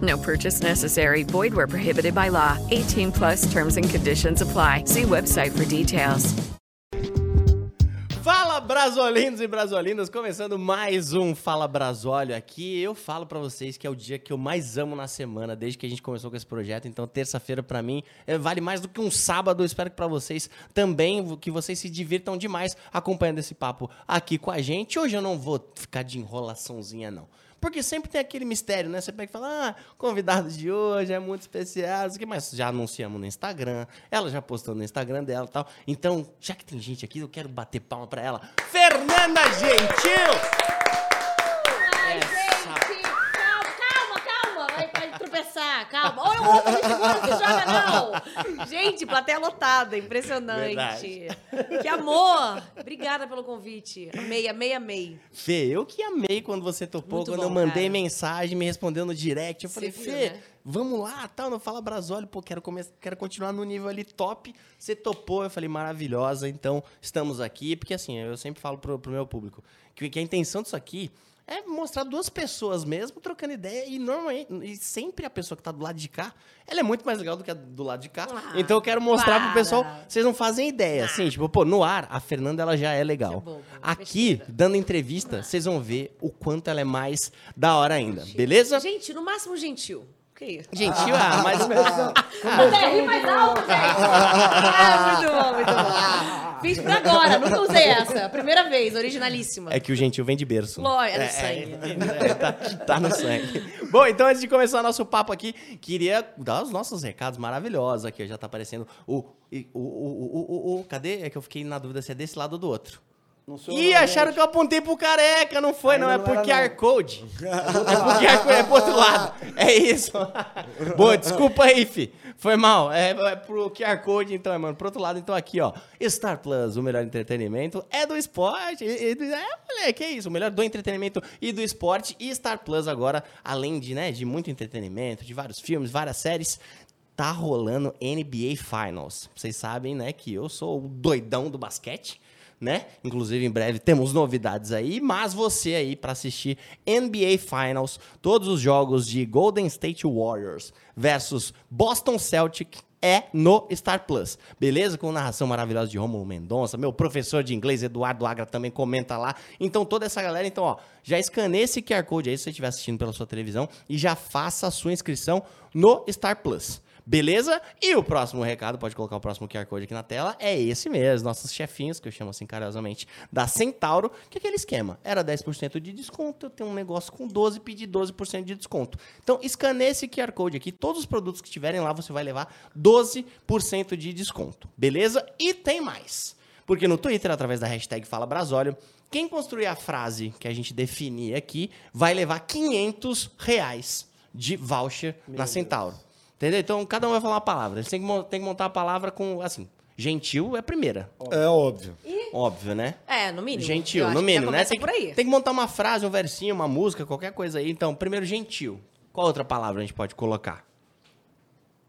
No purchase necessary. Void where prohibited by law. 18 plus terms and conditions apply. See website for details. Fala Brasolindos e Brasolinas, começando mais um Fala Brasólio aqui. Eu falo pra vocês que é o dia que eu mais amo na semana, desde que a gente começou com esse projeto. Então, terça-feira pra mim é, vale mais do que um sábado. Eu espero que pra vocês também, que vocês se divirtam demais acompanhando esse papo aqui com a gente. Hoje eu não vou ficar de enrolaçãozinha, não. Porque sempre tem aquele mistério, né? Você pega e fala, ah, convidado de hoje é muito especial, o que mais? Já anunciamos no Instagram, ela já postou no Instagram dela e tal. Então, já que tem gente aqui, eu quero bater palma pra ela. Fernanda Gentil! Ai, Essa- gente, calma, calma, calma. Vai, vai calma. Olha o outro me segura, não se joga, não. Gente, plateia lotada, impressionante. Verdade. Que amor. Obrigada pelo convite. Amei, amei, amei. Fê, eu que amei quando você topou, Muito quando bom, eu mandei cara. mensagem, me respondeu no direct. Eu falei, viu, Fê, né? vamos lá, tal, não fala Brasólio, pô, quero, come- quero continuar no nível ali top. Você topou, eu falei, maravilhosa, então estamos aqui, porque assim, eu sempre falo pro, pro meu público que, que a intenção disso aqui é mostrar duas pessoas mesmo trocando ideia e normalmente, e sempre a pessoa que tá do lado de cá, ela é muito mais legal do que a do lado de cá. Ah, então eu quero mostrar pro para. pessoal, vocês não fazem ideia, assim, tipo, pô, no ar, a Fernanda ela já é legal. Bobo, Aqui, besteira. dando entrevista, vocês vão ver o quanto ela é mais da hora ainda, beleza? Gente, no máximo gentil. Que isso? Gentil, ah, mas. Até ri mais alto, gente. Ah, muito bom, muito bom. Fiz pra agora, nunca usei essa. Primeira vez, originalíssima. É que o gentil vem de berço. Lógico, é no É, sangue. é, tá, tá no sangue. Bom, então antes de começar nosso papo aqui, queria dar os nossos recados maravilhosos aqui. Já tá aparecendo o. O, o, o, o, o- Cadê? É que eu fiquei na dúvida se é desse lado ou do outro. Não, acharam que eu apontei pro careca, não foi, não, é não por era, QR não. Code. É por QR Code, é pro outro lado. É isso. Boa, desculpa aí, fi. Foi mal. É, é pro QR Code, então, é, mano. Pro outro lado, então, aqui, ó. Star Plus, o melhor entretenimento é do esporte. E, e- é, moleque, é isso. O melhor do entretenimento e do esporte. E Star Plus agora, além de, né, de muito entretenimento, de vários filmes, várias séries, tá rolando NBA Finals. Vocês sabem, né, que eu sou o doidão do basquete né? Inclusive, em breve temos novidades aí, mas você aí para assistir NBA Finals, todos os jogos de Golden State Warriors versus Boston Celtic é no Star Plus, beleza? Com narração maravilhosa de Romulo Mendonça, meu professor de inglês Eduardo Agra também comenta lá. Então toda essa galera, então, ó, já escaneie esse QR Code aí se você estiver assistindo pela sua televisão e já faça a sua inscrição no Star Plus. Beleza? E o próximo recado, pode colocar o próximo QR Code aqui na tela, é esse mesmo, nossos chefinhos, que eu chamo assim carinhosamente, da Centauro, que é aquele esquema. Era 10% de desconto, eu tenho um negócio com 12, pedi 12% de desconto. Então, escaneie esse QR Code aqui, todos os produtos que estiverem lá, você vai levar 12% de desconto. Beleza? E tem mais. Porque no Twitter, através da hashtag Fala Brasólio, quem construir a frase que a gente definir aqui vai levar 500 reais de voucher na Centauro. Entendeu? Então, cada um vai falar uma palavra. Eles têm que, que montar a palavra com, assim, gentil é a primeira. É óbvio. Óbvio, né? É, no mínimo. Gentil, no que mínimo, né? Tem, por aí. que- tem que montar uma frase, um versinho, uma música, qualquer coisa aí. Então, primeiro, gentil. Qual outra palavra a gente pode colocar?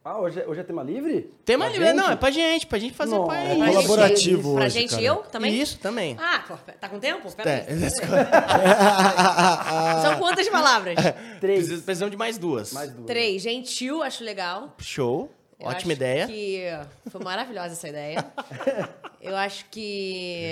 Ah, hoje é, hoje é tema livre? Tem mais Pra livre, não, gente? é pra gente, pra gente fazer Não, pra é isso. colaborativo Pra hoje, gente cara. e eu também? Isso também. Ah, tá com tempo? Pera É, aí. São quantas palavras? Três. Precis- Precisamos de mais duas. Mais duas. Três. Gentil, acho legal. Show. Eu Ótima acho ideia. que foi maravilhosa essa ideia. Eu acho que...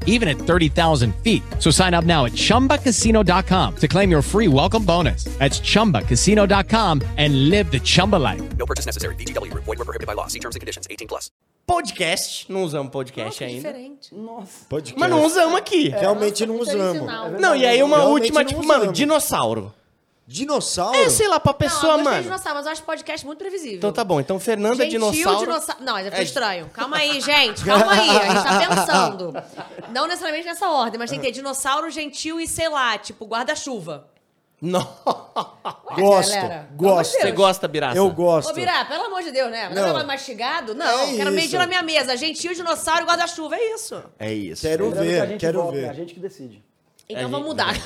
even at 30,000 feet. So sign up now at chumbacasino.com to claim your free welcome bonus. That's chumbacasino.com and live the Chumba life. No purchase necessary. VGW Group. Void were prohibited by law. See terms and conditions. 18 plus. Podcast. Não usamos podcast Nossa, ainda. diferente. Nossa. Podcast. Mas não usamos aqui. Realmente não usamos. Tradicional. Não, e aí uma Realmente última, tipo, mano, dinossauro. Dinossauro? É, sei lá, pra Não, pessoa, eu gostei de mano. dinossauro, mas eu acho podcast muito previsível. Então tá bom. Então, Fernanda Gentil Dinossauro. dinossauro. Não, É- estranho. Calma aí, gente. Calma aí. A gente tá pensando. Não necessariamente nessa ordem, mas tem que ter dinossauro, gentil e, sei lá, tipo, guarda-chuva. Não. Gosto, galera, gosto. Você gosta, Biraça? Eu gosto. Ô, Birá, pelo amor de Deus, né? Mas Não. não. é mastigado? Não, É quero medir na minha mesa. Gentil, dinossauro e guarda-chuva, é isso. É isso. Quero ver, quero vota, É a ver. gente que decide. Então É, vamos mudar.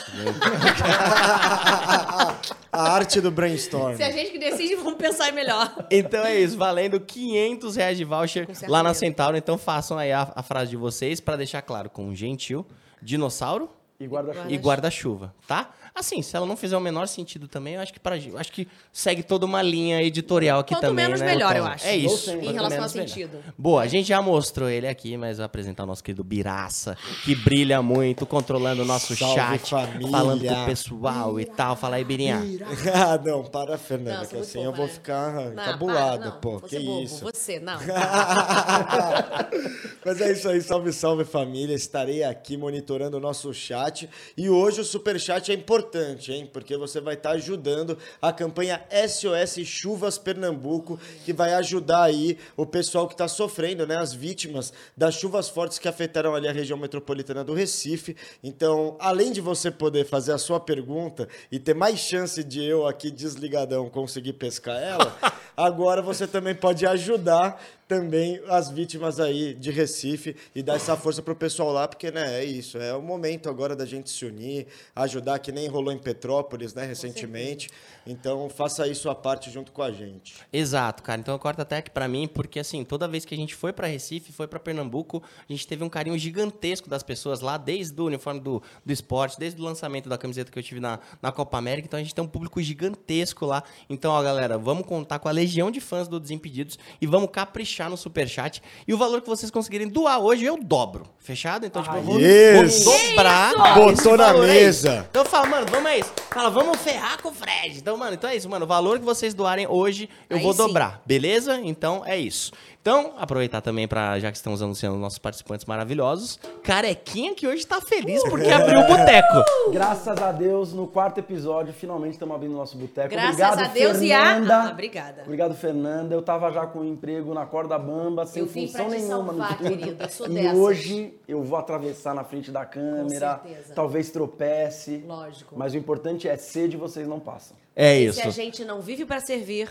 A arte do brainstorm. Se a gente que decide, vamos pensar melhor. Então é isso, valendo 500 reais de voucher lá na Centauro. Então façam aí a, a frase de vocês pra deixar claro com gentil, dinossauro E guarda-chuva. e guarda-chuva, tá? Assim, se ela não fizer o menor sentido também, eu acho que pra, eu acho que segue toda uma linha editorial aqui Quanto também, menos, né? melhor, eu acho. É isso. Em quanto relação menos, ao melhor. sentido. Boa, a gente já mostrou ele aqui, mas vou apresentar o nosso querido Biraça, que brilha muito, controlando o nosso Salve, chat, família. falando com o pessoal e tal. Fala aí, Birinha. ah, não, para, Fernanda, Não, que sou muito assim eu vou né? ficar Não, encabulada, para, não, pô. Você Que bobo, isso? Você, não. Mas é isso aí, salve, salve família. Estarei aqui monitorando o nosso chat. E hoje o super chat é importante, hein? Porque você vai estar ajudando a campanha SOS Chuvas Pernambuco, que vai ajudar aí o pessoal que está sofrendo, né? As vítimas das chuvas fortes que afetaram ali a região metropolitana do Recife. Então, além de você poder fazer a sua pergunta e ter mais chance de eu aqui desligadão conseguir pescar ela, agora você também pode ajudar também as vítimas aí de Recife e dar essa força pro pessoal lá, porque, né, é isso, é o momento agora da gente se unir, ajudar, que nem rolou em Petrópolis, né, recentemente. Então, faça isso a parte junto com a gente. Exato, cara. Então corta até aqui pra mim, porque assim, toda vez que a gente foi pra Recife, foi pra Pernambuco, a gente teve um carinho gigantesco das pessoas lá, desde o uniforme do, do esporte, desde o lançamento da camiseta que eu tive na, na Copa América. Então a gente tem um público gigantesco lá. Então, ó, galera, vamos contar com a legião de fãs do Desimpedidos e vamos caprichar no superchat. E o valor que vocês conseguirem doar hoje, eu dobro. Fechado? Então, tipo, eu vou, Isso! vou dobrar. Botou na valor aí. mesa. Então eu falo, mano, vamos é isso. Fala, vamos ferrar com o Fred. Então, mano, então é isso, mano. O valor que vocês doarem hoje, eu Aí vou sim. dobrar, beleza? Então é isso. Então, aproveitar também para já que estamos anunciando nossos participantes maravilhosos, Carequinha que hoje tá feliz porque abriu o boteco. Graças a Deus, no quarto episódio, finalmente estamos abrindo nosso boteco. Graças Obrigado, a Deus e a- Fernanda. Ah, obrigada. Obrigado, Fernanda. Eu tava já com um emprego na corda bamba, sem Eu vim função pra te nenhuma. no salvar, tudo. querido, eu sou e dessas. hoje eu vou atravessar na frente da câmera. certeza. Talvez tropece. Lógico. Mas o importante é sede vocês não passam. É isso. Se a gente não vive pra servir,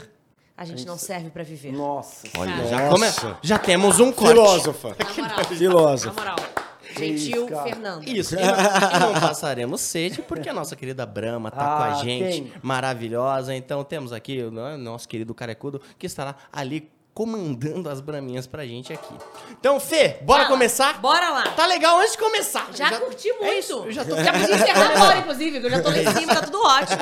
a gente não serve pra viver. Nossa. Olha, já, come... já temos um corte. Filósofa. Na moral. Filósofo. Na moral. Gentil, Isso, cara. Fernanda. Isso, e não, e não passaremos sede, porque a nossa querida Brahma tá com a Ah, gente, quem? maravilhosa. Então temos aqui o no- nosso querido Carecudo, que estará ali comandando as braminhas pra gente aqui. Então, Fê, bora Fala. começar? Bora lá. Tá legal antes de começar. Já, Eu curti muito. É isso, eu já tô... Já podia encerrar agora, inclusive, que eu já tô lá em cima, tá tudo ótimo.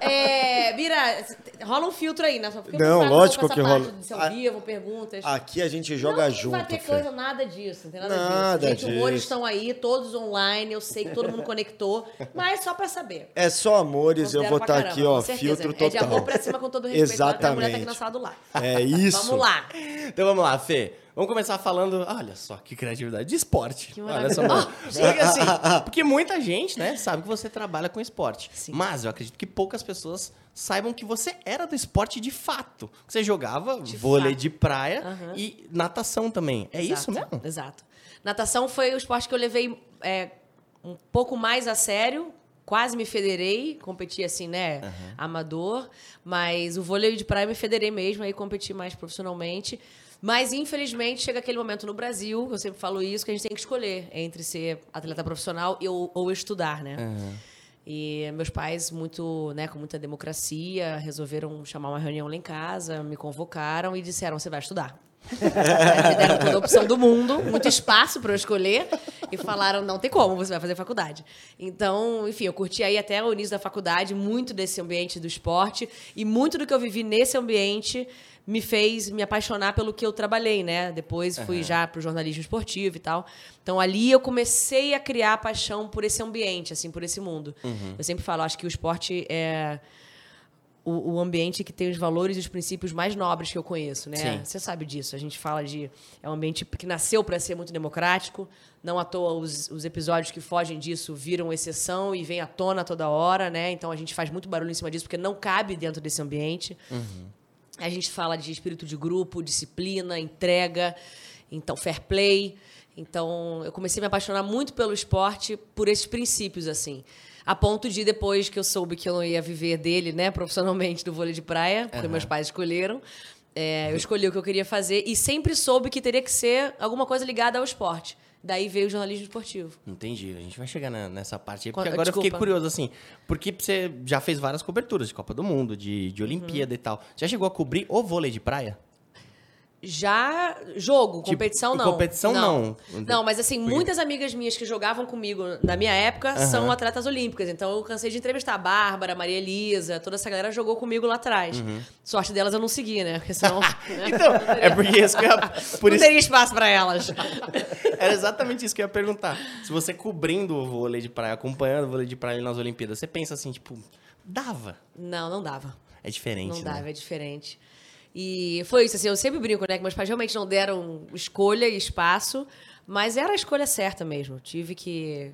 É, Bira, rola um filtro aí, né? Só Não, lógico com essa que parte rola. De seu A- vivo, perguntas. Aqui a gente joga não junto, vai ter Fê. coisa, nada disso, não tem nada, Nada disso. Gente, humores disso. estão aí, todos online, eu sei que todo mundo conectou, mas só pra saber. É só amores, eu vou estar caramba, aqui, ó, com certeza. filtro É total. de amor pra cima com todo respeito. A mulher tá aqui Exatamente. na sala do lado. É isso. Vamos lá. Então vamos lá, Fê. Vamos começar falando, olha só que criatividade, de esporte. Que olha só. Porque, assim, porque muita gente, né, sabe que você trabalha com esporte. Sim. Mas eu acredito que poucas pessoas saibam que você era do esporte de fato. Você jogava De vôlei fato. de praia Aham. e natação também. É isso Exato, mesmo? Exato. Natação foi o esporte que eu levei é, um pouco mais a sério, quase me federei, competi assim, né, amador, mas o vôlei de praia me federei mesmo, aí competi mais profissionalmente. Mas, infelizmente, chega aquele momento no Brasil, eu sempre falo isso, que a gente tem que escolher entre ser atleta profissional ou, ou estudar, né? E meus pais, muito, né, com muita democracia, resolveram chamar uma reunião lá em casa, me convocaram e disseram: você vai estudar. Me deram toda a opção do mundo, muito espaço para eu escolher, e falaram: não tem como, você vai fazer faculdade. Então, enfim, eu curti aí até o início da faculdade muito desse ambiente do esporte, e muito do que eu vivi nesse ambiente me fez me apaixonar pelo que eu trabalhei, né? Depois fui Aham. já para o jornalismo esportivo e tal. Então ali eu comecei a criar paixão por esse ambiente, assim, por esse mundo. Uhum. Eu sempre falo, acho que o esporte é o, o ambiente que tem os valores e os princípios mais nobres que eu conheço, né? Sim. Você sabe disso. A gente fala de é um ambiente que nasceu para ser muito democrático. Não à toa os, os episódios que fogem disso viram exceção e vêm à tona toda hora, né? Então a gente faz muito barulho em cima disso porque não cabe dentro desse ambiente. A gente fala de espírito de grupo, disciplina, entrega, então fair play. Então, eu comecei a me apaixonar muito pelo esporte por esses princípios assim. A ponto de depois que eu soube que eu não ia viver dele, né, profissionalmente do vôlei de praia, porque Aham. meus pais escolheram, é, eu escolhi o que eu queria fazer e sempre soube que teria que ser alguma coisa ligada ao esporte. Daí veio o jornalismo esportivo. Entendi. A gente vai chegar na- nessa parte aí, porque agora eu fiquei desculpa. curioso, assim. Porque você já fez várias coberturas de Copa do Mundo, de, de Olimpíada e tal. Já chegou a cobrir o vôlei de praia? Já jogo, Tipo, competição não. competição, não. Não, mas assim, muitas amigas minhas que jogavam comigo na minha época são atletas olímpicas. Então eu cansei de entrevistar a Bárbara, a Maria Elisa, toda essa galera jogou comigo lá atrás. Uhum. Sorte delas eu não segui, né? Porque senão. Então, é porque isso que eu ia, por não isso, teria espaço pra elas. era exatamente isso que eu ia perguntar. Se você cobrindo o vôlei de praia, acompanhando o vôlei de praia nas Olimpíadas, você pensa assim, tipo, dava. Não, não dava. É diferente, Não né? dava, é diferente. E foi isso, assim, eu sempre brinco, né? Que meus pais realmente não deram escolha e espaço, mas era a escolha certa mesmo. Tive que,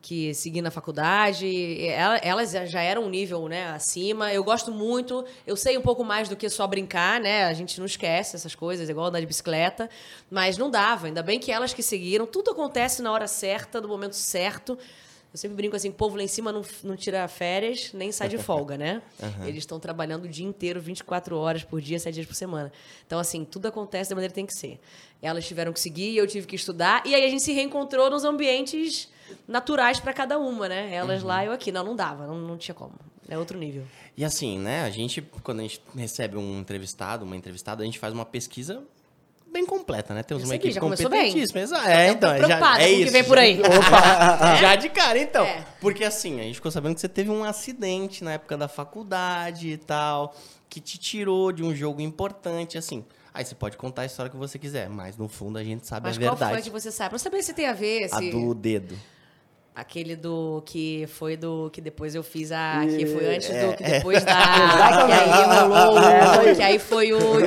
que seguir na faculdade. ela- Elas já eram um nível né, acima. Eu gosto muito, eu sei um pouco mais do que só brincar, né? A gente não esquece essas coisas, igual andar de bicicleta. Mas não dava. Ainda bem que elas que seguiram. Tudo acontece na hora certa, no momento certo. Eu sempre brinco assim, o povo lá em cima não, não tira férias, nem sai de folga, né? Aham. Eles estão trabalhando o dia inteiro, 24 horas por dia, 7 dias por semana. Então, assim, tudo acontece da maneira que tem que ser. Elas tiveram que seguir, eu tive que estudar, e aí a gente se reencontrou nos ambientes naturais para cada uma, né? Elas lá, eu aqui. Não, não dava, não, não tinha como. É outro nível. E assim, né, a gente, quando a gente recebe um entrevistado, uma entrevistada, a gente faz uma pesquisa bem completa, né? Temos uma segui, equipe competentíssima. Exa- Tô É, então, já, é com o que isso. vem por aí. Opa, É. já de cara, então. É. Porque assim, a gente ficou sabendo que você teve um acidente na época da faculdade e tal, que te tirou de um jogo importante, assim. Aí você pode contar a história que você quiser, mas no fundo a gente sabe Mas a qual verdade. foi que você sabe? Pra saber se tem a ver, A se... do dedo. Aquele do que foi do que depois eu fiz a que foi antes do que é. depois da que aí rolou É, que aí foi o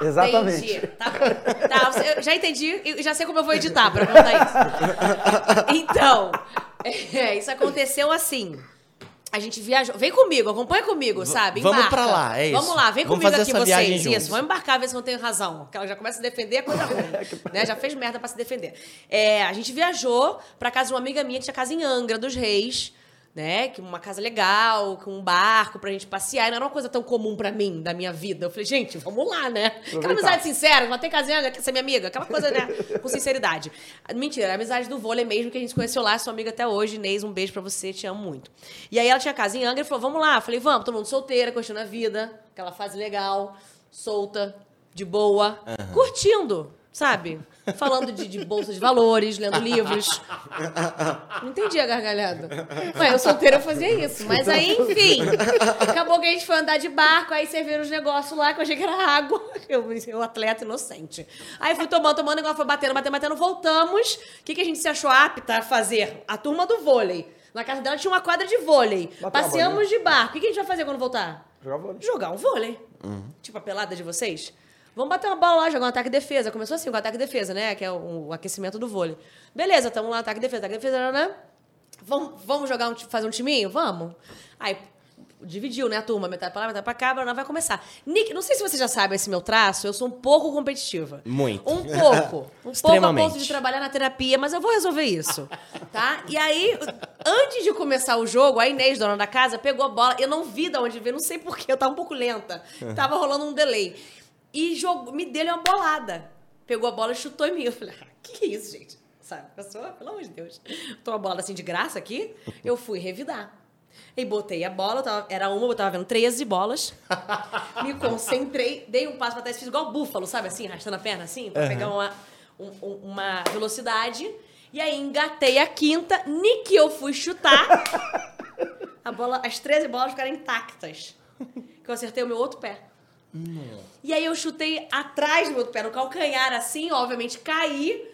Exatamente. Entendi. Tá. Tá, eu já entendi e já sei como eu vou editar pra contar isso. Então, é, isso aconteceu assim. A gente viajou. Vem comigo, acompanha comigo, sabe? vamos Embarca. pra lá, é isso. Vamos lá, vem Vamos comigo fazer aqui vocês. juntos. Isso, vamos embarcar, ver se não tenho razão. Porque ela já começa a defender, é coisa ruim. né? Já fez merda pra se defender. É, a gente viajou pra casa de uma amiga minha que tinha casa em Angra dos Reis. Né? Que uma casa legal, com um barco pra gente passear. E não era uma coisa tão comum pra mim, da minha vida. Eu falei, gente, vamos lá, né? Aquela Aproveitar. amizade sincera, mas tem casinha, quer ser minha amiga, aquela coisa, né? Com sinceridade. Mentira, a amizade do vôlei mesmo, que a gente conheceu lá, sua amiga até hoje, Inês, um beijo pra você, te amo muito. E aí ela tinha casa em Angra e falou: vamos lá. Eu falei, vamos, todo mundo solteira, curtindo a vida, aquela fase legal, solta, de boa, Aham. curtindo, sabe? Falando de, de bolsa de valores, lendo livros. Não entendi a gargalhada. Ué, eu solteira eu fazia isso. Mas aí, enfim, acabou que a gente foi andar de barco, aí serviram os negócios lá que eu achei que era água. Eu, eu atleta inocente. Aí fui tomando, tomando, o negócio foi batendo, batendo, batendo, voltamos. O que, que a gente se achou apta a fazer? A turma do vôlei. Na casa dela tinha uma quadra de vôlei. Bateu a Passeamos bolinha. de barco. O que, a gente vai fazer quando voltar? Jogar vôlei. Jogar um vôlei. Tipo a pelada de vocês? Vamos bater uma bola lá, jogar um ataque e defesa. Começou assim, com ataque e defesa, né? Que é o, o aquecimento do vôlei. Beleza, estamos lá, ataque e defesa, ataque e defesa, né? Vamos, vamos jogar um, fazer um timinho? Vamos. Aí dividiu, né, a turma, metade pra lá, metade pra cá, Bruna vai começar. Nick, não sei se você já sabe esse meu traço, eu sou um pouco competitiva. Muito. Um pouco. Um pouco a ponto de trabalhar na terapia, mas eu vou resolver isso, tá? E aí, antes de começar o jogo, a Inês, dona da casa, pegou a bola, eu não vi de onde veio, não sei porquê, eu tava um pouco lenta. Tava rolando um delay. E jogou, me deu uma bolada. Pegou a bola e chutou em mim. Eu falei, ah, que é isso, gente? Sabe, pessoa, pelo amor de Deus. Tô uma bola assim de graça aqui. Eu fui revidar. E botei a bola, tava- era uma, eu tava vendo 13 bolas. Me concentrei, dei um passo pra trás, fiz igual búfalo, sabe assim, arrastando a perna assim, pra Aham. pegar uma, um- um- uma velocidade. E aí engatei a quinta, nem que eu fui chutar. A bola, as 13 bolas ficaram intactas. Que eu acertei o meu outro pé. E aí eu chutei atrás do meu pé, no calcanhar, assim, obviamente caí.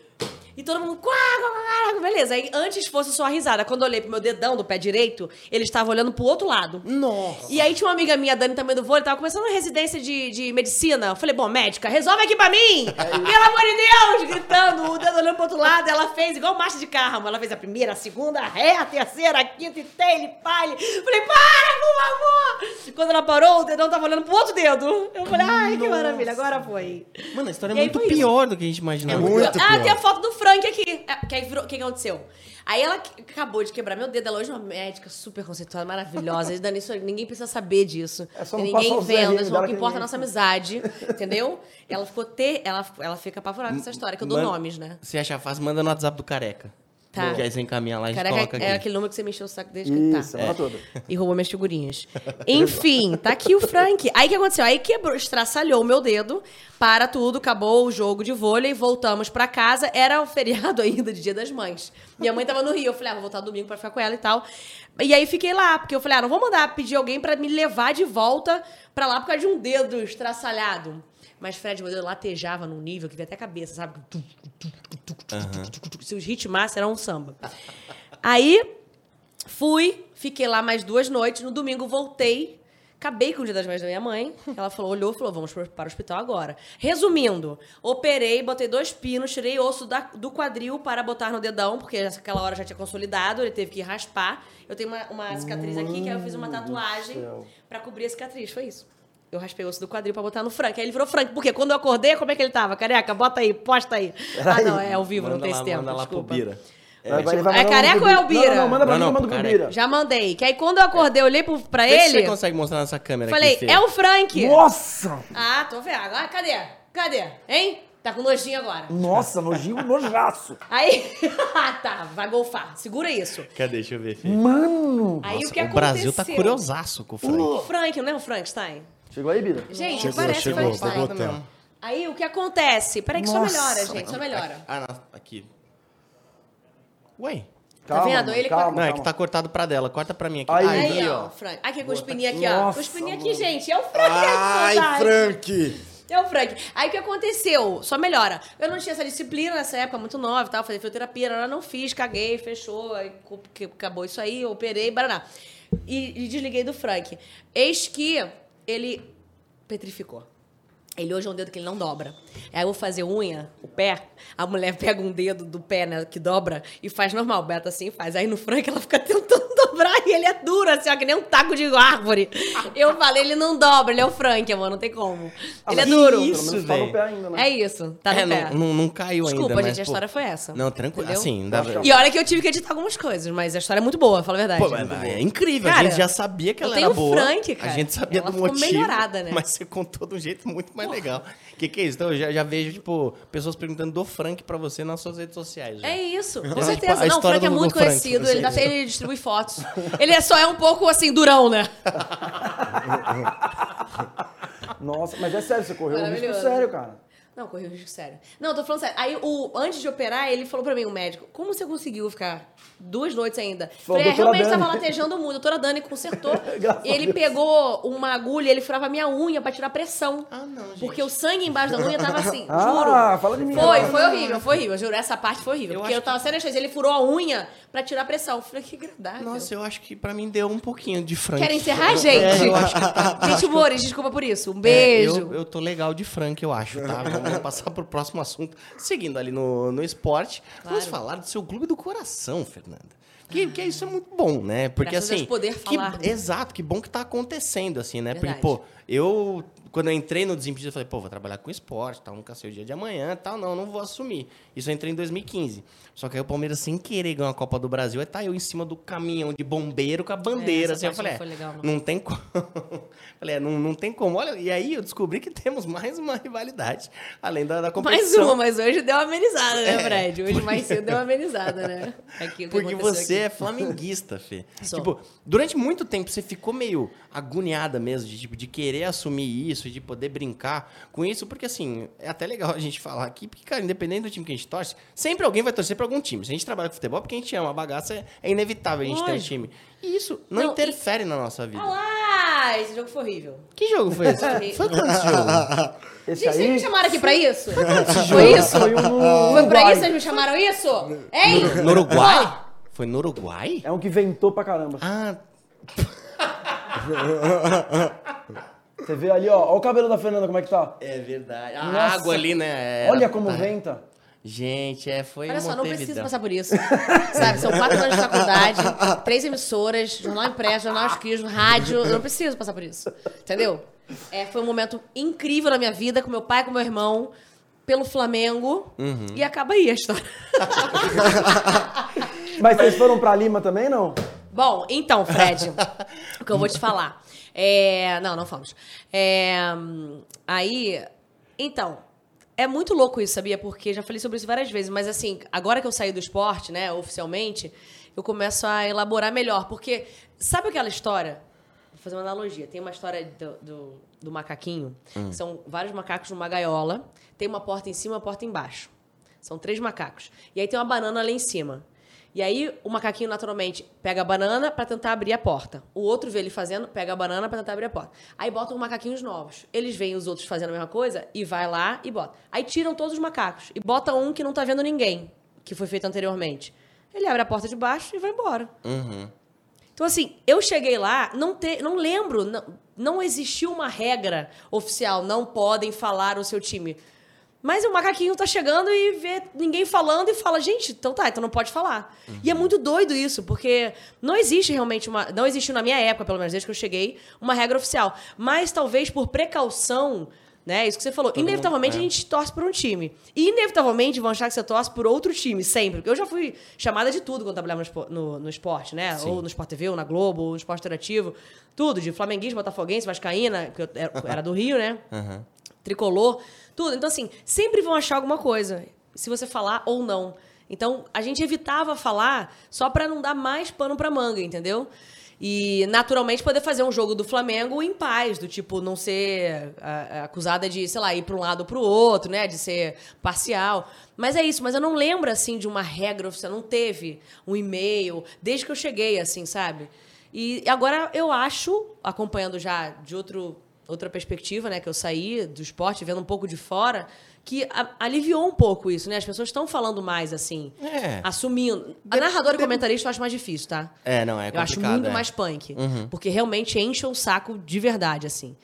E todo mundo, quá, quá, quá, quá, beleza. Aí antes fosse só a risada. Quando eu olhei pro meu dedão do pé direito, ele estava olhando pro outro lado. Nossa. E aí tinha uma amiga minha, Dani, também do vôlei, tava começando a residência de, de medicina. Eu falei, bom, médica, resolve aqui pra mim! Pelo amor de Deus! Gritando, o dedo olhando pro outro lado. Ela fez igual marcha de carro. Ela fez a primeira, a segunda, a ré, a terceira, a quinta, e tem, pale. Falei, para, por favor! Quando ela parou, o dedão tava olhando pro outro dedo. Eu falei, ai, que maravilha, agora foi. Mano, a história é muito foi isso. pior do que a gente imaginava. ah, tem a foto do Frank aqui. É, que aí virou- O que, que aconteceu? Aí ela acabou de quebrar meu dedo. Ela hoje é uma médica super conceituada, maravilhosa. Dani, isso, ninguém precisa saber disso. É só ninguém o vendo. Isso não que importa a ninguém- nossa amizade. Entendeu? Ela ficou ter. Ela, ela fica apavorada com essa história, que eu dou nomes, né? Se achar fácil, manda no WhatsApp do Careca. Tá. Que aí você encaminha lá e a gente Careca coloca aqui. é aquele número que você me encheu o saco desde que Isso, tá. é. toda. E roubou minhas figurinhas. Enfim, tá aqui o Frank. Aí o que aconteceu? Aí quebrou, estraçalhou o meu dedo, para tudo, acabou o jogo de vôlei, voltamos pra casa. Era o feriado ainda de Dia das Mães. Minha mãe tava no Rio, eu falei, ah, vou voltar domingo pra ficar com ela e tal. E aí fiquei lá, porque eu falei, ah, não vou mandar pedir alguém pra me levar de volta pra lá por causa de um dedo estraçalhado. Mas Fred, dedo latejava num nível que veio até a cabeça, sabe? Se os ritmassem, era um samba. Aí, fui, fiquei lá mais duas noites. No domingo, voltei. Acabei com o dia das mães da minha mãe. Ela falou, olhou e falou: vamos para o hospital agora. Resumindo, operei, botei dois pinos, tirei osso da- do quadril para botar no dedão, porque naquela hora já tinha consolidado, ele teve que raspar. Eu tenho uma, uma cicatriz aqui, que aí eu fiz uma tatuagem para cobrir a cicatriz. Foi isso. Eu raspei o osso do quadril pra botar no Frank. Aí ele virou Frank. Por quê? Quando eu acordei, como é que ele tava? Careca, bota aí, posta aí. Ah, não, é ao vivo, não tem lá, esse tempo. Manda lá pro desculpa. Bira. Vai- É, vai mandar careca pro ou é o Não, Bira? Não, não, manda pra Não, mim, manda pro careca. Bira. Já mandei. Que aí quando eu acordei, eu olhei pro- pra Vê se ele. você consegue mostrar nessa câmera Falei, aqui, é o Frank. Nossa! Ah, tô vendo. Agora, cadê? Cadê? Hein? Tá com nojinho agora. Nossa, nojinho, nojaço. Aí. Ah, tá, vai golfar. Segura isso. Cadê? Deixa eu ver, Fê. Mano! Aí Nossa, o que o Brasil tá curiosaço com o Frank. O Frank, não é o Frankenstein? Chegou aí, Bira? Gente, Chegou, parece chegou, Frankenstein. tá botando. Aí o que acontece? Peraí que Nossa. só melhora, gente, só melhora. Ah, não, aqui. Ué? Tá vendo? mano, Ele- calma, não, é que calma. tá cortado pra dela. Corta pra mim aqui. Aí. Aí, ó, Frank. Aqui com os pininhos aqui, ó. Nossa, pininhos aqui, gente. É o Frank. Ai, é Frank! É o Frank. Aí o que aconteceu? Só melhora. Eu não tinha essa disciplina nessa época, muito nova e tal. Fazia fisioterapia, eu não fiz, caguei, fechou, aí que- acabou isso aí, operei, baraná. E, e desliguei do Frank. Eis que ele petrificou. Ele hoje é um dedo que ele não dobra. Aí eu vou fazer unha, o pé, a mulher pega um dedo do pé, né, que dobra, e faz normal, beta assim faz. Aí no Frank ela fica tentando dobrar e ele é duro, assim, ó, que nem um taco de árvore. Eu falei, ele não dobra, ele é o Frank, amor, não tem como. ele é duro. isso, Pelo menos tá no pé ainda, né? É isso, tá no é, pé. não, não, não caiu Desculpa, ainda, gente, mas, a pô, história foi essa. Não, tranquilo. Entendeu? Assim, dá E olha que eu tive que editar algumas coisas, mas a história é muito boa, fala a verdade. Pô, mas é incrível. Cara, a gente já sabia que eu ela tenho era boa. Frank, cara. A gente sabia Ela do ficou motivo. melhorada, né? Mas você contou de um jeito muito mais legal. O que, que é isso? Então eu já, já vejo, tipo, pessoas perguntando do Frank pra você nas suas redes sociais. já. É isso, com certeza. não, o história Frank é muito Frank, conhecido, ele, dá- ele distribui fotos. Ele é só é um pouco assim, durão, né? Nossa, mas é sério, você correu um risco sério, cara. Não, corri um risco sério. Não, tô falando sério. Aí, o, antes de operar, ele falou pra mim, o médico, como você conseguiu ficar duas noites ainda? Falou, Falei, é, "Doutora realmente Dani." tava latejando muito. A doutora Dani consertou. A ele pegou uma agulha, ele furava minha unha pra tirar pressão. Ah, não, gente. Porque o sangue embaixo da unha tava assim, Ah, juro. fala de mim Foi, foi horrível, foi horrível. Juro, essa parte foi horrível. Eu porque eu tava sem anestesia. Ele furou a unha pra tirar pressão. Eu falei, que agradável. Nossa, eu acho que pra mim deu um pouquinho de Frank. Querem encerrar, gente? É, eu acho que tá- gente, Boris, desculpa por isso. Um É, beijo. eu, eu tô legal de Frank, eu acho, tá? Vamos passar pro próximo assunto. Seguindo ali no, no esporte, vamos falar do seu clube do coração, Fernanda. Que, que isso é muito bom, né? Porque Graças a assim. Poder que- falar. exato, que bom que tá acontecendo, assim, né? Verdade. Porque, pô, eu. Quando eu entrei no Desimpedido, eu falei, pô, vou trabalhar com esporte, tal, nunca sei o dia de amanhã, tal, não, não vou assumir. Isso eu entrei em 2015. Só que aí o Palmeiras, sem querer, ganhou a Copa do Brasil, aí tá eu em cima do caminhão de bombeiro com a bandeira, essa assim, eu falei, não foi é, legal, não. não tem como. falei, é, não, não tem como. Olha, e aí eu descobri que temos mais uma rivalidade, além da, da Mais competição. uma, mas hoje deu uma amenizada, né, É, Fred? Hoje mais cedo deu uma amenizada, né? Aqui, Porque você aqui. é flamenguista, Fê. Sou. Tipo, durante muito tempo você ficou meio agoniada mesmo de, tipo, de querer assumir isso, de poder brincar com isso, porque assim, é até legal a gente falar aqui, porque, cara, independente do time que a gente torce, sempre alguém vai torcer pra algum time. Se a gente trabalha com futebol, porque a gente ama, a bagaça é, é inevitável a gente ter um Lógico. time. E isso não, Não, interfere na nossa vida. Ah lá! Esse jogo foi horrível. Que jogo foi esse? foi quanto esse jogo? Esse Gente, vocês me aí chamaram aqui pra isso? Foi jogo isso? Foi um Foi pra isso que vocês me chamaram isso? Hein? No Uruguai? Foi no Uruguai? É um que ventou pra caramba. Ah, Você vê ali, ó, ó o cabelo da Fernanda como é que tá. é verdade. A Nossa. água ali, né? Olha como tá. venta. Gente, é, foi Olha só, não precisa passar por isso. Sabe, são quatro anos de faculdade, três emissoras, jornal impresso, jornal escrito, rádio. Eu não preciso passar por isso. Entendeu? É, foi um momento incrível na minha vida, com meu pai, com meu irmão, pelo Flamengo. Uhum. E acaba aí a história. Mas vocês foram pra Lima também, não? Bom, então, Fred, o que eu vou te falar. É, não, não fomos. É, hum, aí, então, é muito louco isso, sabia? Porque já falei sobre isso várias vezes, mas assim, agora que eu saí do esporte, né, oficialmente, eu começo a elaborar melhor. Porque, sabe aquela história? Vou fazer uma analogia. Tem uma história do, do, do macaquinho. que São vários macacos numa gaiola. Tem uma porta em cima e uma porta embaixo. São três macacos. E aí tem uma banana lá em cima. E aí o macaquinho naturalmente pega a banana para tentar abrir a porta. O outro vê ele fazendo, pega a banana para tentar abrir a porta. Aí botam macaquinhos novos. Eles veem os outros fazendo a mesma coisa e vai lá e bota. Aí tiram todos os macacos e bota um que não tá vendo ninguém, que foi feito anteriormente. Ele abre a porta de baixo e vai embora. Uhum. Então, assim, eu cheguei lá, não, te, não lembro, não, não existiu uma regra oficial, não podem falar o seu time. Mas o macaquinho tá chegando e vê ninguém falando e fala, gente, então tá, então não pode falar. E é muito doido isso, porque não existe realmente uma. Não existiu na minha época, pelo menos desde que eu cheguei, uma regra oficial. Mas talvez por precaução. Né? Isso que você falou. inevitavelmente mundo- é. a gente torce por um time. E inevitavelmente vão achar que você torce por outro time, sempre. Porque eu já fui chamada de tudo quando trabalhava no, no- no esporte, né? Ou no Sport TV, ou na Globo, ou no Esporte Interativo. Tudo, de flamenguista, botafoguense, vascaína, que eu era- era do Rio, né? tricolor, tudo. Então, assim, sempre vão achar alguma coisa, se você falar ou não. Então, a gente evitava falar só pra não dar mais pano pra manga, entendeu? E, naturalmente, poder fazer um jogo do Flamengo em paz, do tipo, não ser ah, acusada de, sei lá, ir pra um lado ou pro outro, né? De ser parcial. Mas é isso, mas eu não lembro, assim, de uma regra oficial. Não teve um e-mail, desde que eu cheguei, assim, sabe? E agora eu acho, acompanhando já de outro, outra perspectiva, né, que eu saí do esporte, vendo um pouco de fora, que a- aliviou um pouco isso, né? As pessoas estão falando mais assim, É. assumindo. A narradora e comentarista eu acho mais difícil, tá? É, não, é eu acho complicado, muito é. mais punk, Uhum. porque realmente enche o saco de verdade, assim.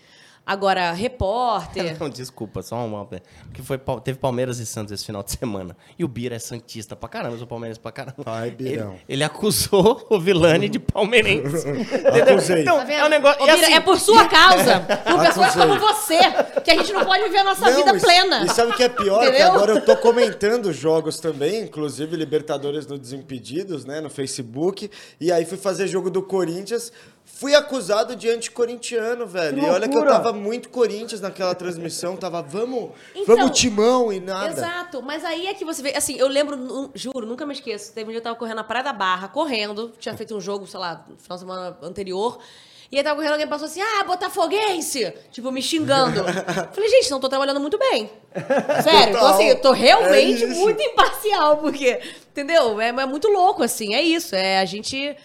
Agora, repórter. Não, desculpa, só uma. Porque foi, teve Palmeiras e Santos esse final de semana. E o Bira é Santista pra caramba, eu sou Palmeiras pra caramba. Vai, Birão. Ele, ele acusou o Vilani de palmeirense. Acusei. Então, Tá é um negócio. Ô, Bira, assim, é por sua causa, por pessoas como você, que a gente não pode viver a nossa Não, vida e- plena. E sabe o que é pior? Que agora eu tô comentando jogos também, inclusive Libertadores no Desimpedidos, né, no Facebook. E aí fui fazer jogo do Corinthians. Fui acusado de anticorintiano, velho. E olha que eu tava muito Corinthians naquela transmissão. Tava, vamos, Então, vamos timão e nada. Exato, mas aí é que você vê, assim, eu lembro, juro, nunca me esqueço. Teve um dia eu tava correndo na Praia da Barra, correndo, tinha feito um jogo, sei lá, no final de semana anterior. E aí tava correndo, alguém passou assim, ah, botafoguense! Tipo, me xingando. Falei, gente, não tô trabalhando muito bem. Sério, então assim, eu tô realmente É muito imparcial, porque, entendeu? É, é muito louco, assim, é isso. É a gente.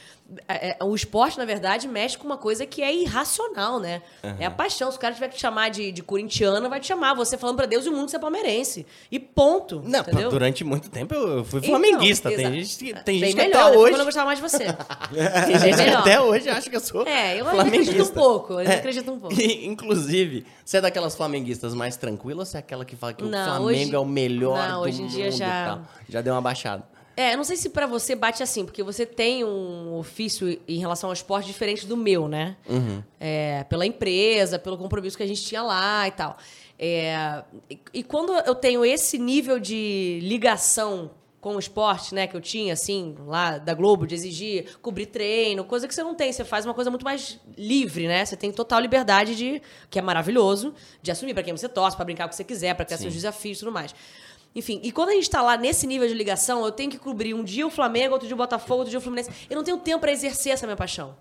É- é- o esporte, na verdade, mexe com uma coisa que é irracional, né? É a paixão. Se o cara tiver que te chamar de, de corintiano, vai te chamar. Você falando pra Deus e o mundo, você é palmeirense. E ponto. Não, entendeu? durante muito tempo eu fui Então, flamenguista. tem exato. gente, que- tem Bem gente que melhor, até né? hoje. Quando eu gostava mais de você. Tem gente que melhor. até hoje acha que eu sou É, eu acredito um pouco. Eu É. acredito um pouco. E, inclusive, você é daquelas flamenguistas mais tranquilas ou você é aquela que fala que o Não, Flamengo hoje- é o melhor não, do hoje em dia mundo e já-? Já deu uma baixada. É, não sei se pra você bate assim, porque você tem um ofício em relação ao esporte diferente do meu, né? Uhum. É, pela empresa, pelo compromisso que a gente tinha lá e tal. É, e, e quando eu tenho esse nível de ligação com o esporte, né, que eu tinha, assim, lá da Globo, de exigir cobrir treino, coisa que você não tem. Você faz uma coisa muito mais livre, né? Você tem total liberdade de, que é maravilhoso, de assumir pra quem você torce, pra brincar com o que você quiser, pra ter Sim. seus desafios e tudo mais. Enfim, e quando a gente tá lá nesse nível de ligação, eu tenho que cobrir um dia o Flamengo, outro dia o Botafogo, outro dia o Fluminense. Eu não tenho tempo pra exercer essa minha paixão.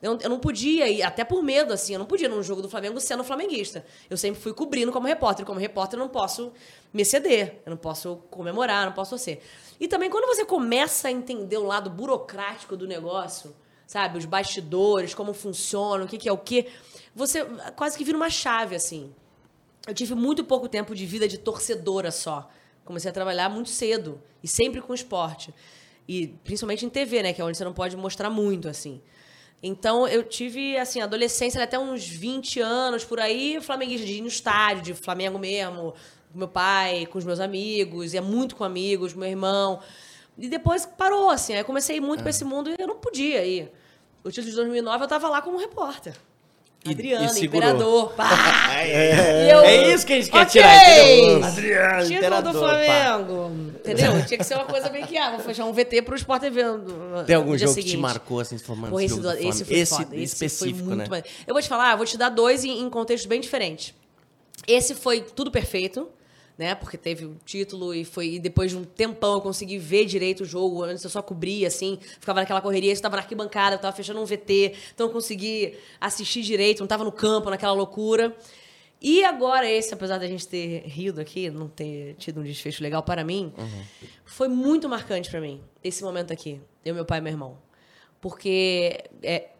Eu, não- eu não podia ir, até por medo, assim, eu não podia num jogo do Flamengo sendo flamenguista. Eu sempre fui cobrindo como repórter. e Como repórter, eu não posso me exceder. Eu não posso comemorar, eu não posso torcer. E também, quando você começa a entender o lado burocrático do negócio, sabe? Os bastidores, como funciona, o que, que é o quê, você quase que vira uma chave, assim. Eu tive muito pouco tempo de vida de torcedora só. Comecei a trabalhar muito cedo e sempre com esporte. E principalmente em TV, né, que é onde você não pode mostrar muito assim. Então eu tive assim, adolescência até uns 20 anos por aí, flamenguista de ir no estádio, de Flamengo mesmo, com meu pai, com os meus amigos, ia muito com amigos, meu irmão. E depois parou assim, aí eu comecei muito pra esse mundo e eu não podia ir. O título de 2009 eu tava lá como repórter. Adriano, e segurou. imperador. Pá! É, E eu- é isso que a gente quer Ok! tirar, entendeu? Adriano, Título imperador, do pá. Flamengo. Entendeu? Tinha que ser uma coisa meio que, ah, vou fechar um VT pro Sport TV. no- Tem no algum dia jogo que te seguinte. marcou, assim, mano, Pô, esse esse, do- foi Esse foda. Esse específico, foi muito né? Eu vou te falar, vou te dar dois em, em contextos bem diferentes. Esse foi tudo perfeito, né? Porque teve o título e foi e depois de um tempão eu consegui ver direito o jogo. Antes eu só cobria, assim, ficava naquela correria, estava na arquibancada, eu estava fechando um VT, então eu consegui assistir direito, não estava no campo, naquela loucura. E agora esse, apesar da gente ter rido aqui, não ter tido um desfecho legal para mim, foi muito marcante para mim, esse momento aqui. Eu, meu pai e meu irmão. Porque é,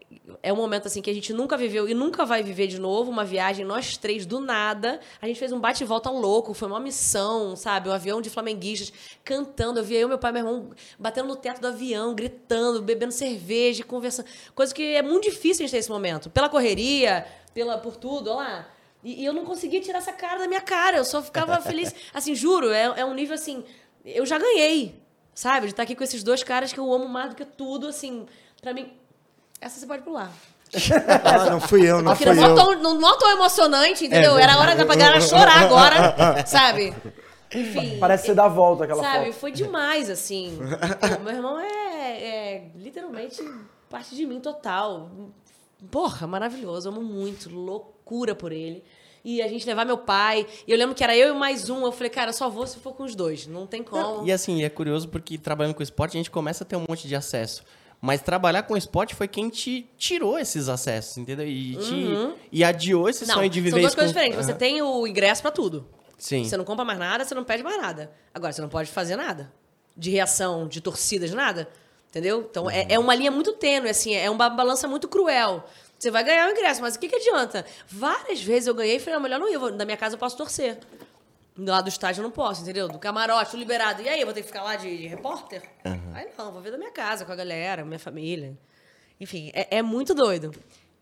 é um momento assim que a gente nunca viveu e nunca vai viver de novo, uma viagem, nós três, do nada. A gente fez um bate e volta louco, foi uma missão, sabe? Um avião de flamenguistas cantando. Eu via eu, meu pai e meu irmão batendo no teto do avião, gritando, bebendo cerveja, conversando. Coisa que é muito difícil a gente ter esse momento. Pela correria, pela, por tudo, olha lá. E, e eu não conseguia tirar essa cara da minha cara. Eu só ficava feliz. Assim, juro, é, é um nível assim. Eu já ganhei, sabe? De estar aqui com esses dois caras que eu amo mais do que tudo, assim. Pra mim. Essa você pode pular. Ah, não fui eu, não Aqui fui não, eu. tão, não, não tão emocionante, entendeu? É, Era hora da galera chorar agora, sabe? Enfim. Parece ser da volta aquela Sabe, foto. foi demais, assim. Meu irmão é, é literalmente parte de mim total. Porra, maravilhoso, amo muito, loucura por ele. E a gente levar meu pai. E eu lembro que era eu e mais um. Eu falei, cara, só vou se for com os dois. Não tem como. E assim, é curioso porque trabalhando com esporte a gente começa a ter um monte de acesso. Mas trabalhar com esporte foi quem te tirou esses acessos, entendeu? E, te, Uhum. e adiou esse Não, sonho de viver são duas coisas com- diferentes. Você Aham. tem o ingresso pra tudo. Sim. Você não compra mais nada, você não pede mais nada. Agora, você não pode fazer nada. De reação, de torcida, de nada. Entendeu? Então, é, é uma linha muito tênue, assim, é uma balança muito cruel. Você vai ganhar o ingresso, mas o que, que adianta? Várias vezes eu ganhei e falei, não, melhor não ir. Na minha casa eu posso torcer. Do lado do estádio eu não posso, entendeu? Do camarote, tô liberado. E aí, eu vou ter que ficar lá de, de repórter? Aí não, vou ver da minha casa, com a galera, minha família. Enfim, é, é muito doido.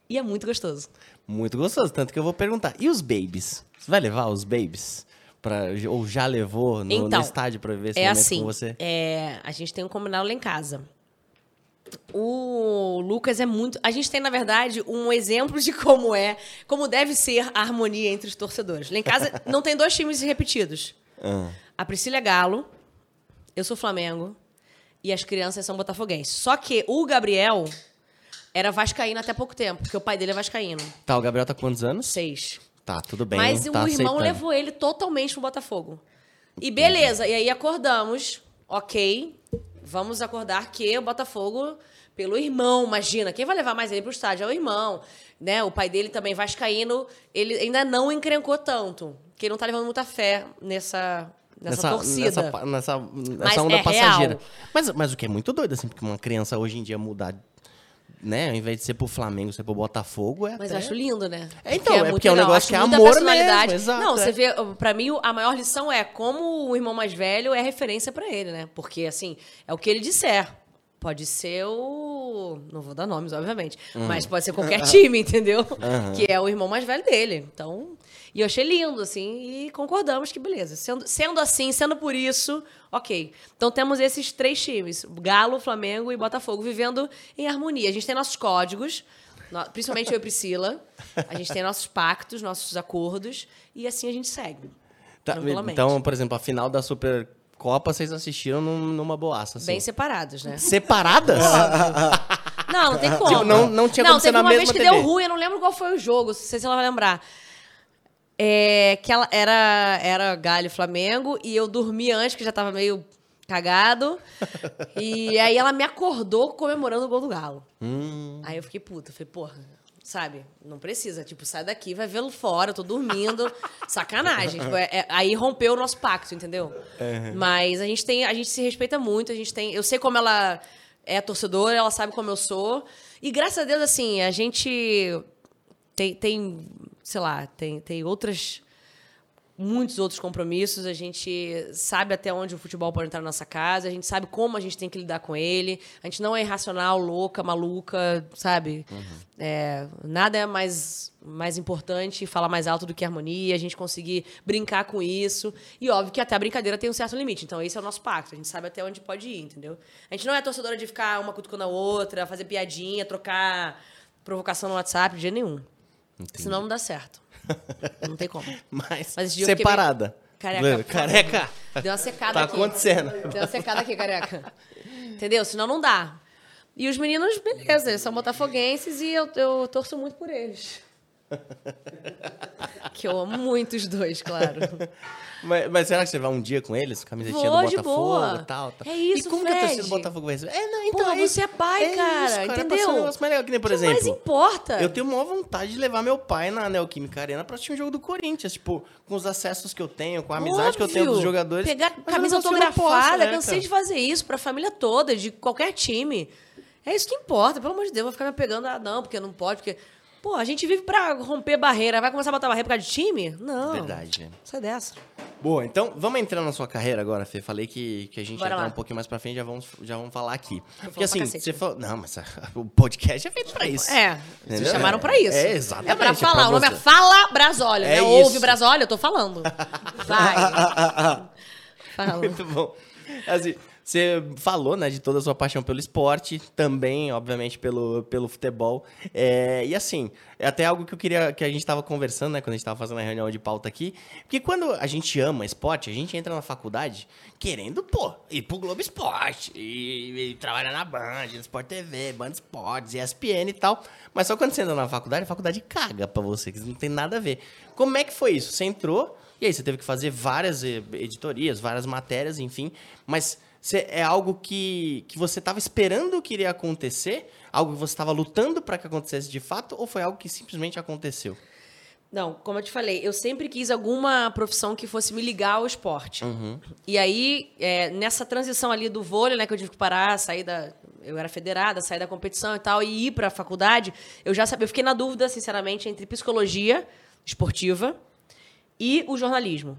E é muito gostoso. Muito gostoso, tanto que eu vou perguntar. E os babies? Você vai levar os babies? Pra, ou já levou no, no Então, estádio pra viver esse é assim, com você? É, a gente tem um combinado lá em casa. O Lucas é muito. A gente tem, na verdade, um exemplo de como é, como deve ser a harmonia entre os torcedores. Lá em casa não tem dois times repetidos. Ah. A Priscila é Galo, eu sou Flamengo e as crianças são botafoguenses. Só que o Gabriel era vascaíno até pouco tempo, porque o pai dele é vascaíno. Tá, o Gabriel tá com quantos anos? Seis. Tá, tudo bem. Mas tá o irmão aceitando. levou ele totalmente pro Botafogo. E beleza, e aí acordamos, ok, vamos acordar que o Botafogo, pelo irmão, imagina, quem vai levar mais ele pro estádio é o irmão, né? O pai dele também vascaíno, ele ainda não encrencou tanto, que ele não tá levando muita fé nessa, nessa, torcida. Nessa, pa- nessa, Mas nessa onda é passageira. real. Mas, mas o que é muito doido, assim, porque uma criança hoje em dia mudar, né? Ao invés de ser pro Flamengo, ser pro Botafogo, é Mas até... eu acho lindo, né? É, então, é muito porque é um negócio que é amor personalidade. mesmo, exato, Não, é. você vê, pra mim, a maior lição é como o irmão mais velho é referência pra ele, né? Porque, assim, é o que ele disser. Pode ser o. Não vou dar nomes, obviamente. Hum. Mas pode ser qualquer time, entendeu? Aham. Que é o irmão mais velho dele. Então. E eu achei lindo, assim, e concordamos que beleza. Sendo, sendo assim, sendo por isso, ok. Então temos esses três times: Galo, Flamengo e Botafogo, vivendo em harmonia. A gente tem nossos códigos, principalmente eu e Priscila. A gente tem nossos pactos, nossos acordos, e assim a gente segue. Tá, então, por exemplo, a final da Supercopa vocês assistiram num- numa boaça, assim. Bem separados, né? Separadas? Não, não tem como. Tipo, não- não tinha como ser teve na uma mesma vez que TV. deu ruim, eu não lembro qual foi o jogo, não sei se ela vai lembrar. É, que ela era, era Galho Flamengo, e eu dormi antes, que já tava meio cagado. e aí ela me acordou comemorando o gol do Galo. Hum. Aí eu fiquei puta, falei, porra, sabe, não precisa, tipo, sai daqui, vai vê-lo fora, eu tô dormindo, sacanagem. Tipo, é- é- aí rompeu o nosso pacto, entendeu? Uhum. Mas a gente tem, a gente se respeita muito, a gente tem, eu sei como ela é torcedora, ela sabe como eu sou, e graças a Deus, assim, a gente tem, tem sei lá, tem, tem outras muitos outros compromissos, a gente sabe até onde o futebol pode entrar na nossa casa, a gente sabe como a gente tem que lidar com ele, a gente não é irracional, louca, maluca, sabe? É, nada é mais, mais importante falar mais alto do que harmonia, a gente conseguir brincar com isso. E óbvio que até a brincadeira tem um certo limite, então esse é o nosso pacto, a gente sabe até onde pode ir, entendeu? A gente não é torcedora de ficar uma cutucando a outra, fazer piadinha, trocar provocação no WhatsApp, de jeito nenhum. Senão não dá certo. Não tem como. Mas, Mas separada. Careca. Careca. Deu uma secada Tá aqui. acontecendo. Deu uma secada aqui, careca. Entendeu? Senão não dá. E os meninos, beleza, eles são botafoguenses e eu, eu torço muito por eles. Que eu amo muito os dois, claro. Mas, mas será que você vai um dia com eles? Camisetinha Vou, do Botafogo e tal, tal? É isso, E como que a torcida do Fred. Botafogo vai receber? É, não, então Pô, é você é pai, É cara, isso, cara, entendeu? ser um negócio mais legal, que nem, por que exemplo... mais importa? Eu tenho maior vontade de levar meu pai na Neoquímica Arena pra assistir um jogo do Corinthians. Tipo, com os acessos que eu tenho, com a amizade que eu tenho Óbvio. dos jogadores. Pegar Mas camisa não posso, autografada, né, cansei de fazer isso pra família toda, de qualquer time. É isso que importa, pelo amor de Deus, vou ficar me pegando, ah, não, porque não pode, porque. Pô, a gente vive pra romper barreira. Vai começar a botar barreira por causa de time? Não. Verdade? Sai dessa. Boa, então vamos entrar na sua carreira agora, Fê. Falei que, que a gente ia Bora entrar lá. um pouquinho mais pra frente, já vamos, já vamos falar aqui. Porque pra assim, cacete, você né? falou. Não, mas a- o podcast é feito pra isso. É, Entendeu? vocês chamaram pra isso. É, exatamente. É pra falar. o nome é. Fala Brasólio, É né? Ouve. Brasólio, eu tô falando. Vai. Fala. Muito bom. Assim, você falou, né, de toda a sua paixão pelo esporte, também, obviamente, pelo, pelo futebol. É, e assim, é até algo que eu queria que a gente estava conversando, né, quando a gente estava fazendo a reunião de pauta aqui. Porque quando a gente ama esporte, a gente entra na faculdade querendo, pô, ir pro Globo Esporte, e, e trabalhar na Band, no Sport TV, Band Esportes, ESPN e tal. Mas só quando você entra na faculdade, a faculdade caga pra você, que não tem nada a ver. Como é que foi isso? Você entrou, e aí você teve que fazer várias eh, editorias, várias matérias, enfim. Mas você- é algo que, que você estava esperando que iria acontecer? Algo que você estava lutando para que acontecesse de fato? Ou foi algo que simplesmente aconteceu? Não, como eu te falei, eu sempre quis alguma profissão que fosse me ligar ao esporte. E aí, é, nessa transição ali do vôlei, né, que eu tive que parar, sair da. Eu era federada, sair da competição e tal, e ir pra faculdade, eu já sabia. Eu fiquei na dúvida, sinceramente, entre psicologia esportiva e o jornalismo.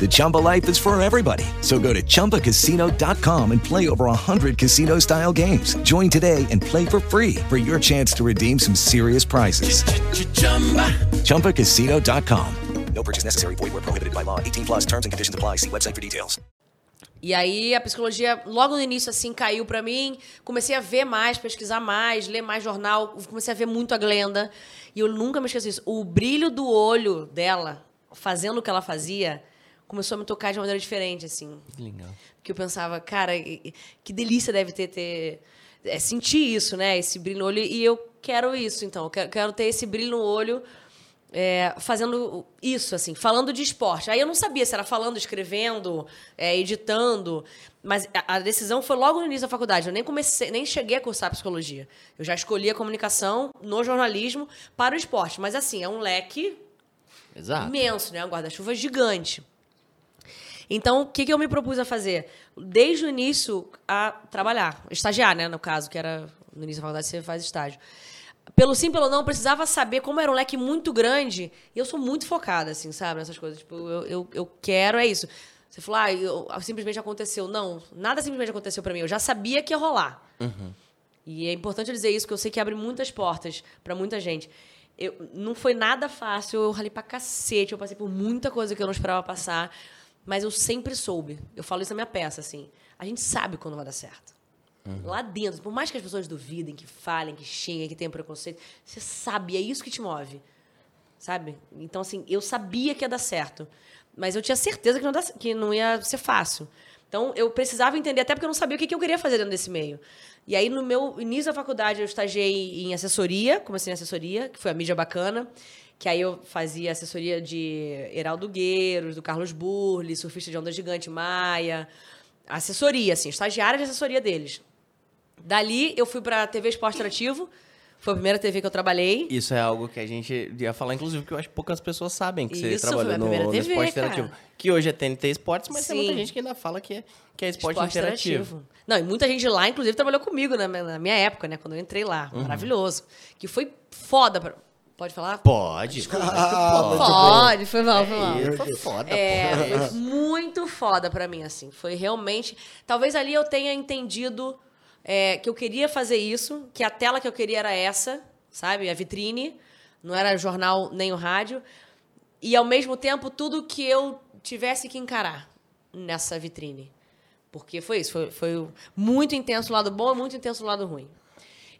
The Chumba life is for everybody. So go to ChumbaCasino.com and play over 100 casino style games. Join today and play for free for your chance to redeem some serious prizes. ChumbaCasino.com. No purchase necessary. Void where prohibited by law. 18 plus terms and conditions apply. See website for details. E aí a psicologia, logo no início, assim, caiu pra mim. Comecei a ver mais, pesquisar mais, ler mais jornal. Comecei a ver muito a Glenda. E eu nunca me esqueci disso. O brilho do olho dela, fazendo o que ela fazia, começou a me tocar de uma maneira diferente, assim. Legal. Que eu pensava, cara, que delícia deve ter ter. é, sentir isso, né? Esse brilho no olho. E eu quero isso, então. Eu quero, quero ter esse brilho no olho é, fazendo isso, assim, falando de esporte. Aí eu não sabia se era falando, escrevendo, é, editando. Mas a, a decisão foi logo no início da faculdade. Eu nem comecei, nem cheguei a cursar psicologia. Eu já escolhi a comunicação no jornalismo para o esporte. Mas assim, é um leque Exato. imenso, né? Um guarda-chuva gigante. Então, o que, que eu me propus a fazer? Desde o início, a trabalhar. Estagiar, né? No caso, que era no início da faculdade, você faz estágio. Pelo sim, pelo não, eu precisava saber como era um leque muito grande. E eu sou muito focada, assim, sabe? Nessas coisas. Tipo, eu, eu, eu quero, é isso. Você falou, ah, eu- simplesmente aconteceu. Não, nada simplesmente aconteceu pra mim. Eu já sabia que ia rolar. Uhum. E é importante eu dizer isso, porque eu sei que abre muitas portas pra muita gente. Eu, não foi nada fácil, eu ralei pra cacete, eu passei por muita coisa que eu não esperava passar, mas eu sempre soube. Eu falo isso na minha peça, assim. A gente sabe quando vai dar certo. Lá dentro, por mais que as pessoas duvidem, que falem, que xinguem, que tenham preconceito, você sabe, é isso que te move. Sabe? Então, assim, eu sabia que ia dar certo. Mas eu tinha certeza que não, que não ia ser fácil. Então, eu precisava entender, até porque eu não sabia o que que eu queria fazer dentro desse meio. E aí, no meu início da faculdade, eu estagiei em assessoria, comecei em assessoria, que foi a mídia bacana. Que aí eu fazia assessoria de Heraldo Gueiros, do Carlos Burli, surfista de onda gigante, Maia. Assessoria, assim, estagiária de assessoria deles. Dali, eu fui pra TV Esporte Interativo. Foi a primeira TV que eu trabalhei. Isso é algo que a gente ia falar, inclusive, que eu acho que poucas pessoas sabem que você Isso, foi trabalhou no, primeira no TV, esporte cara. interativo. Que hoje é TNT Esportes, mas tem muita Sim. gente que ainda fala que é, que é esporte, interativo. Não, e muita gente lá, inclusive, trabalhou comigo na minha, na minha época, né? Quando eu entrei lá. Uhum. Maravilhoso. Que foi foda. Pra... Pode falar? Pode. Desculpa. Ah, pode, foi mal, foi É mal. isso, foi foda, É, pô. foi muito foda pra mim, assim. Foi realmente... Talvez ali eu tenha entendido é, que eu queria fazer isso, que a tela que eu queria era essa, sabe? A vitrine. Não era jornal nem o rádio. E, ao mesmo tempo, tudo que eu tivesse que encarar nessa vitrine. Porque foi isso, foi, foi muito intenso o lado bom e muito intenso o lado ruim.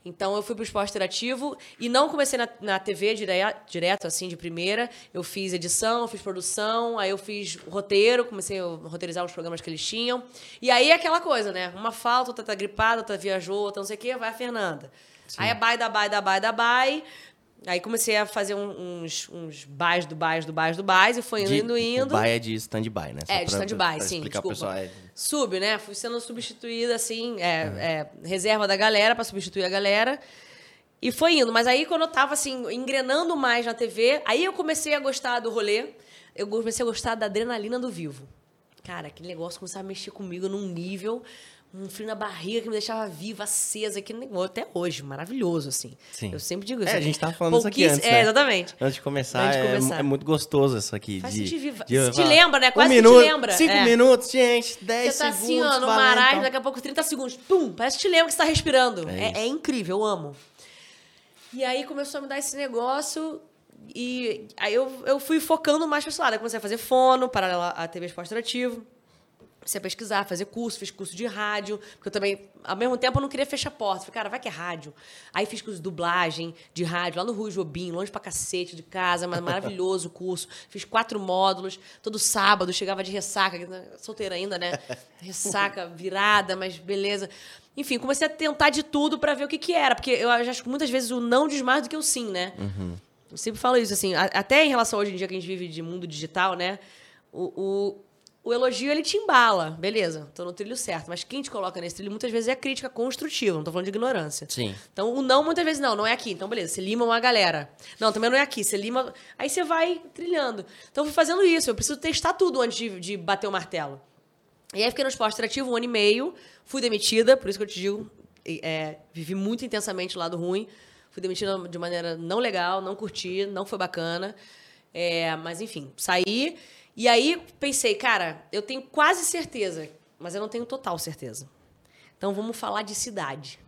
Então eu fui pro esporte interativo e não comecei na, na TV dire- direto, assim, de primeira. Eu fiz edição, fiz produção, aí eu fiz roteiro, comecei a roteirizar os programas que eles tinham. E aí é aquela coisa, né? Uma falta, outra tá gripada, outra viajou, outra não sei o quê, vai a Fernanda. Aí é bye da bye da bye da bye. Aí comecei a fazer um- uns, uns buys do buys do buys do buys e foi indo, De- indo, indo. O buy é de stand-by, né? Só É, de stand-by, sim, explicar desculpa. pessoal, é- Sub, né? Fui sendo substituída, assim, é, é, reserva da galera pra substituir a galera. E foi indo. Mas aí, quando eu tava, assim, engrenando mais na TV, aí eu comecei a gostar do rolê. Eu comecei a gostar da adrenalina do vivo. Cara, aquele negócio começava a mexer comigo num nível, um frio na barriga que me deixava viva, acesa, negócio, até hoje, maravilhoso, assim. Sim. Eu sempre digo isso. É, a gente tava falando isso aqui antes, É, né? exatamente. Antes de começar, Antes de é- começar. É, muito gostoso isso aqui. Faz de, sentir viva- de se te lembra, né? um Quase que te minuto, lembra. Cinco É. minutos, gente, dez Você tá segundos. assim, ó, no marasmo, tal. daqui a pouco 30 segundos. Pum, parece que te lembra que você tá respirando. É É, é incrível, eu amo. E aí começou a me dar esse negócio e aí eu, eu fui focando mais pra esse lado. Eu comecei a fazer fono, paralelo à TV Esporte Interativo. Comecei a pesquisar, fazer curso, fiz curso de rádio, porque eu também, ao mesmo tempo, eu não queria fechar porta. Falei, cara, vai que é rádio. Aí fiz curso de dublagem, de rádio, lá no Rui Jobim, longe pra cacete de casa, mas maravilhoso o curso. Fiz quatro módulos, todo sábado, chegava de ressaca, solteira ainda, né? Ressaca, virada, mas beleza. Enfim, comecei a tentar de tudo pra ver o que que era, porque eu acho que muitas vezes o não diz mais do que o sim, né? Eu sempre falo isso, assim, a- até em relação hoje em dia que a gente vive de mundo digital, né? O, o, o elogio, ele te embala, beleza, tô no trilho certo. Mas quem te coloca nesse trilho, muitas vezes, é crítica construtiva, não tô falando de ignorância. Sim. Então, o não, muitas vezes, não, não é aqui. Então, beleza, você lima uma galera. Não, também não é aqui, você lima... Aí você vai trilhando. Então, eu fui fazendo isso, eu preciso testar tudo antes de, de bater o martelo. E aí, fiquei no esporte interativo um ano e meio, fui demitida, por isso que eu te digo, é, vivi muito intensamente o lado ruim. Fui demitida de maneira não legal, não curti, não foi bacana. É, mas, enfim, saí. E aí, pensei, cara, eu tenho quase certeza, mas eu não tenho total certeza. Então, vamos falar de cidade.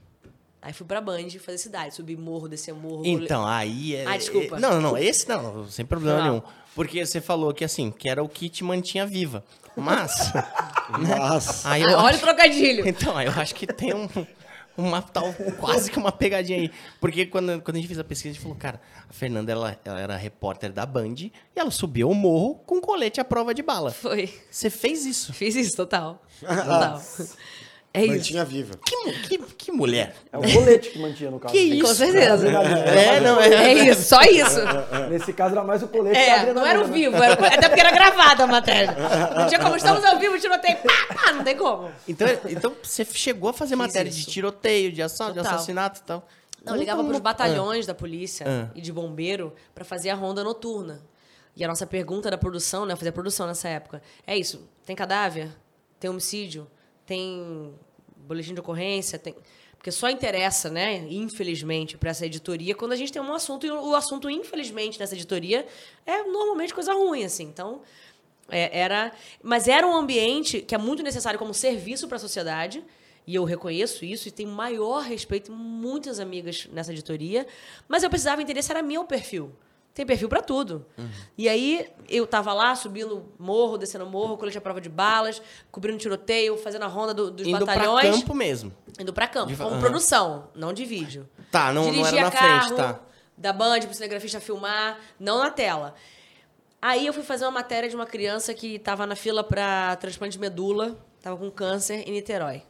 Aí fui pra Band fazer cidade, subir morro, descer morro. Então, aí é. Ah, desculpa. é- Não, não, não, esse não, sem problema Não. nenhum. Porque você falou que assim, que era o que te mantinha viva. Mas. Mas. Aí eu Ah, olha acho- o trocadilho. Então, aí eu acho que tem um, uma tal, quase que uma pegadinha aí. Porque quando, quando a gente fez a pesquisa, a gente falou, cara, a Fernanda ela, ela era repórter da Band e ela subiu o morro com colete à prova de bala. Foi. Você fez isso? Fiz isso, total. Total. É isso. Mantinha viva. Que, que, que mulher. É o colete que mantinha no caso. Que Com isso? certeza. É, não, é. É isso, só isso. Nesse caso era mais o colete que a É, não era o vivo, era, até porque era gravada a matéria. Não tinha como, estamos ao vivo, tiroteio, pá, pá, não tem como. Então, então você chegou a fazer matéria de isso. tiroteio, de assalto, de assassinato e tal. Não, eu ligava para os batalhões da polícia Ah. e de bombeiro para fazer a ronda noturna. E a nossa pergunta da produção, né? Eu fazia produção nessa época. É isso, tem cadáver? Tem homicídio? Tem boletim de ocorrência? Tem... Porque só interessa, né, infelizmente, para essa editoria quando a gente tem um assunto, e o assunto, infelizmente, nessa editoria é normalmente coisa ruim, assim. Então, é, era, mas era um ambiente que é muito necessário como serviço para a sociedade, e eu reconheço isso e tenho maior respeito, muitas amigas nessa editoria, mas eu precisava entender se era meu perfil. Tem perfil para tudo. E aí eu tava lá subindo morro, descendo morro, colete à prova de balas, cobrindo tiroteio, fazendo a ronda do- dos Indo batalhões. pra campo mesmo. Indo pra campo, como aham. produção, não de vídeo. Tá, não, não Dirigia era na carro, frente, tá. Da Band pro cinegrafista filmar, não na tela. Aí eu fui fazer uma matéria de uma criança que estava na fila para transplante de medula, estava com câncer em Niterói.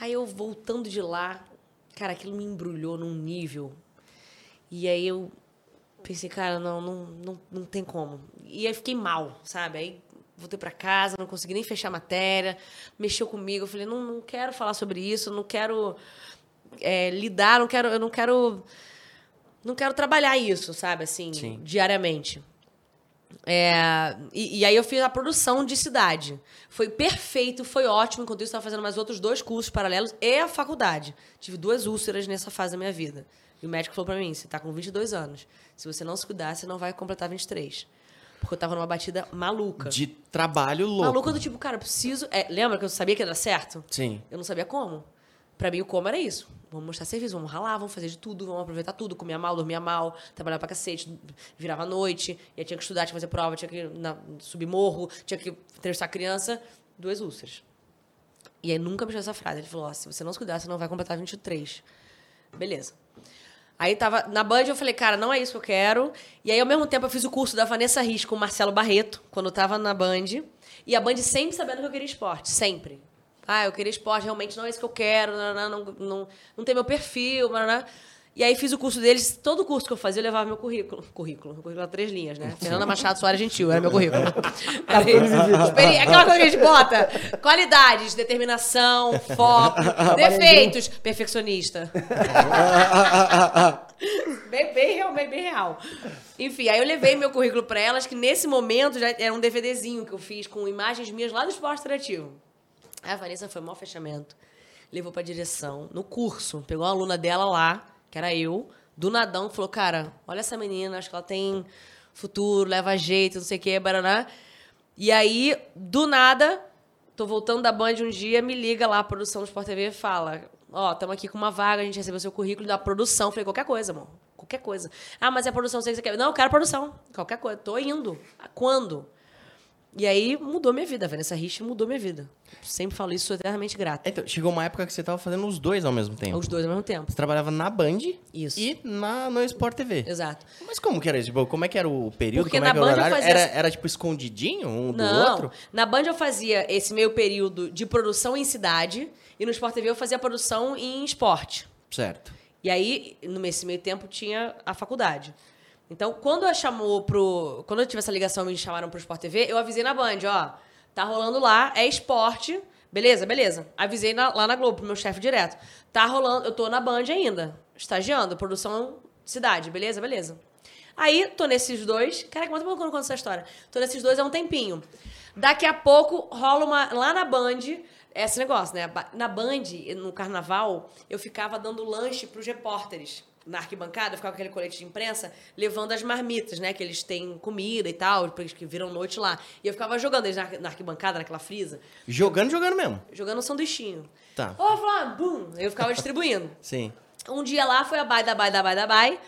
Aí eu voltando de lá, cara, aquilo me embrulhou num nível. E aí eu pensei, cara, não, não, não, não tem como. E aí fiquei mal, sabe? Aí voltei para casa, não consegui nem fechar a matéria, mexeu comigo. Eu falei, não, não quero falar sobre isso, não quero é, lidar, não quero, eu não quero, não quero trabalhar isso, sabe? Assim, Sim. diariamente. É, e, e aí eu fiz a produção de cidade. Foi perfeito, foi ótimo. Enquanto isso, estava fazendo mais outros dois cursos paralelos e a faculdade. Tive duas úlceras nessa fase da minha vida. E o médico falou pra mim: você tá com 22 anos. Se você não se cuidar, você não vai completar 23. Porque eu tava numa batida maluca. De trabalho louco. Maluca do tipo, cara, eu preciso. É, lembra que eu sabia que ia dar certo? Sim. Eu não sabia como. Pra mim, o como era isso. Vamos mostrar serviço, vamos ralar, vamos fazer de tudo, vamos aproveitar tudo. Comia mal, dormia mal, trabalhava pra cacete, virava à noite, e aí tinha que estudar, tinha que fazer prova, tinha que na, subir morro, tinha que entrevistar criança. Duas úlceras. E aí nunca me essa frase. Ele falou: ó, se você não se cuidar, você não vai completar 23. Beleza. Aí tava na Band, eu falei, cara, não é isso que eu quero. E aí, ao mesmo tempo, eu fiz o curso da Vanessa Riz com o Marcelo Barreto, quando eu tava na Band. E a Band sempre sabendo que eu queria esporte, sempre. Ah, eu queria esporte, realmente não é isso que eu quero, não, não, não, não, tem meu perfil, não. E aí fiz o curso deles, todo curso que eu fazia eu levava meu currículo. Currículo, meu currículo era três linhas, né? Fernanda Machado Soares Gentil, era meu currículo. Aí, experi- aquela coisa que a gente bota. Qualidades, determinação, foco, defeitos, perfeccionista. bem, bem real, bem, bem real. Enfim, aí eu levei meu currículo pra elas, que nesse momento já era um DVDzinho que eu fiz com imagens minhas lá do esporte interativo. Aí a Vanessa foi o maior fechamento. Levou pra direção, no curso. Pegou uma aluna dela lá, que era eu, do nadão, falou: Cara, olha essa menina, acho que ela tem futuro, leva jeito, não sei o quê, baraná. E aí, do nada, tô voltando da Band um dia, me liga lá a produção do Sport TV e fala: Ó, estamos aqui com uma vaga, a gente recebeu seu currículo da produção. Falei: Qualquer coisa, amor. Qualquer coisa. Ah, mas é produção, sei que você quer. Não, eu quero produção. Qualquer coisa. Tô indo. Quando? E aí mudou minha vida. A Vanessa Rich mudou minha vida. Sempre falo isso, sou eternamente grata. Então, chegou uma época que você tava fazendo os dois ao mesmo tempo. Os dois ao mesmo tempo. Você trabalhava na Band Isso. e na, no Sport TV. Exato. Mas como que era isso? Tipo, como é que era o período? Porque como é na que era o Band eu horário? fazia Era, era tipo escondidinho um do Não. outro? Na Band eu fazia esse meio período de produção em cidade e no Sport TV eu fazia produção em esporte. Certo. E aí, nesse meio tempo, tinha a faculdade. Então, quando eu chamou pro. Quando eu tive essa ligação me chamaram pro Sport TV, eu avisei na Band, ó, tá rolando lá, é esporte. Beleza, beleza. Avisei na- lá na Globo, pro meu chefe direto. Tá rolando, eu tô na Band ainda, estagiando, produção cidade, beleza, beleza. Aí, tô nesses dois. Caraca, mas quando eu conto essa história? Tô nesses dois há um tempinho. Daqui a pouco rola uma. Lá na Band, esse negócio, né? Na Band, no carnaval, eu ficava dando lanche pros repórteres. Na arquibancada, eu ficava com aquele colete de imprensa, levando as marmitas, né? Que eles têm comida e tal, depois que viram noite lá. E eu ficava jogando eles na, na arquibancada, naquela frisa, Jogando, jogando mesmo. jogando um sanduichinho. Tá. Ô, Flávio, bum! Eu ficava distribuindo. Sim. Um dia lá foi a bai da bai da bai da bai.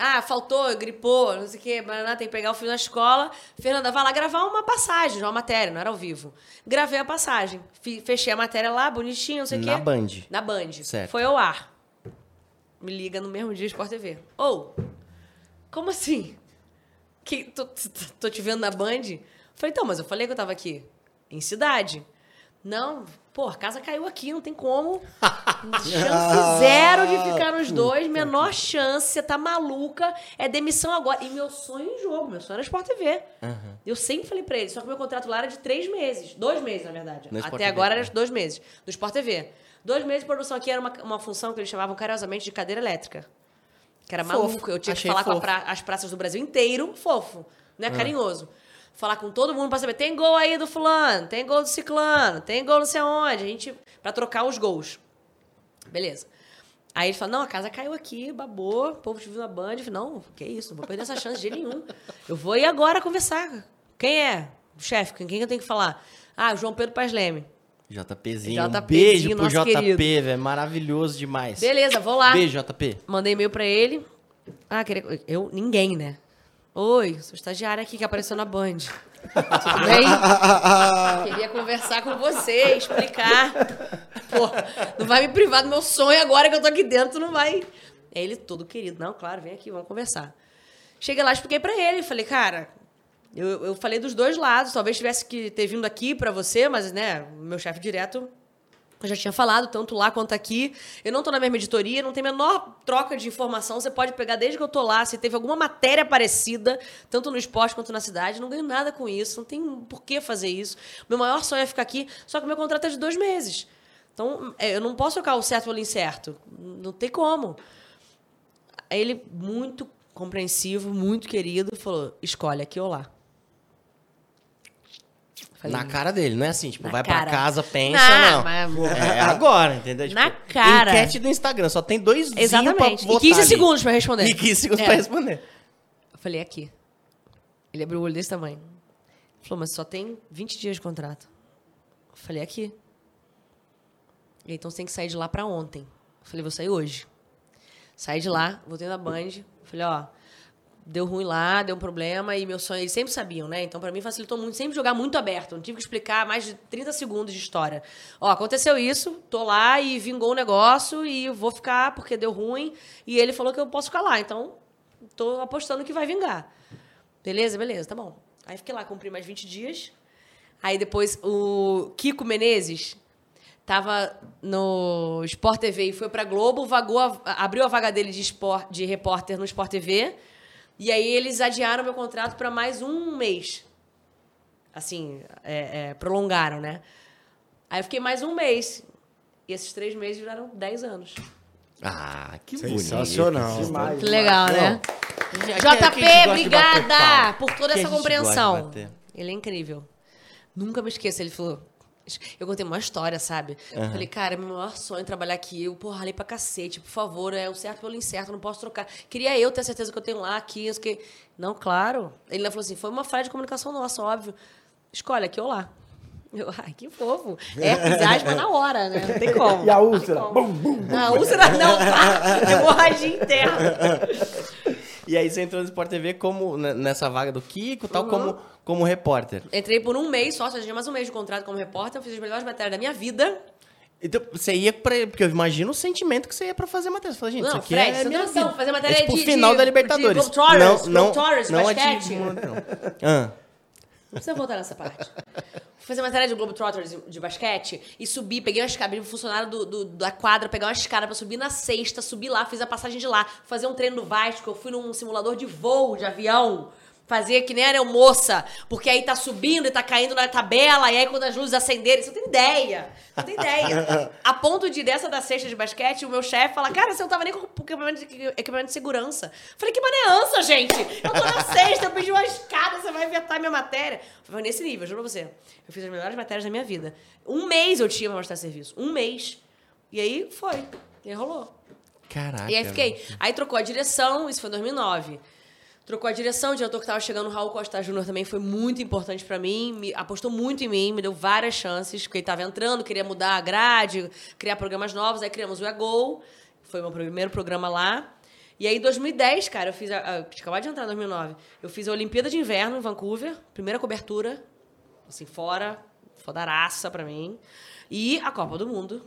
Ah, faltou, gripou, não sei o quê, tem que pegar o filho na escola. Fernanda, vai lá gravar uma passagem, uma matéria, não era ao vivo. Gravei a passagem. Fechei a matéria lá, bonitinho, não sei o quê. Na Band. Na Band. Certo. Foi ao ar. Me liga no mesmo dia Sport TV. Ou, como assim? Que, tô, tô- te vendo na Band? Falei, então, mas eu falei que eu tava aqui. Em cidade. Não, pô, a casa caiu aqui, não tem como. Chance zero de ficar nos dois, menor chance, você tá maluca, é demissão agora. E meu sonho em jogo, meu sonho era Sport TV. Eu sempre falei pra ele, só que meu contrato lá era de três meses. Dois meses, na verdade. No Sport Até TV, agora é. era de dois meses. Do Sport TV. Dois meses de produção aqui era uma, uma função que eles chamavam carinhosamente de cadeira elétrica. Que era Fofo. maluco. Eu tinha Achei que falar com fofo. pra- as praças do Brasil inteiro, fofo, né? Ah. Carinhoso. Falar com todo mundo pra saber, tem gol aí do fulano, tem gol do ciclano, tem gol não sei onde. A gente, pra trocar os gols. Beleza. Aí ele fala, não, a casa caiu aqui, babou, o povo te viu na Band. Eu falei, não, que isso, não vou perder essa chance de jeito nenhum. Eu vou ir agora conversar. Quem é? O chefe, com quem que eu tenho que falar? Ah, o João Pedro Paz Leme. JPzinho. um JPzinho, beijo pro JP, velho. Maravilhoso demais. Beleza, vou lá. Beijo, JP. Mandei e-mail pra ele. Ah, queria... eu, ninguém, né? Oi, sou estagiária aqui que apareceu na Band. Tudo bem? Queria conversar com você, explicar. Pô, não vai me privar do meu sonho agora que eu tô aqui dentro, não vai. Aí ele, todo querido, não, claro, vem aqui, vamos conversar. Cheguei lá, expliquei pra ele, falei, cara, eu, eu falei dos dois lados, talvez tivesse que ter vindo aqui pra você, mas, né, meu chefe direto eu já tinha falado, tanto lá quanto aqui. Eu não tô na mesma editoria, não tem a menor troca de informação. Você pode pegar desde que eu tô lá, se teve alguma matéria parecida, tanto no esporte quanto na cidade. Não ganho nada com isso, não tem por que fazer isso. Meu maior sonho é ficar aqui, só que meu contrato é de dois meses. Então, é, eu não posso trocar o certo pelo incerto. Não tem como. Ele, muito compreensivo, muito querido, falou: escolhe aqui ou lá. Falei, Na cara dele, não é assim, tipo, Na vai cara. pra casa, pensa, Não, não. mas, amor. É agora, entendeu? Na Tipo, cara. Enquete do Instagram, só tem dois Exatamente. pra E votar 15 ali. segundos pra responder. E 15 segundos É. pra responder. Eu falei, aqui. Ele abriu o olho desse tamanho. Falou, mas só tem 20 dias de contrato. Eu falei, aqui. E aí, então você tem que sair de lá pra ontem. Eu falei, vou sair hoje. Saí de lá, voltei na Band. Falei, ó, deu ruim lá, deu um problema. E meu sonho, eles sempre sabiam, né? Então, pra mim, facilitou muito. Sempre jogar muito aberto. Não tive que explicar mais de 30 segundos de história. Ó, aconteceu isso, tô lá e vingou o negócio e vou ficar porque deu ruim. E ele falou que eu posso ficar lá. Então, tô apostando que vai vingar. Beleza, beleza, tá bom. Aí fiquei lá, cumpri mais 20 dias. Aí depois o Kiko Menezes tava no Sport TV e foi pra Globo, vagou abriu a vaga dele de, espor- de repórter no Sport TV. E aí eles adiaram meu contrato pra mais um mês. Assim, é, é, prolongaram, né? Aí eu fiquei mais um mês. E esses três meses viraram 10 anos. Ah, que Sensacional. bonito. Demais, Que legal, né? JP, quem bater obrigada por toda Quem essa compreensão. Ele é incrível. Nunca me esqueço. Ele falou. Eu contei uma história, sabe? Aham. Falei, cara, meu maior sonho é trabalhar aqui. Eu, porra, ralei pra cacete. Por favor, é o certo pelo incerto, não posso trocar. Queria eu ter certeza que eu tenho lá, aqui, isso que. Não, claro. Ele falou assim: foi uma falha de comunicação nossa, óbvio. Escolhe aqui ou lá. Eu, ai, que fofo. É, entusiasmo na hora, né? Não tem como. E a úlcera? Bum, bum. A úlcera não, tá. Hemorragia interna. E aí você entrou no Sport TV como, né, nessa vaga do Kiko, tal, Uhum. como, como repórter. Entrei por um mês só, só tinha mais um mês de contrato como repórter. Eu fiz as melhores matérias da minha vida. Então, você ia pra... Porque eu imagino o sentimento que você ia pra fazer matéria. Você fala, gente, Não, isso aqui Fred, é você minha noção, vida. fazer matéria é tipo de- o final de- da de Libertadores. Globetrotters, não, não, Globetrotters, não é basquete. de... Não. Ah. Não precisa voltar nessa parte. Fazer matéria de Globetrotters de, de basquete e subi, peguei uma escada, um funcionário do, do- da quadra, pegar uma escada pra subir na sexta, subi lá, fiz a passagem de lá, fazer um treino no Vasco, eu fui num simulador de voo de avião. Fazia que nem aeromoça, porque aí tá subindo e tá caindo na tabela, e aí quando as luzes acenderem, você não tem ideia. Não tem ideia. A ponto de dessa da sexta de basquete, o meu chefe fala: Cara, você não tava nem com equipamento de, equipamento de segurança. Falei: Que maneança, gente! Eu tô na sexta, eu pedi uma escada, você vai vetar minha matéria. Foi nesse nível, juro pra você. Eu fiz as melhores matérias da minha vida. Um mês eu tinha pra mostrar serviço. Um mês. E aí foi. E aí rolou. Caraca. E aí fiquei. Aí trocou a direção, isso foi em 2009. Trocou a direção, o diretor que tava chegando, o Raul Costa Júnior, também foi muito importante pra mim, me apostou muito em mim, me deu várias chances, porque ele tava entrando, queria mudar a grade, criar programas novos, aí criamos o E-Go, foi meu primeiro programa lá. E aí, em 2010, cara, eu fiz. A, a, de entrar em 2009. Eu fiz a Olimpíada de Inverno em Vancouver, primeira cobertura, assim, fora, fodaraça pra mim. E a Copa do Mundo,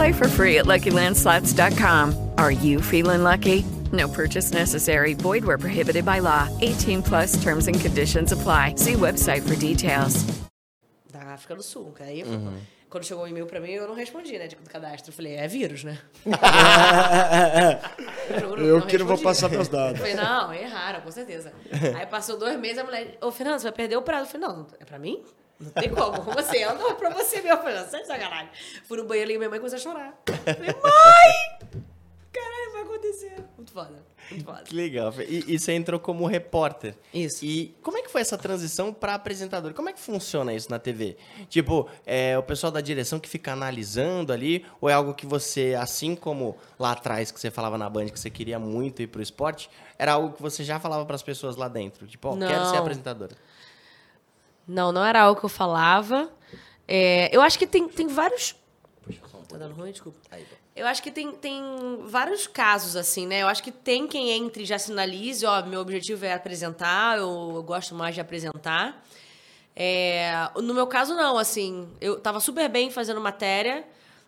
Play for free at LuckyLandSlots.com. Are you feeling lucky? No purchase necessary. Void where prohibited by law. 18 plus terms and conditions apply. See website for details. Da África do Sul. que Aí, Uhum. quando chegou o e-mail pra mim, eu não respondi, né? de- Do cadastro. Eu falei, é vírus, né? juro, Eu que não vou passar meus dados. Eu falei, não, erraram, com certeza. Aí passou dois meses, a mulher, ô, Fernando, você vai perder o prazo. Eu falei, não, é pra mim? Não tem como, não, é pra você mesmo. Eu falei, não, você é sacanagem. Fui no banheiro, liguei minha mãe e comecei a chorar. Falei, mãe! Caralho, vai acontecer. Muito foda, muito foda. Que legal. E, e você entrou como repórter. Isso. E como é que foi essa transição para apresentador? Como é que funciona isso na TV? Tipo, é o pessoal da direção que fica analisando ali? Ou é algo que você, assim como lá atrás que você falava na Band que você queria muito ir pro esporte, era algo que você já falava para as pessoas lá dentro? Tipo, ó, quero ser apresentadora. Não, não era algo que eu falava. É, eu acho que tem, tem vários. Tá dando ruim? Desculpa. Eu acho que tem, tem vários casos, assim, né? Eu acho que tem quem entre e já sinalize, ó, meu objetivo é apresentar, eu, eu gosto mais de apresentar. É, no meu caso, não, assim, eu tava super bem fazendo matéria,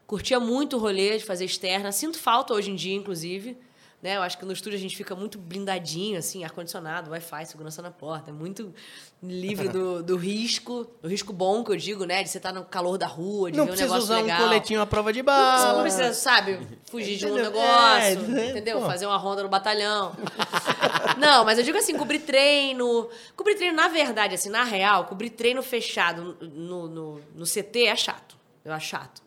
curtia muito o rolê de fazer externa, sinto falta hoje em dia, inclusive. Né? Eu acho que no estúdio a gente fica muito blindadinho, assim, ar-condicionado, Wi-Fi, segurança na porta. É muito livre do, do risco, do risco bom que eu digo, né? De você estar no calor da rua, de Não ver um precisa negócio usar legal. um coletinho à prova de Você bala. não precisa, sabe, fugir de um Entendeu? negócio, É, entendeu? pô. Fazer uma ronda no batalhão. Não, mas eu digo assim, cobrir treino. Cobrir treino, na verdade, assim, na real, cobrir treino fechado no, no, no CT é chato. Eu acho chato.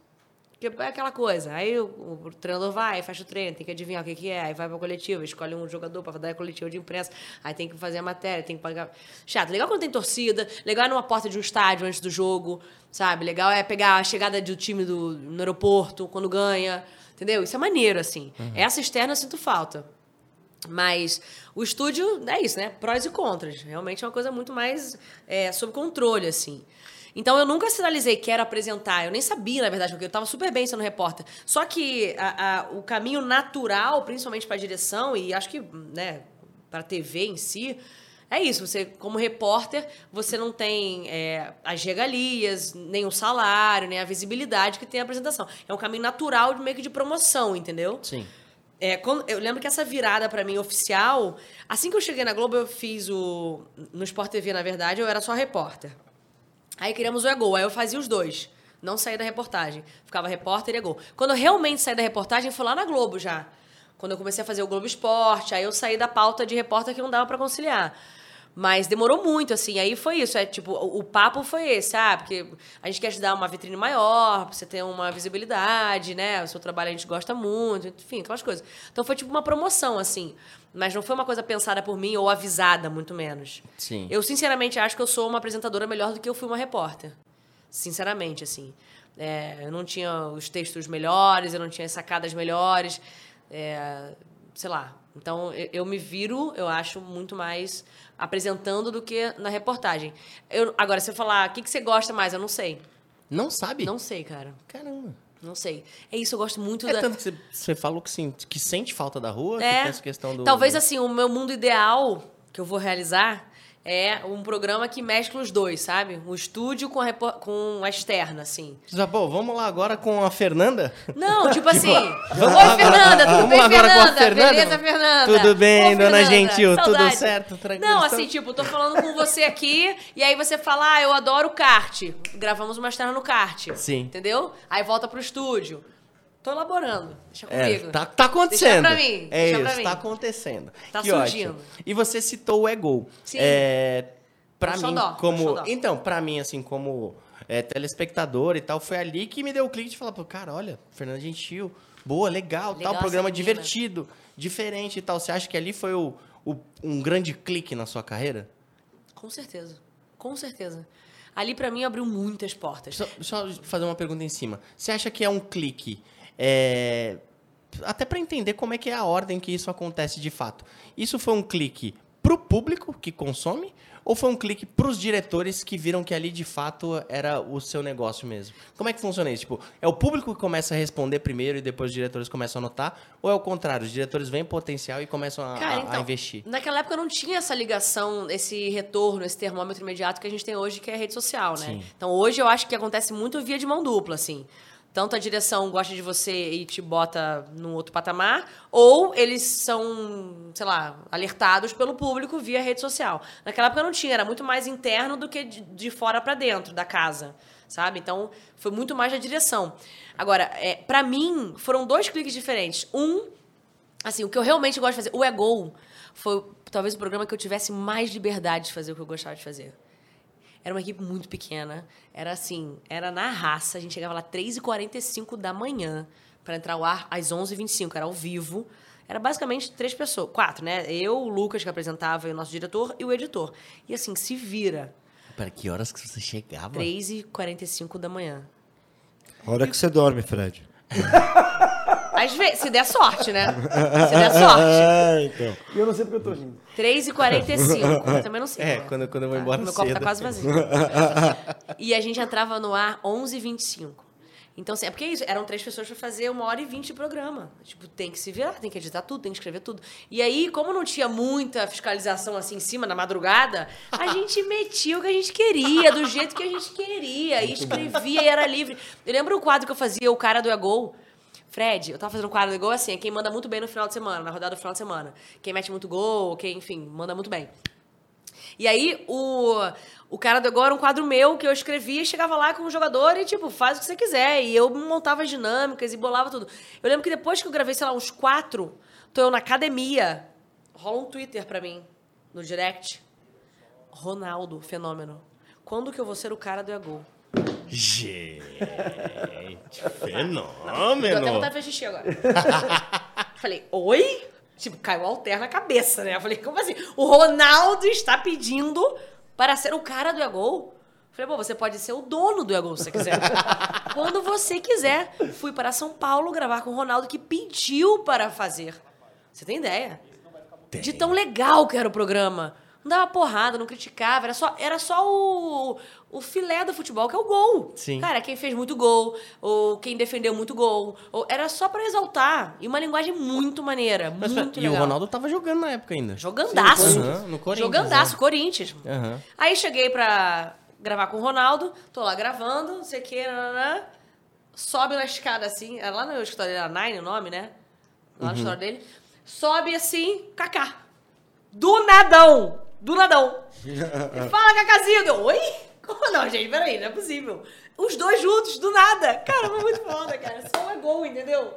Porque é aquela coisa. Aí o, o treinador vai, fecha o treino, tem que adivinhar o que, que é. Aí vai pra coletiva, escolhe um jogador pra dar a coletiva de imprensa. Aí tem que fazer a matéria, tem que pagar. Chato. Legal quando tem torcida. Legal é numa porta de um estádio antes do jogo, sabe? Legal é pegar a chegada do time do, no aeroporto, quando ganha. Entendeu? Isso é maneiro, assim. Essa externa eu sinto falta. Mas o estúdio é isso, né? Prós e contras. Realmente é uma coisa muito mais é, sob controle, assim. Então eu nunca sinalizei quero apresentar. Eu nem sabia, na verdade, porque eu estava super bem sendo repórter. Só que a- a- o caminho natural, principalmente para a direção, e acho que né, para TV em si, é isso. Você, como repórter, você não tem é, as regalias, nem o salário, nem a visibilidade que tem a apresentação. É um caminho natural de meio que de promoção, entendeu? Sim. É, quando- eu lembro que essa virada pra mim oficial, assim que eu cheguei na Globo, eu fiz o. No Sport TV, na verdade, eu era só repórter. Aí criamos o Egol, aí eu fazia os dois. Não saía da reportagem. Ficava repórter e Egol. Quando eu realmente saí da reportagem, foi lá na Globo já. Quando eu comecei a fazer o Globo Esporte, aí eu saí da pauta de repórter que não dava pra conciliar. Mas demorou muito, assim. Aí foi isso. É tipo, o, o papo foi esse, ah, porque a gente quer te dar uma vitrine maior, pra você ter uma visibilidade, né? O seu trabalho a gente gosta muito, enfim, aquelas coisas. Então foi tipo uma promoção, assim. Mas não foi uma coisa pensada por mim ou avisada, muito menos. Sim. Eu, sinceramente, acho que eu sou uma apresentadora melhor do que eu fui uma repórter. Sinceramente, assim. É, eu não tinha os textos melhores, eu não tinha as sacadas melhores. é, sei lá. Então, eu, eu me viro, eu acho, muito mais apresentando do que na reportagem. Eu, agora, se eu falar, o que, que você gosta mais? Eu não sei. Não sabe? Não sei, cara. Caramba. Não sei. É isso, eu gosto muito É da... tanto que você, falou que, sim, que sente falta da rua, que É. tem essa questão do... Talvez assim, o meu mundo ideal que eu vou realizar é um programa que mescla os dois, sabe? O estúdio com a, com a externa, assim. Pô, vamos lá agora com a Fernanda? Não, tipo assim. vamos Oi, Fernanda, tudo vamos bem, agora com a Fernanda? Fernanda? Beleza, Fernanda? Tudo bem, Ô, dona Fernanda, Gentil? Tudo saudade. certo? Tranquilo? Não, assim, tipo, tô falando com você aqui, e aí você fala, ah, eu adoro kart. Gravamos uma externa no kart. Sim. Entendeu? Aí volta pro estúdio. Tô elaborando. Deixa É, comigo. tá, tá acontecendo. Deixa pra mim. É deixa isso, mim. tá acontecendo. Tá que surgindo. ótimo. E você citou o Egol. Sim. É, pra Meu mim, meu como... Então, pra mim, assim, como é, telespectador e tal, foi ali que me deu o clique de falar, pô, cara, olha, Fernanda Gentil, boa, legal, Legal tal, programa menina. divertido. diferente e tal. Você acha que ali foi o, o- um grande clique na sua carreira? Com certeza. Com certeza. Ali, pra mim, abriu muitas portas. Só, só fazer uma pergunta em cima. Você acha que é um clique? É, Até para entender como é que é a ordem que isso acontece de fato. Isso foi um clique pro público que consome ou foi um clique pros diretores que viram que ali de fato era o seu negócio mesmo? Como é que funciona isso? Tipo, é o público que começa a responder primeiro e depois os diretores começam a anotar? Ou é o contrário? Os diretores veem potencial e começam a, Cara, a então, investir? Naquela época não tinha essa ligação, esse retorno, esse termômetro imediato que a gente tem hoje, que é a rede social, né? Sim. Então hoje eu acho que acontece muito via de mão dupla, assim. Tanto a direção gosta de você e te bota num outro patamar, ou eles são, sei lá, alertados pelo público via rede social. Naquela época não tinha, era muito mais interno do que de, fora pra dentro da casa, sabe? Então foi muito mais da direção. Agora, é, para mim, foram dois cliques diferentes. Um, Assim, o que eu realmente gosto de fazer, o É Gol, foi talvez o programa que eu tivesse mais liberdade de fazer o que eu gostava de fazer. Era uma equipe muito pequena. Era assim, era na raça. A gente chegava lá 3h45 da manhã para entrar ao ar às 11h25. Era ao vivo. Era basicamente três pessoas. Quatro, né? Eu, o Lucas, que apresentava, e o nosso diretor, e o editor. E assim, se vira. Para que horas que você chegava? 3h45 da manhã. Hora que você dorme, Fred. Às vezes, se der sorte, né? Se der sorte. É, então. E eu não sei porque eu tô rindo. 3h45. Eu também não sei. É, né? quando, quando eu vou embora Meu cedo. copo tá quase vazio. e a gente entrava no ar 11h25. Então, assim, é porque é isso. Eram três pessoas pra fazer uma hora e vinte de programa. Tipo, tem que se virar, tem que editar tudo, tem que escrever tudo. E aí, como não tinha muita fiscalização assim em cima, na madrugada, a gente metia o que a gente queria, do jeito que a gente queria. E escrevia e era livre. Eu lembro o quadro que eu fazia, o cara do Egol. Fred, eu tava fazendo um quadro do Egol assim, é quem manda muito bem no final de semana, na rodada do final de semana. Quem mete muito gol, quem, enfim, manda muito bem. E aí, o, o cara do agora, um quadro meu que eu escrevia, e chegava lá com o jogador e, tipo, faz o que você quiser. E eu montava as dinâmicas e bolava tudo. Eu lembro que depois que eu gravei, sei lá, uns quatro, tô eu na academia, rola um Twitter pra mim, no direct. Ronaldo, fenômeno. Quando que eu vou ser o cara do Egol? Gente, Deu até fenômeno. vontade de xixi agora. Falei, oi? Tipo, caiu o alter na cabeça, né? Eu falei, como assim? O Ronaldo está pedindo para ser o cara do Egol? Falei, pô, você pode ser o dono do Egol se você quiser. Quando você quiser. Fui para São Paulo gravar com o Ronaldo, que pediu para fazer. Você tem ideia? De tão legal que era o programa. Não dava porrada, não criticava, era só, era só o, o filé do futebol, que é o gol. Sim. Cara, quem fez muito gol, ou quem defendeu muito gol. Ou, era só pra exaltar. E uma linguagem muito maneira, Mas, muito e legal. o Ronaldo tava jogando na época ainda. Jogandaço. Aham, no Corinthians. Jogandaço, né? Corinthians. Aham. Aí cheguei pra gravar com o Ronaldo, tô lá gravando, não sei o que, nananã. sobe na escada assim, é lá no escritório dele, era Nine o nome, né? Lá no Uhum. escritório dele. Sobe assim, Kaká. Do nadão! Do nadão! Fala, Cacazinho! Eu, oi? Como não, gente? Peraí, não é possível. Os dois juntos, do nada. Cara, foi muito foda, cara. Só é gol, entendeu?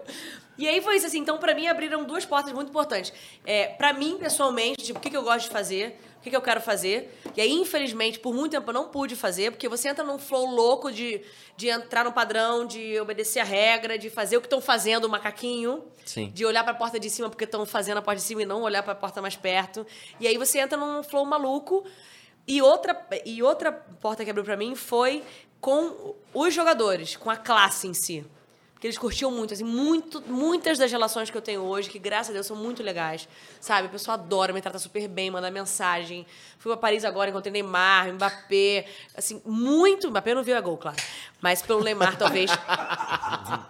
E aí foi isso, assim. Então, pra mim, abriram duas portas muito importantes. É, pra mim, pessoalmente, tipo, o que, que eu gosto de fazer, o que, que eu quero fazer. E aí, infelizmente, por muito tempo eu não pude fazer, porque você entra num flow louco de, de entrar no padrão, de obedecer a regra, de fazer o que estão fazendo o macaquinho. Sim. De olhar pra porta de cima porque estão fazendo a porta de cima e não olhar pra porta mais perto. E aí você entra num flow maluco. E outra, e outra porta que abriu pra mim foi com os jogadores, com a classe em si. Porque eles curtiam muito, assim, muito, muitas das relações que eu tenho hoje, que graças a Deus são muito legais, sabe? A pessoa adora, me trata super bem, manda mensagem. Fui pra Paris agora, encontrei Neymar, Mbappé, assim, muito... Mbappé não viu a gol, claro. Mas pelo Neymar, talvez...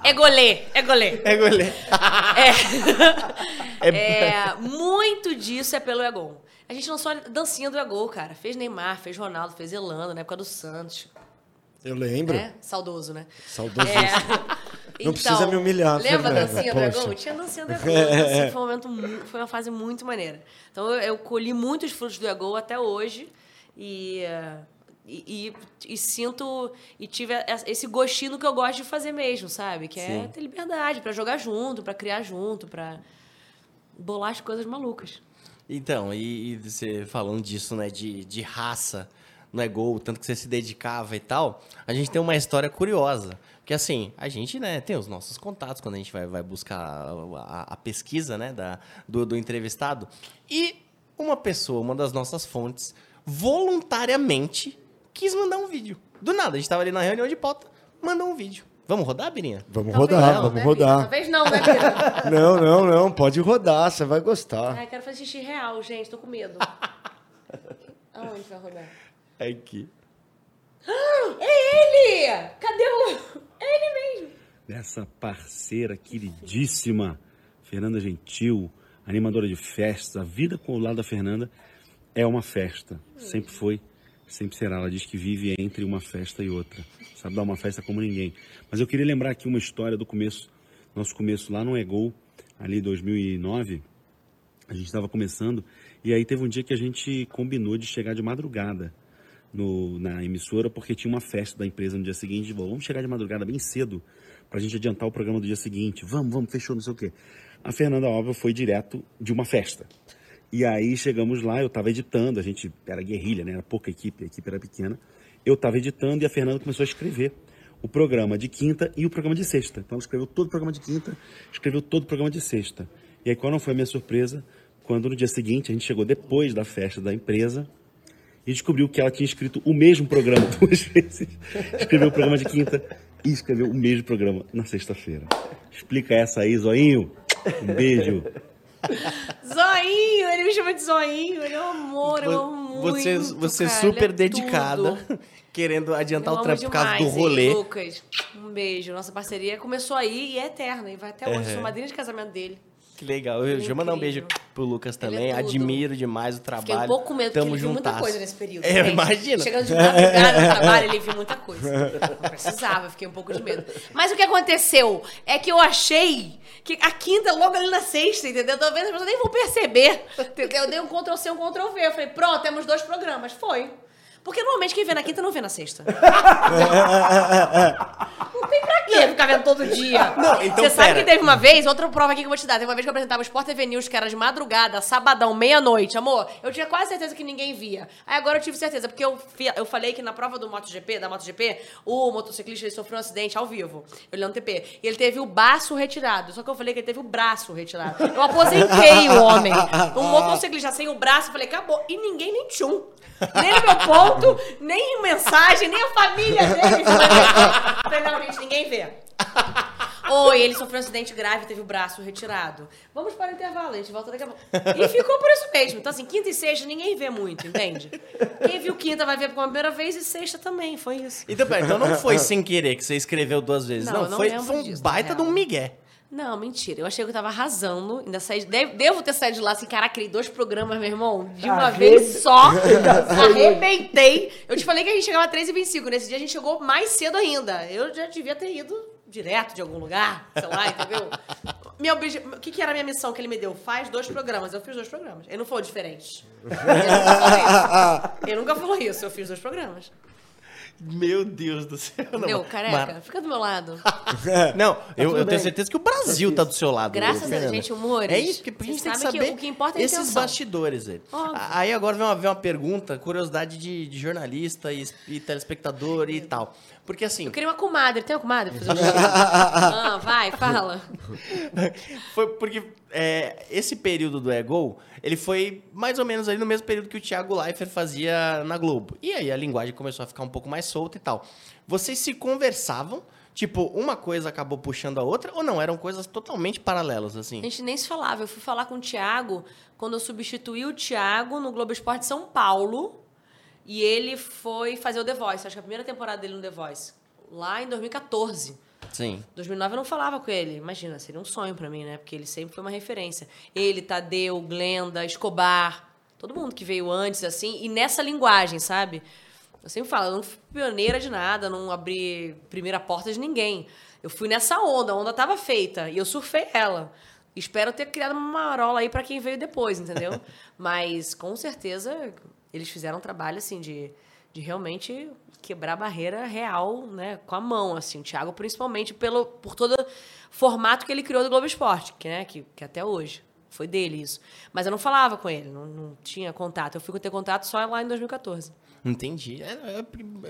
É golê, é golê. É golê. É. É, muito disso é pelo Egol. A gente lançou a dancinha do Egol, cara. Fez Neymar, fez Ronaldo, fez Elano, na época do Santos. Eu lembro. É, saudoso, né? Saudosíssimo. É. Não precisa me humilhar, Lembra a Fernanda, dancinha do poxa. Tinha a dancinha do Egol. É. Assim, foi, um momento, foi uma fase muito maneira. Então eu, eu colhi muitos frutos do Egol até hoje. E, eh, e, e- e sinto e tive a- esse gostinho do que eu gosto de fazer mesmo, sabe? Que é Sim. ter liberdade pra jogar junto, pra criar junto, pra bolar as coisas malucas. Então, e, e você falando disso, né, de, de raça no É Gol, tanto que você se dedicava e tal, a gente tem uma história curiosa. Porque assim, a gente né, tem os nossos contatos quando a gente vai, vai buscar a, a pesquisa né, da, do, do entrevistado. E uma pessoa, uma das nossas fontes, voluntariamente quis mandar um vídeo. Do nada, a gente tava ali na reunião de pauta, mandou um vídeo. Vamos rodar, Birinha? Vamos Talvez rodar, não, vamos né, rodar. Talvez não, né, Pedro? Não, não, não. Pode rodar, você vai gostar. Ai, quero fazer xixi real, gente. Tô com medo. Aonde vai rodar? Aqui. Ah, É ele! Cadê o... É ele mesmo. dessa parceira queridíssima, Fernanda Gentil, animadora de festas. A vida com o lado da Fernanda é uma festa. Sempre foi, sempre será. Ela diz que vive entre uma festa e outra. Sabe dar uma festa como ninguém. Mas eu queria lembrar aqui uma história do começo, nosso começo lá no Egol, ali em 2009. A gente estava começando e aí teve um dia que a gente combinou de chegar de madrugada no, na emissora porque tinha uma festa da empresa no dia seguinte. Falou, vamos chegar de madrugada bem cedo para a gente adiantar o programa do dia seguinte. Vamos, vamos, fechou, não sei o quê. A Fernanda, óbvio, foi direto de uma festa. E aí chegamos lá, eu estava editando, a gente era guerrilha, né? Era pouca equipe, a equipe era pequena. Eu estava editando e a Fernanda começou a escrever o programa de quinta e o programa de sexta. Então ela escreveu todo o programa de quinta, escreveu todo o programa de sexta. E aí qual não foi a minha surpresa? Quando no dia seguinte a gente chegou depois da festa da empresa e descobriu que ela tinha escrito o mesmo programa duas vezes. Escreveu o programa de quinta e escreveu o mesmo programa na sexta-feira. Explica essa aí, Zoinho. Um beijo. Zoinho! Ele me chama de zoinho. Ele é um amor, eu amo muito. Você, você cara, super é dedicada, tudo. querendo adiantar Eu o trampo por causa do rolê. Lucas, um beijo. Nossa parceria começou aí e é eterna. E vai até hoje. Uhum. Sou madrinha de casamento dele. Que legal. Eu, deixa eu mandar um beijo pro Lucas também. é. Admiro demais o Fiquei trabalho. um pouco com medo, porque Tamo ele viu muita coisa nesse período. É, eu gente. imagino. Chegando de madrugada no trabalho, ele viu muita coisa. Não precisava, fiquei um pouco de medo. Mas o que aconteceu é que eu achei que a quinta é logo ali na sexta, entendeu? Talvez as pessoas nem vão perceber. Entendeu? Eu dei um Ctrl C, um Ctrl V. Eu falei, pronto, temos dois programas. Foi. Porque normalmente quem vê na quinta não vê na sexta. Não tem pra quê ficar vendo todo dia? Não, então Você sabe pera. que teve uma vez, outra prova aqui que eu vou te dar. Teve uma vez que eu apresentava o Sport TV News, que era de madrugada, sabadão, meia-noite, amor. Eu tinha quase certeza que ninguém via. Aí agora eu tive certeza, porque eu, eu falei que na prova do MotoGP, da MotoGP, o motociclista ele sofreu um acidente ao vivo. Eu no TP. E ele teve o baço retirado. Só que eu falei que ele teve o braço retirado. Eu aposentei o homem. Um motociclista sem o braço, eu falei, acabou. E ninguém nem tchum. Nem no meu nem em mensagem, nem a família dele. Falei, não, gente, ninguém vê. Oi, ele sofreu um acidente grave, teve o braço retirado. Vamos para o intervalo, a gente volta daqui a pouco. E ficou por isso mesmo. Então, assim, quinta e sexta ninguém vê muito, entende? Quem viu quinta vai ver pela primeira vez e sexta também, foi isso. Então, pera, então não foi sem querer que você escreveu duas vezes. Não, Não, não foi, foi um disso, baita de um migué. Não, mentira. Eu achei que eu tava arrasando. Ainda saí. de- Devo ter saído de lá assim, caraca, criei dois programas, meu irmão, de uma Arrebe- vez só. Arrebentei. Eu te falei que a gente chegava às 3h25. Nesse dia a gente chegou mais cedo ainda. Eu já devia ter ido direto de algum lugar, sei lá, entendeu? Meu obje... O que, que era a minha missão que ele me deu? Faz dois programas. Eu fiz dois programas. Ele não falou diferente. Ele nunca falou isso. Ele nunca falou isso. Eu fiz dois programas. Meu Deus do céu. Não, Meu, mas- careca, fica do meu lado. Não, eu, tudo eu bem. tenho certeza que o Brasil tá do seu lado. Graças a gente, humores. É isso, porque a gente Vocês tem que saber que o que importa é esses intenção. bastidores aí. Aí agora vem uma, vem uma pergunta, curiosidade de, de jornalista e, e telespectador e tal. Porque assim... Eu queria uma comadre. Tem uma comadre pra fazer um? Ah, vai, fala. Foi porque é, esse período do Egol, ele foi mais ou menos ali no mesmo período que o Thiago Leifert fazia na Globo. E aí a linguagem começou a ficar um pouco mais solta e tal. Vocês se conversavam, tipo, uma coisa acabou puxando a outra, ou não? Eram coisas totalmente paralelas, assim? A gente nem se falava. Eu fui falar com o Thiago quando eu substituí o Thiago no Globo Esporte São Paulo. E ele foi fazer o The Voice. Acho que a primeira temporada dele no The Voice. Lá em 2014. Sim. 2009 eu não falava com ele. Imagina, seria um sonho pra mim, né? Porque ele sempre foi uma referência. Ele, Tadeu, Glenda, Escobar, todo mundo que veio antes, assim, e nessa linguagem, sabe? Eu sempre falo, eu não fui pioneira de nada, não abri primeira porta de ninguém. Eu fui nessa onda, a onda tava feita, e eu surfei ela. Espero ter criado uma marola aí pra quem veio depois, entendeu? Mas, com certeza, eles fizeram um trabalho, assim, de, de realmente quebrar a barreira real, né, com a mão, assim. O Thiago, principalmente, pelo, por todo o formato que ele criou do Globo Esporte, que, né, que, que até hoje. Foi dele isso. Mas eu não falava com ele, não, não tinha contato. Eu fui ter contato só lá em 2014. Entendi. É,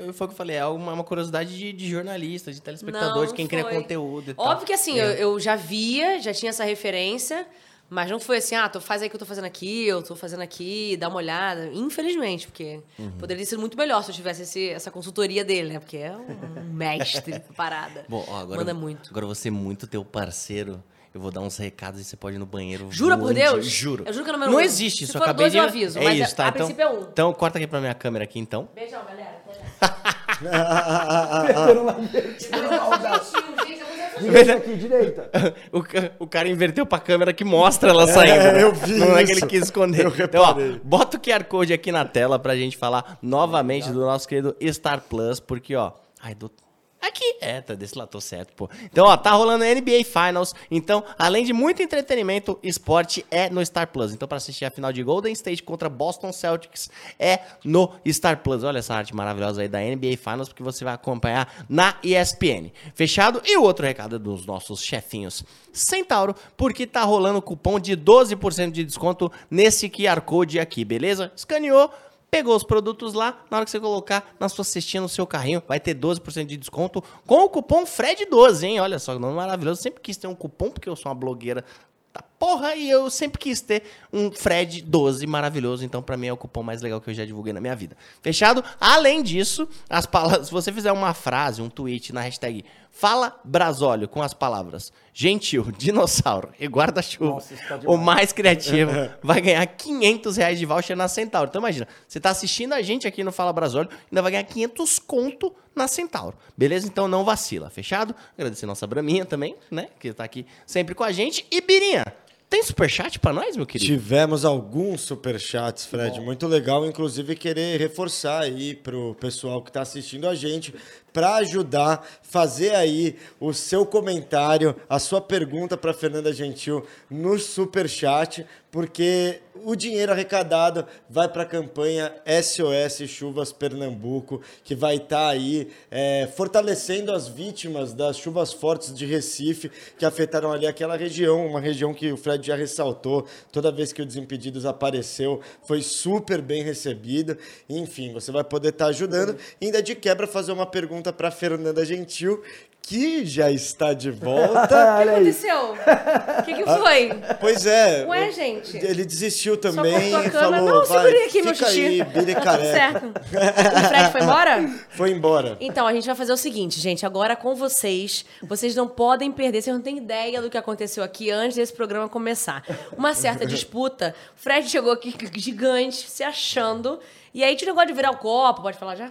é, foi o que eu falei, é uma, uma curiosidade de, de jornalista, de telespectador, de quem cria foi. conteúdo e tal. Óbvio que assim, É. eu, eu já via, já tinha essa referência, mas não foi assim, ah, tu faz aí o que eu tô fazendo aqui, eu tô fazendo aqui, dá uma olhada. Infelizmente, porque Uhum. poderia ser muito melhor se eu tivesse esse- essa consultoria dele, né? Porque é um mestre da parada. Bom, ó, agora, Manda muito. agora você é muito teu parceiro. Eu vou dar uns recados e você pode ir no banheiro. Jura por Deus? Juro. Eu juro que é o número Não um. existe isso. acabei dois, de... eu aviso, é mas isso, tá? a então, princípio é um. Então, corta aqui pra minha câmera aqui, então. Beijão, galera. Meteram na Direita aqui, direita. o, o cara inverteu pra câmera que mostra ela saindo. É, eu vi Não é que ele quis esconder. Eu então, ó, bota o QR Code aqui na tela pra gente falar novamente do nosso querido Star Plus, porque, ó. Ai, do. Aqui, é, tá desse lado, tô certo, pô. Então, ó, tá rolando NBA Finals. Então, além de muito entretenimento, esporte é no Star Plus. Então, pra assistir a final de Golden State contra Boston Celtics, é no Star Plus. Olha essa arte maravilhosa aí da NBA Finals, porque você vai acompanhar na ESPN. Fechado? E o outro recado é dos nossos chefinhos Centauro, porque tá rolando cupom de 12% de desconto nesse QR Code aqui, beleza? Escaneou. Pegou os produtos lá, na hora que você colocar na sua cestinha, no seu carrinho, vai ter 12% de desconto com o cupom FRED12, hein? Olha só, que nome maravilhoso. Sempre quis ter um cupom, porque eu sou uma blogueira da porra e eu sempre quis ter um FRED12 maravilhoso. Então, pra mim, é o cupom mais legal que eu já divulguei na minha vida. Fechado? Além disso, as palavras, se você fizer uma frase, um tweet na hashtag Fala Brasólio com as palavras gentil, dinossauro e guarda-chuva, tá o mais criativo, vai ganhar 500 reais de voucher na Centauro. Então imagina, você tá assistindo a gente aqui no Fala Brasólio, ainda vai ganhar 500 conto na Centauro. Beleza? Então não vacila, fechado? Agradecer nossa Braminha também, né? Que tá aqui sempre com a gente. E Birinha, tem superchat pra nós, meu querido? Tivemos alguns superchats, Fred, muito legal. Inclusive, querer reforçar aí pro pessoal que está assistindo a gente para ajudar, fazer aí o seu comentário, a sua pergunta para Fernanda Gentil no superchat, porque o dinheiro arrecadado vai para a campanha SOS Chuvas Pernambuco, que vai estar aí é, fortalecendo as vítimas das chuvas fortes de Recife, que afetaram ali aquela região, uma região que o Fred já ressaltou, toda vez que o Desimpedidos apareceu, foi super bem recebido. Enfim, você vai poder estar ajudando. E ainda de quebra fazer uma pergunta para Fernanda Gentil, que já está de volta. O que aconteceu? O que, que foi? Pois é. Ué, gente. Ele desistiu Só também cortou a e falou, Não, vai, segurei aqui meu xixi. aí, bile Tá tudo certo. O Fred foi embora? Foi embora. Então, a gente vai fazer o seguinte, gente. Agora com vocês, vocês não podem perder, vocês não têm ideia do que aconteceu aqui antes desse programa começar. Uma certa disputa. O Fred chegou aqui gigante, se achando. E aí, tinha o negócio de virar o copo, pode falar já?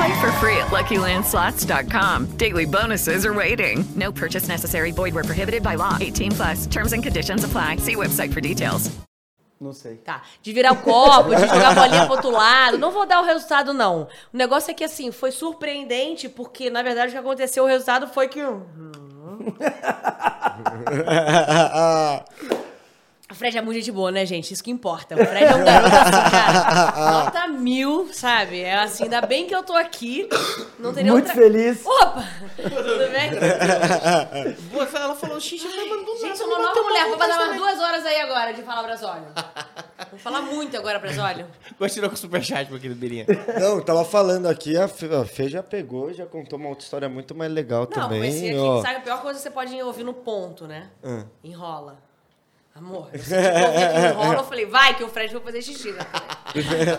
Play for free at LuckyLandSlots.com. Daily bonuses are waiting. No purchase necessary. Void where prohibited by law. 18 plus. Terms and conditions apply. See website for details. Não sei. Tá. De virar o copo, de jogar a bolinha pro outro lado. Não vou dar o resultado, não. O negócio é que, assim, foi surpreendente, porque, na verdade, o que aconteceu, o resultado foi que. O Fred é muito gente boa, né, gente? Isso que importa. O Fred é um garoto assim, cara. Nota mil, sabe? É assim, ainda bem que eu tô aqui. Não teria Muito outra... feliz. Opa! Tudo bem? Boa, ela falou xixi, eu falei, mano, do Gente, nada, sou uma vou nova mulher. Vou passar umas duas horas aí agora de falar Brasólio. Vou falar muito agora, Brasólio. Continuou com o superchat, meu querido Birinha. Não, tava falando aqui, a Fê, a Fê já pegou, já contou uma outra história muito mais legal Não, também. esse aqui, ó. sabe, a pior coisa que você pode ouvir no ponto, né? Ah. Enrola. Amor, eu enrola, eu falei, vai que o Fred vai fazer xixi. Né?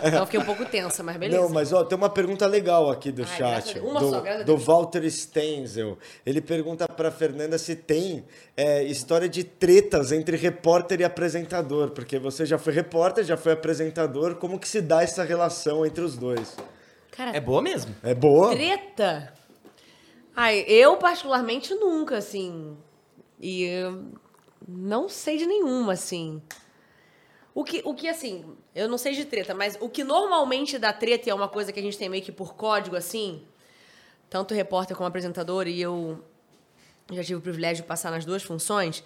Então eu fiquei um pouco tensa, mas beleza. Não, mas ó, tem uma pergunta legal aqui do Ai, graças a chat. Deus. Uma do, só, graças a do. Walter Stenzel. Ele pergunta pra Fernanda se tem é, história de tretas entre repórter e apresentador, porque você já foi repórter, já foi apresentador. Como que se dá essa relação entre os dois? Cara, É boa mesmo? É boa? Treta? Ai, eu particularmente nunca, assim. E eu não sei de nenhuma, assim. O que, o que, assim, eu não sei de treta, mas o que normalmente dá treta e é uma coisa que a gente tem meio que por código, assim. tanto repórter como apresentador, e eu já tive o privilégio de passar nas duas funções,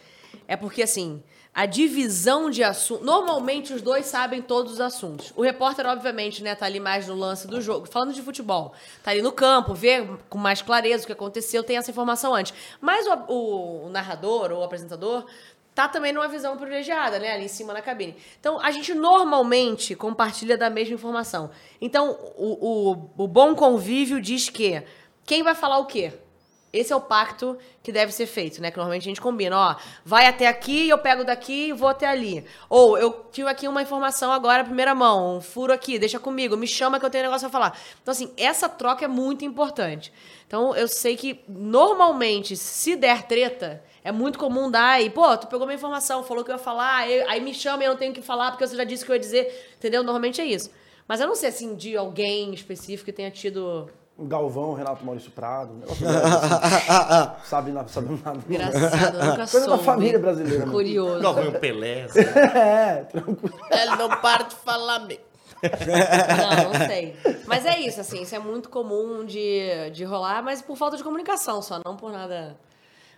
é porque, assim, a divisão de assuntos. Normalmente os dois sabem todos os assuntos. O repórter, obviamente, né, tá ali mais no lance do jogo. Falando de futebol, tá ali no campo, vê com mais clareza o que aconteceu, tem essa informação antes. Mas o, o- o narrador ou o apresentador tá também numa visão privilegiada, né? Ali em cima na cabine. Então, a gente normalmente compartilha da mesma informação. Então, o, o, o bom convívio diz que quem vai falar o quê? Esse é o pacto que deve ser feito, né? Que normalmente a gente combina, ó, vai até aqui, eu pego daqui e vou até ali. Ou eu tive aqui uma informação agora, primeira mão, um furo aqui, deixa comigo, me chama que eu tenho um negócio a falar. Então, assim, essa troca é muito importante. Então, eu sei que normalmente, se der treta, é muito comum dar e, pô, tu pegou minha informação, falou que eu ia falar, aí, aí me chama e eu não tenho que falar porque você já disse que eu ia dizer, entendeu? Normalmente é isso. Mas eu não sei, assim, de alguém específico que tenha tido O Galvão, Renato Maurício Prado. um negócio assim. sabe, na- sabe nada. Engraçado, eu nunca Coisa da soube. família brasileira. né? Curioso. Galvão Pelé. é, tranquilo. Ele não para de falar mesmo. Não, não sei. Mas é isso, assim, isso é muito comum de, de rolar, mas por falta de comunicação só, não por nada.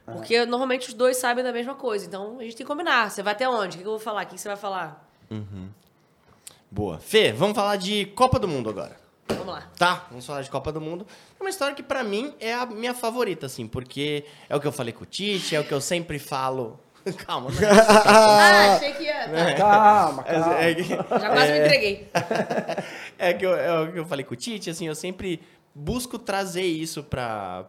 Porque normalmente os dois sabem da mesma coisa, então a gente tem que combinar. Você vai até onde? O que eu vou falar? O que você vai falar? Uhum. Boa. Fê, vamos falar de Copa do Mundo agora. Vamos lá. Tá, vamos falar de Copa do Mundo. É uma história que pra mim é a minha favorita, assim, porque é o que eu falei com o Tite, é o que eu sempre falo. Calma, não é isso. Ah, achei que ia. É. Calma, calma. É, é que- Já quase me é- entreguei. É, que eu, é o que eu falei com o Tite, assim, eu sempre busco trazer isso para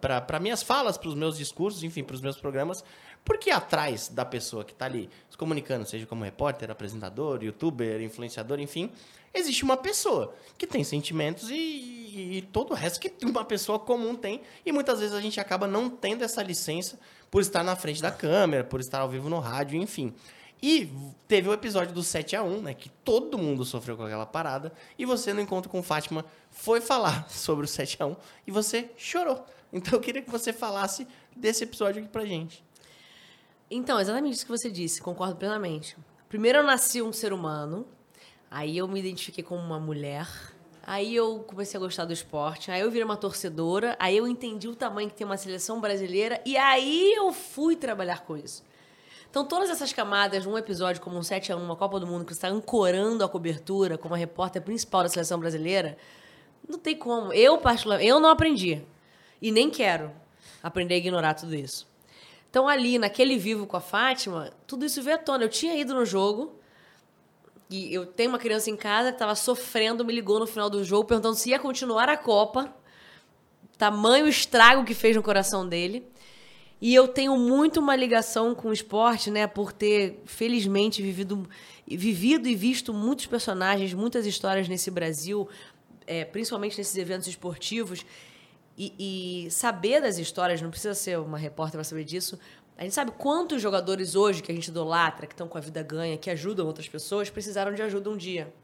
para minhas falas, para os meus discursos, enfim, para os meus programas, porque atrás da pessoa que está ali se comunicando, seja como repórter, apresentador, youtuber, influenciador, enfim, existe uma pessoa que tem sentimentos e, e- e todo o resto que uma pessoa comum tem, e muitas vezes a gente acaba não tendo essa licença por estar na frente da câmera, por estar ao vivo no rádio, enfim. E teve o episódio do 7 a 1 né? Que todo mundo sofreu com aquela parada. E você, no encontro com Fátima, foi falar sobre o 7 a 1 e você chorou. Então eu queria que você falasse desse episódio aqui pra gente. Então, exatamente isso que você disse, concordo plenamente. Primeiro eu nasci um ser humano, aí eu me identifiquei como uma mulher, aí eu comecei a gostar do esporte, aí eu virei uma torcedora, aí eu entendi o tamanho que tem uma seleção brasileira, e aí eu fui trabalhar com isso. Então, todas essas camadas num episódio como um 7 a 1 uma Copa do Mundo, que está ancorando a cobertura como a repórter principal da seleção brasileira, não tem como. Eu, particularmente, eu não aprendi. E nem quero aprender a ignorar tudo isso. Então, ali, naquele vivo com a Fátima, tudo isso veio à tona. Eu tinha ido no jogo, e eu tenho uma criança em casa que estava sofrendo, me ligou no final do jogo perguntando se ia continuar a Copa. Tamanho estrago que fez no coração dele. E eu tenho muito uma ligação com o esporte, né? Por ter, felizmente, vivido, vivido e visto muitos personagens, muitas histórias nesse Brasil, é, principalmente nesses eventos esportivos. E, e saber das histórias, não precisa ser uma repórter para saber disso. A gente sabe quantos jogadores hoje que a gente idolatra, que estão com a vida ganha, que ajudam outras pessoas, precisaram de ajuda um dia.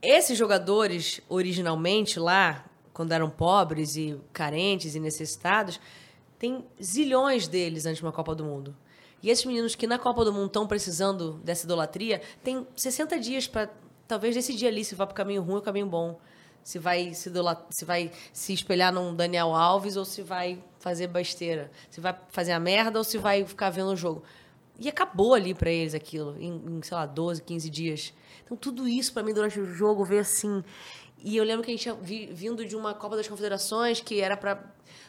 Esses jogadores, originalmente lá, quando eram pobres e carentes e necessitados, tem zilhões deles antes de uma Copa do Mundo. E esses meninos que na Copa do Mundo estão precisando dessa idolatria, tem 60 dias para talvez decidir ali se vai para o caminho ruim ou caminho bom. Se vai se, idola- se vai se espelhar num Daniel Alves ou se vai fazer besteira. Se vai fazer a merda ou se vai ficar vendo o jogo. E acabou ali para eles aquilo, em, em, sei lá, 12, 15 dias. Então, tudo isso para mim durante o jogo veio assim. E eu lembro que a gente tinha vi- vindo de uma Copa das Confederações que era para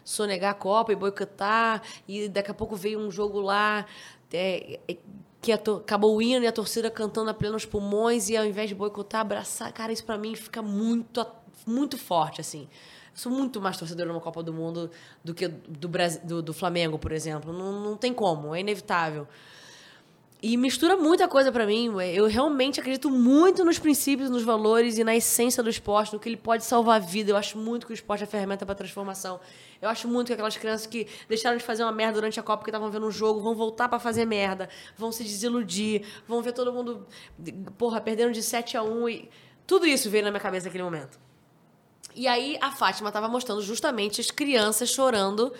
sonegar a Copa e boicotar, e daqui a pouco veio um jogo lá é, é, que acabou o hino e a torcida cantando a plenos pulmões, e ao invés de boicotar, abraçar. Cara, isso para mim fica muito, muito forte, assim. Sou muito mais torcedora numa Copa do Mundo do que do, Brasil, do, do Flamengo, por exemplo. Não, não tem como, é inevitável. E mistura muita coisa pra mim. Eu realmente acredito muito nos princípios, nos valores e na essência do esporte, no que ele pode salvar a vida. Eu acho muito que o esporte é ferramenta para transformação. Eu acho muito que aquelas crianças que deixaram de fazer uma merda durante a Copa porque estavam vendo um jogo vão voltar pra fazer merda, vão se desiludir, vão ver todo mundo, porra, perdendo de 7 a 1 e tudo isso veio na minha cabeça naquele momento. E aí a Fátima estava mostrando justamente as crianças chorando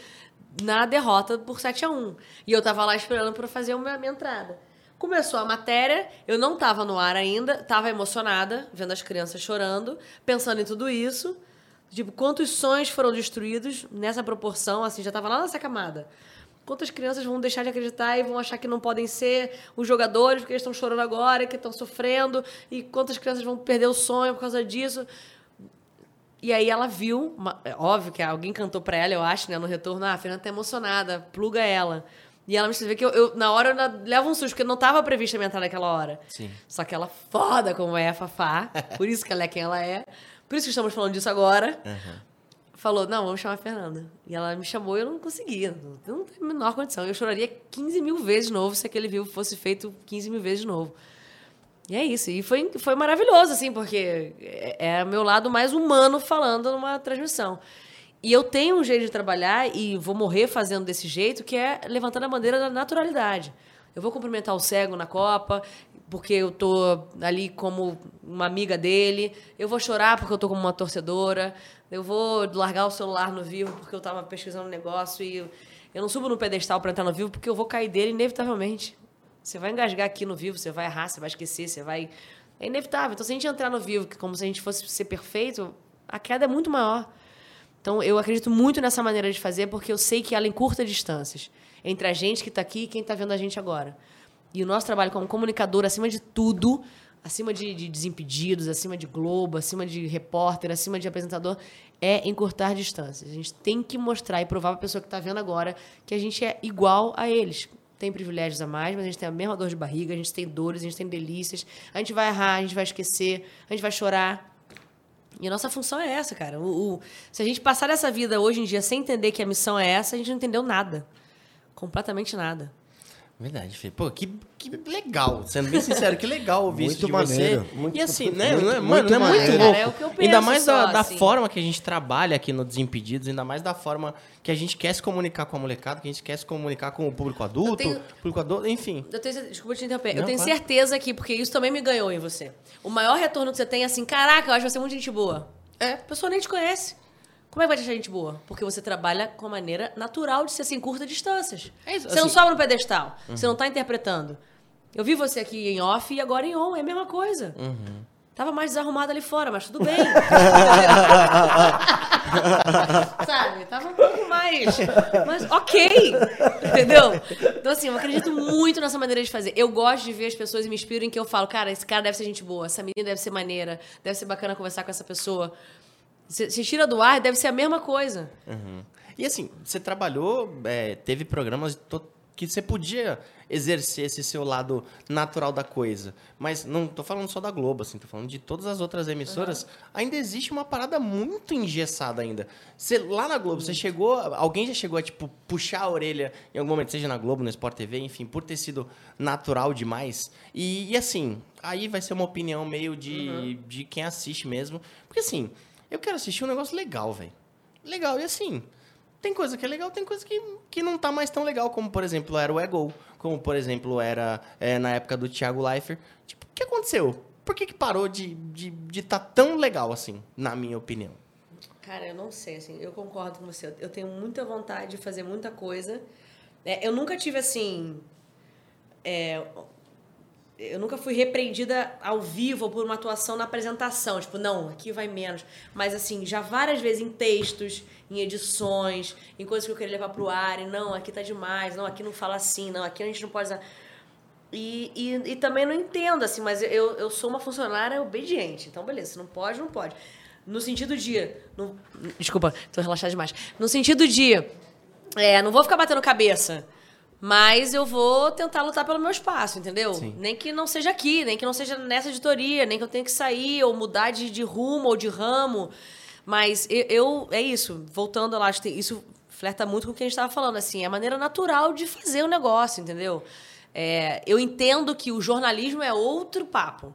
na derrota por 7 a 1 E eu tava lá esperando para fazer a minha, entrada. Começou a matéria, eu não tava no ar ainda, tava emocionada, vendo as crianças chorando, pensando em tudo isso. Tipo, quantos sonhos foram destruídos nessa proporção, assim, já tava lá nessa camada. Quantas crianças vão deixar de acreditar e vão achar que não podem ser os jogadores porque eles estão chorando agora, que estão sofrendo, e quantas crianças vão perder o sonho por causa disso. E aí ela viu, uma- é óbvio que alguém cantou pra ela, eu acho, né, no retorno, ah, a Fernanda tá emocionada, pluga ela. E ela me escreveu que eu, eu, na hora, eu na- levo um susto, porque não tava prevista a minha entrada naquela hora. Sim. Só que ela foda como é a Fafá, por isso que ela é quem ela é, por isso que estamos falando disso agora. Falou, não, vamos chamar a Fernanda. E ela me chamou e eu não conseguia. Não, não tem a menor condição. Eu choraria 15 mil vezes de novo se aquele vivo fosse feito 15 mil vezes de novo. E é isso. E foi, foi maravilhoso, assim, porque é, é meu lado mais humano falando numa transmissão. E eu tenho um jeito de trabalhar e vou morrer fazendo desse jeito, que é levantando a bandeira da naturalidade. Eu vou cumprimentar o cego na Copa, porque eu tô ali como uma amiga dele. Eu vou chorar porque eu tô como uma torcedora. Eu vou largar o celular no vivo porque eu tava pesquisando um negócio e eu não subo no pedestal para entrar no vivo porque eu vou cair dele inevitavelmente. Você vai engasgar aqui no vivo, você vai errar, você vai esquecer, você vai. É inevitável. Então, se a gente entrar no vivo, como se a gente fosse ser perfeito, a queda é muito maior. Então, eu acredito muito nessa maneira de fazer, porque eu sei que ela encurta distâncias entre a gente que está aqui e quem está vendo a gente agora. E o nosso trabalho como comunicador, acima de tudo, acima de, de Desimpedidos, acima de Globo, acima de repórter, acima de apresentador, é encurtar distâncias. A gente tem que mostrar e provar para a pessoa que está vendo agora que a gente é igual a eles. Tem privilégios a mais, mas a gente tem a mesma dor de barriga, a gente tem dores, a gente tem delícias. A gente vai errar, a gente vai esquecer, a gente vai chorar. E a nossa função é essa, cara. O, o- se a gente passar essa vida hoje em dia sem entender que a missão é essa, a gente não entendeu nada. Completamente nada. Verdade, Fê. Pô, que, que legal. Sendo bem sincero, que legal ouvir Muito isso de maneiro. você. Muito- e assim, né? muito- não é, muito mano, não é muito maneiro. louco. Cara, é o que eu penso ainda mais da, só, da assim. forma que a gente trabalha aqui no Desimpedidos, ainda mais da forma que a gente quer se comunicar com a molecada, que a gente quer se comunicar com o público adulto, tenho- público adulto, enfim. Eu tenho, desculpa te interromper. Não, eu tenho claro. certeza que, porque isso também me ganhou em você. O maior retorno que você tem é assim, caraca, eu acho você muito gente boa. É. A pessoa nem te conhece. Como é que vai te achar gente boa? Porque você trabalha com a maneira natural de ser assim, curta distâncias. isso, você não assim- sobe no pedestal. Uhum. Você não tá interpretando. Eu vi você aqui em off e agora em on. É a mesma coisa. Uhum. Tava mais desarrumado ali fora, mas tudo bem. Sabe? Tava um pouco mais. Mas ok. Entendeu? Então, assim, eu acredito muito nessa maneira de fazer. Eu gosto de ver as pessoas e me inspiro em que eu falo, cara, esse cara deve ser gente boa, essa menina deve ser maneira, deve ser bacana conversar com essa pessoa. Se, tira do ar, deve ser a mesma coisa. Uhum. E assim, você trabalhou, é, teve programas que você podia exercer esse seu lado natural da coisa. Mas não tô falando só da Globo, assim, tô falando de todas as outras emissoras. Ainda existe uma parada muito engessada ainda. Você, lá na Globo, você chegou. Alguém já chegou a, tipo, puxar a orelha em algum momento, seja na Globo, no Sport TV, enfim, por ter sido natural demais. E, e, assim, aí vai ser uma opinião meio de, de quem assiste mesmo. Porque assim, eu quero assistir um negócio legal, velho. Legal, e assim. Tem coisa que é legal, tem coisa que, que não tá mais tão legal, como por exemplo era o Ego, como por exemplo era é, na época do Thiago Leifert. Tipo, o que aconteceu? Por que, que parou de estar de, de tá tão legal assim, na minha opinião? Cara, eu não sei, assim, eu concordo com você. Eu tenho muita vontade de fazer muita coisa. É, eu nunca tive, assim... é, eu nunca fui repreendida ao vivo por uma atuação na apresentação. Tipo, não, aqui vai menos. Mas, assim, já várias vezes em textos, em edições, em coisas que eu queria levar pro ar. E, não, aqui tá demais. Não, aqui não fala assim. Não, aqui a gente não pode usar... E, e, e também não entendo, assim, mas eu, eu sou uma funcionária obediente. Então, beleza, se não pode, não pode. No sentido de. no- desculpa, tô relaxada demais. No sentido de. É, não vou ficar batendo cabeça. Mas eu vou tentar lutar pelo meu espaço, entendeu? Nem que não seja aqui, nem que não seja nessa editoria, nem que eu tenha que sair ou mudar de, de rumo ou de ramo. Mas eu, eu- é isso, voltando lá, isso flerta muito com o que a gente estava falando, assim, é a maneira natural de fazer o negócio, entendeu? É, eu entendo que o jornalismo é outro papo.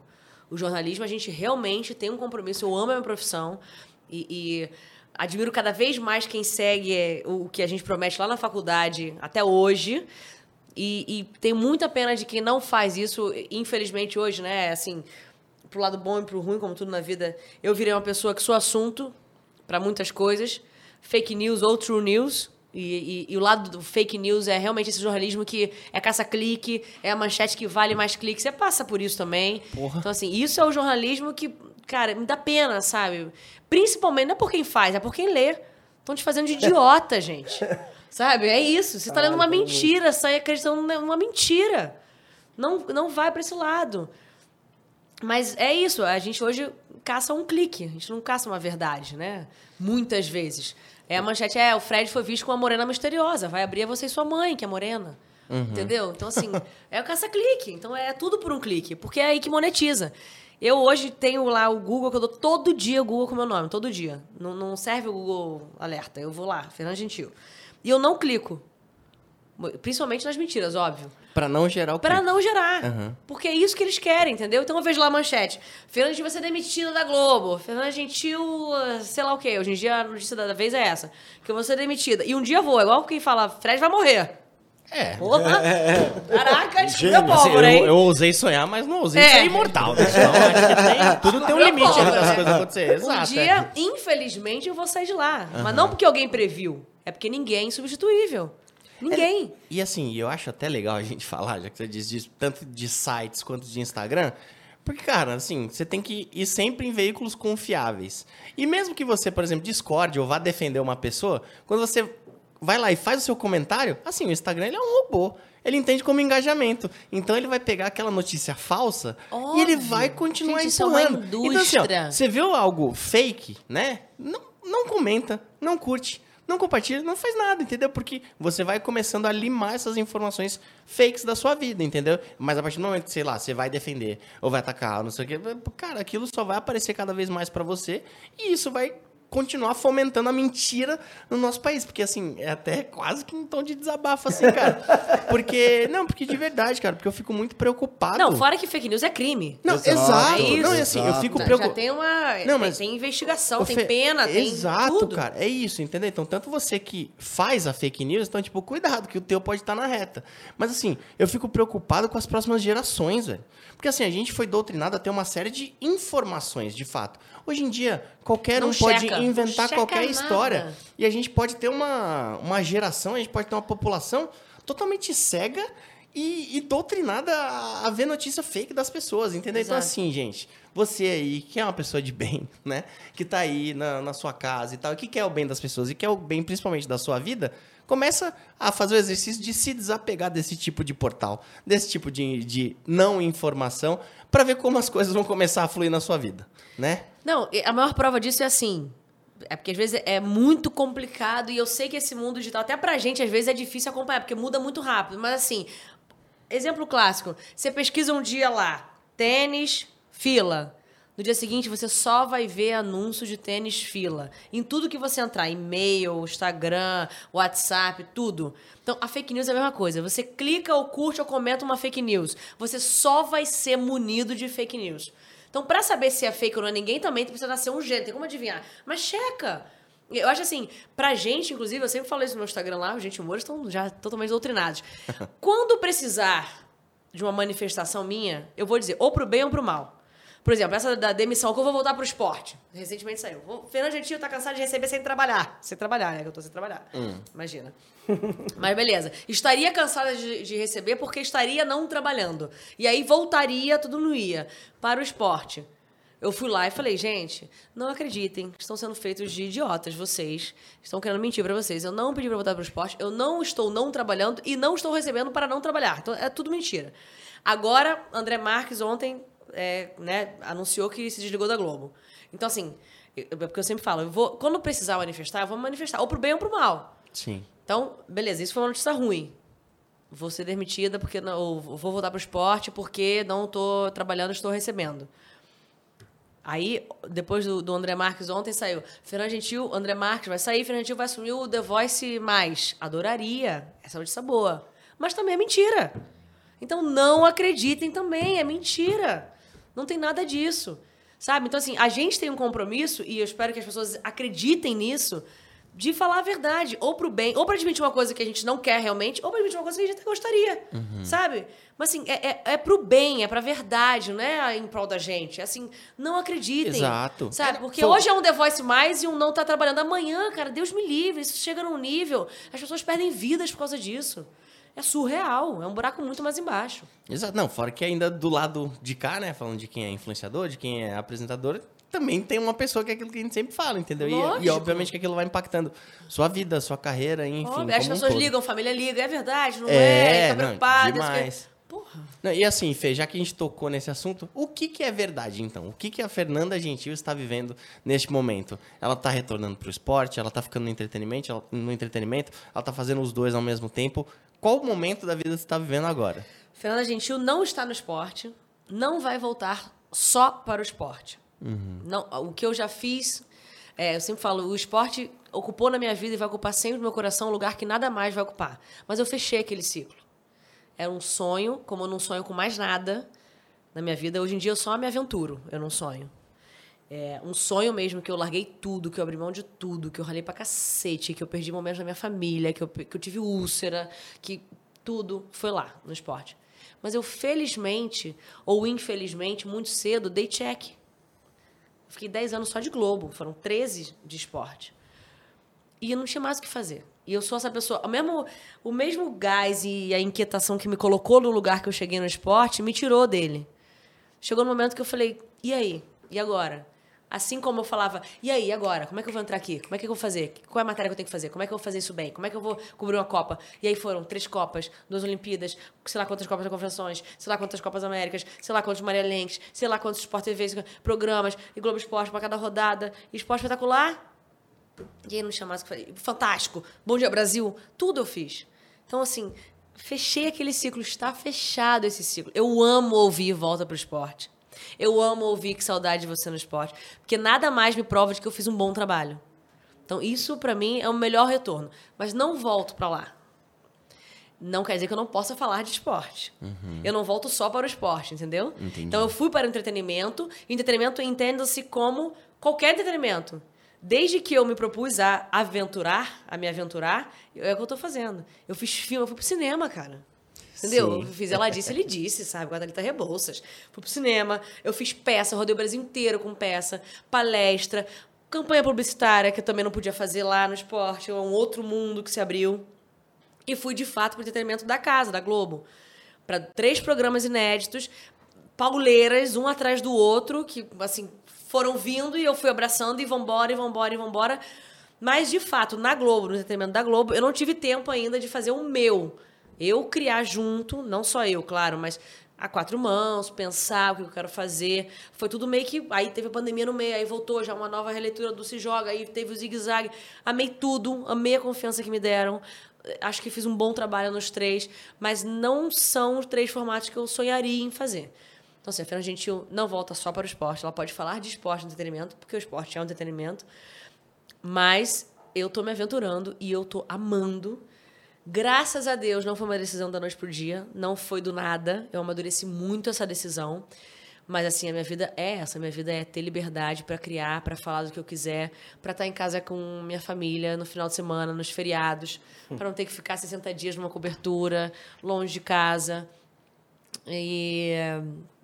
O jornalismo, a gente realmente tem um compromisso. Eu amo a minha profissão e, e admiro cada vez mais quem segue é, o que a gente promete lá na faculdade até hoje. E, e tenho muita pena de quem não faz isso, infelizmente, hoje, né? Assim, pro lado bom e pro ruim, como tudo na vida, eu virei uma pessoa que sou assunto para muitas coisas, fake news ou true news, E, e- e o lado do fake news é realmente esse jornalismo que é caça-clique, é a manchete que vale mais clique. Você passa por isso também. Porra. Então, assim, isso é o jornalismo que, cara, me dá pena, sabe? Principalmente, não é por quem faz, é por quem lê. Estão te fazendo de idiota, gente. Sabe? É isso. Você está lendo uma mentira, sai acreditando numa mentira. Não, não vai para esse lado. Mas é isso, a gente hoje caça um clique, a gente não caça uma verdade, né? Muitas vezes. É a manchete, é, o Fred foi visto com uma morena misteriosa, vai abrir a você e sua mãe, que é morena. Uhum. Entendeu? Então, assim, é o caça-clique. Então, é tudo por um clique, porque é aí que monetiza. Eu hoje tenho lá o Google, que eu dou todo dia o Google com o meu nome, todo dia. Não, não serve o Google Alerta. Eu vou lá, Fernando Gentil. E eu não clico. Principalmente nas mentiras, óbvio. Pra não gerar o Pra clique. não gerar. Aham. Porque é isso que eles querem, entendeu? Então eu vejo lá a manchete. Fernanda Gentil vai ser demitida da Globo. Fernanda Gentil, sei lá o quê. Hoje em dia a notícia da vez é essa. Que eu vou ser demitida. E um dia eu vou. É igual quem fala, Fred vai morrer. É. Porra! Caraca, descobriu Gênio. pólvora, Assim, hein? eu, eu ousei sonhar, mas não ousei É. ser imortal. Né? Então, acho que tem, tudo tem um limite aí pólvora, das coisas acontecerem. Exato. Um é. dia, infelizmente, eu vou sair de lá. Mas Aham. não porque alguém previu. É porque ninguém é insubstituível. Ninguém. E assim, eu acho até legal a gente falar, já que você diz disso, tanto de sites quanto de Instagram, porque, cara, assim, você tem que ir sempre em veículos confiáveis. E mesmo que você, por exemplo, discorde ou vá defender uma pessoa, quando você vai lá e faz o seu comentário, assim, o Instagram ele é um robô. Ele entende como engajamento. Então ele vai pegar aquela notícia falsa e ele Óbvio. vai continuar Gente, isso é uma empurrando. Então, assim, ó, indústria. você viu algo fake, né? Não, não comenta, não curte, não compartilha, não faz nada, entendeu? Porque você vai começando a limar essas informações fakes da sua vida, entendeu? Mas a partir do momento que, sei lá, você vai defender ou vai atacar, não sei o quê, cara, aquilo só vai aparecer cada vez mais pra você e isso vai continuar fomentando a mentira no nosso país, porque assim, é até quase que um tom de desabafo assim, cara. Porque, não, porque de verdade, cara, porque eu fico muito preocupado. Não, fora que fake news é crime. Não, exato. É isso. Não, assim, eu fico Já preocupado. tem uma. Não, tem- mas- tem investigação, Ô, tem pena, tem. Exato, tudo. cara. É isso, entendeu? Então, tanto você que faz a fake news, então, tipo, cuidado, que o teu pode estar na reta. Mas, assim, eu fico preocupado com as próximas gerações, velho. Porque, assim, a gente foi doutrinado a ter uma série de informações, de fato. Hoje em dia, qualquer Não um pode checa. inventar Checa qualquer nada. história. E a gente pode ter uma, uma geração, a gente pode ter uma população totalmente cega e, e doutrinada a, a ver notícia fake das pessoas, entendeu? Então, Exato. assim, gente, você aí, que é uma pessoa de bem, né? Que tá aí na, na sua casa e tal, e que quer o bem das pessoas e quer o bem principalmente da sua vida, começa a fazer o exercício de se desapegar desse tipo de portal, desse tipo de, de não informação, para ver como as coisas vão começar a fluir na sua vida, né? Não, a maior prova disso é assim. É porque às vezes é muito complicado e eu sei que esse mundo digital, até pra gente, às vezes é difícil acompanhar, porque muda muito rápido. Mas assim, exemplo clássico: você pesquisa um dia lá, tênis, fila. No dia seguinte, você só vai ver anúncio de tênis fila. Em tudo que você entrar, e-mail, Instagram, WhatsApp, tudo. Então, a fake news é a mesma coisa. Você clica ou curte ou comenta uma fake news. Você só vai ser munido de fake news. Então, pra saber se é fake ou não é ninguém, também precisa nascer um gênero. Tem como adivinhar. Mas checa. Eu acho assim, pra gente, inclusive, eu sempre falo isso no meu Instagram lá, gente humores estão já totalmente doutrinados. Quando precisar de uma manifestação minha, eu vou dizer ou pro bem ou pro mal. Por exemplo, essa da demissão, que eu vou voltar pro esporte. Recentemente saiu. O Fernando Gentil tá cansado de receber sem trabalhar. Sem trabalhar, né? Que eu tô sem trabalhar. Imagina. Mas beleza. Estaria cansada de, de receber porque estaria não trabalhando. E aí voltaria, tudo não ia. Para o esporte. Eu fui lá e falei, gente, não acreditem, estão sendo feitos de idiotas vocês, estão querendo mentir pra vocês. Eu não pedi pra voltar pro esporte, eu não estou não trabalhando e não estou recebendo para não trabalhar. Então é tudo mentira. Agora, André Marques ontem é, né, anunciou que se desligou da Globo. Então, assim, eu- é porque eu sempre falo, eu vou, quando precisar manifestar, eu vou manifestar, ou pro bem ou pro mal. Sim. Então, beleza, isso foi uma notícia ruim. Vou ser demitida porque não, ou vou voltar pro esporte porque não estou trabalhando, estou recebendo. Aí, depois do, do André Marques ontem, saiu. Fernando Gentil, André Marques vai sair, Fernando Gentil vai assumir o The Voice mais. Adoraria. Essa é notícia boa. Mas também é mentira. Então não acreditem também, é mentira. Não tem nada disso. Sabe? Então, assim, a gente tem um compromisso, e eu espero que as pessoas acreditem nisso, de falar a verdade, ou pro bem, ou pra admitir uma coisa que a gente não quer realmente, ou pra admitir uma coisa que a gente até gostaria, Uhum. sabe? Mas assim, é, é, é pro bem, é pra verdade, não é em prol da gente. É assim, não acreditem. Exato. Sabe? Porque Foi- hoje é um The Voice mais e um não tá trabalhando. Amanhã, cara, Deus me livre, isso chega num nível, as pessoas perdem vidas por causa disso. É surreal, é um buraco muito mais embaixo. Exato. Não, fora que ainda do lado de cá, né? Falando de quem é influenciador, de quem é apresentador, também tem uma pessoa que é aquilo que a gente sempre fala, entendeu? E, e obviamente que aquilo vai impactando sua vida, sua carreira, enfim. Óbvio, as um pessoas todo. ligam, família liga, é verdade, não é? É, não, preocupada. demais. Não, e assim, Fê, já que a gente tocou nesse assunto, o que, que é verdade, então? O que, que a Fernanda Gentil está vivendo neste momento? Ela está retornando para o esporte, ela está ficando no entretenimento, ela, no entretenimento, ela está fazendo os dois ao mesmo tempo. Qual momento da vida você está vivendo agora? Fernanda Gentil não está no esporte, não vai voltar só para o esporte. Uhum. Não, o que eu já fiz, é, eu sempre falo, o esporte ocupou na minha vida e vai ocupar sempre no meu coração um lugar que nada mais vai ocupar. Mas eu fechei aquele ciclo. Era um sonho, como eu não sonho com mais nada na minha vida. Hoje em dia eu só me aventuro, eu não sonho. É um sonho mesmo que eu larguei tudo, que eu abri mão de tudo, que eu ralei pra cacete, que eu perdi momentos da minha família, que eu, que eu tive úlcera, que tudo foi lá no esporte. Mas eu, felizmente, ou infelizmente, muito cedo, dei check. Fiquei 10 anos só de Globo, foram 13 de esporte. E eu não tinha mais o que fazer. E eu sou essa pessoa. O mesmo, o mesmo gás e a inquietação que me colocou no lugar que eu cheguei no esporte me tirou dele. Chegou no momento que eu falei: e aí? E agora? Assim como eu falava, e aí, agora? Como é que eu vou entrar aqui? Como é que eu vou fazer? Qual é a matéria que eu tenho que fazer? Como é que eu vou fazer isso bem? Como é que eu vou cobrir uma Copa? E aí foram três Copas, duas Olimpíadas, sei lá quantas Copas da Confederações, sei lá quantas Copas Américas, sei lá quantos Maria Lenks, sei lá quantos Sport TV, programas, e Globo Esporte para cada rodada, e esporte espetacular. E aí não o fazer. Fantástico, Bom Dia Brasil, tudo eu fiz. Então, assim, fechei aquele ciclo, está fechado esse ciclo. Eu amo ouvir Volta pro Esporte. Eu amo ouvir que saudade de você no esporte, porque nada mais me prova de que eu fiz um bom trabalho. Então, isso para mim é o melhor retorno, mas não volto para lá. Não quer dizer que eu não possa falar de esporte. Eu não volto só para o esporte, entendeu? Entendi. Então eu fui para o entretenimento. E entretenimento entenda-se como qualquer entretenimento. Desde que eu me propus a aventurar, a me aventurar, é o que eu tô fazendo. Eu fiz filme, eu fui pro cinema, cara. Entendeu? Sim. Eu fiz Ela Disse, Ele Disse, sabe? Com a Thalita Rebouças. Fui pro cinema, eu fiz peça, rodei o Brasil inteiro com peça, palestra, campanha publicitária, que eu também não podia fazer lá no esporte, é um outro mundo que se abriu. E fui, de fato, pro entretenimento da casa, da Globo. Para três programas inéditos, pauleiras, um atrás do outro, que, assim, foram vindo e eu fui abraçando e vambora, e vambora, e vambora. Mas, de fato, na Globo, no entretenimento da Globo, eu não tive tempo ainda de fazer o meu. Eu criar junto, não só eu, claro, mas a quatro mãos, pensar o que eu quero fazer. Foi tudo meio que. Aí teve a pandemia no meio, aí voltou já uma nova releitura do Se Joga, aí teve o zigue-zague. Amei tudo, amei a confiança que me deram. Acho que fiz um bom trabalho nos três, mas não são os três formatos que eu sonharia em fazer. Então, assim, a Fernanda Gentil não volta só para o esporte, ela pode falar de esporte e entretenimento, porque o esporte é um entretenimento, mas eu tô me aventurando e eu tô amando. Graças a Deus, não foi uma decisão da noite pro dia, não foi do nada. Eu amadureci muito essa decisão. Mas assim, a minha vida é essa, a minha vida é ter liberdade para criar, para falar do que eu quiser, para estar em casa com minha família no final de semana, nos feriados, para não ter que ficar 60 dias numa cobertura, longe de casa. E,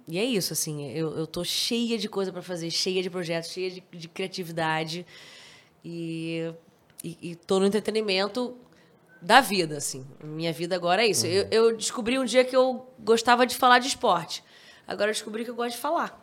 e é isso, assim, eu, eu tô cheia de coisa para fazer, cheia de projetos, cheia de, de criatividade. E, e, e tô no entretenimento da vida, assim. Minha vida agora é isso. Eu, eu descobri um dia que eu gostava de falar de esporte. Agora eu descobri que eu gosto de falar.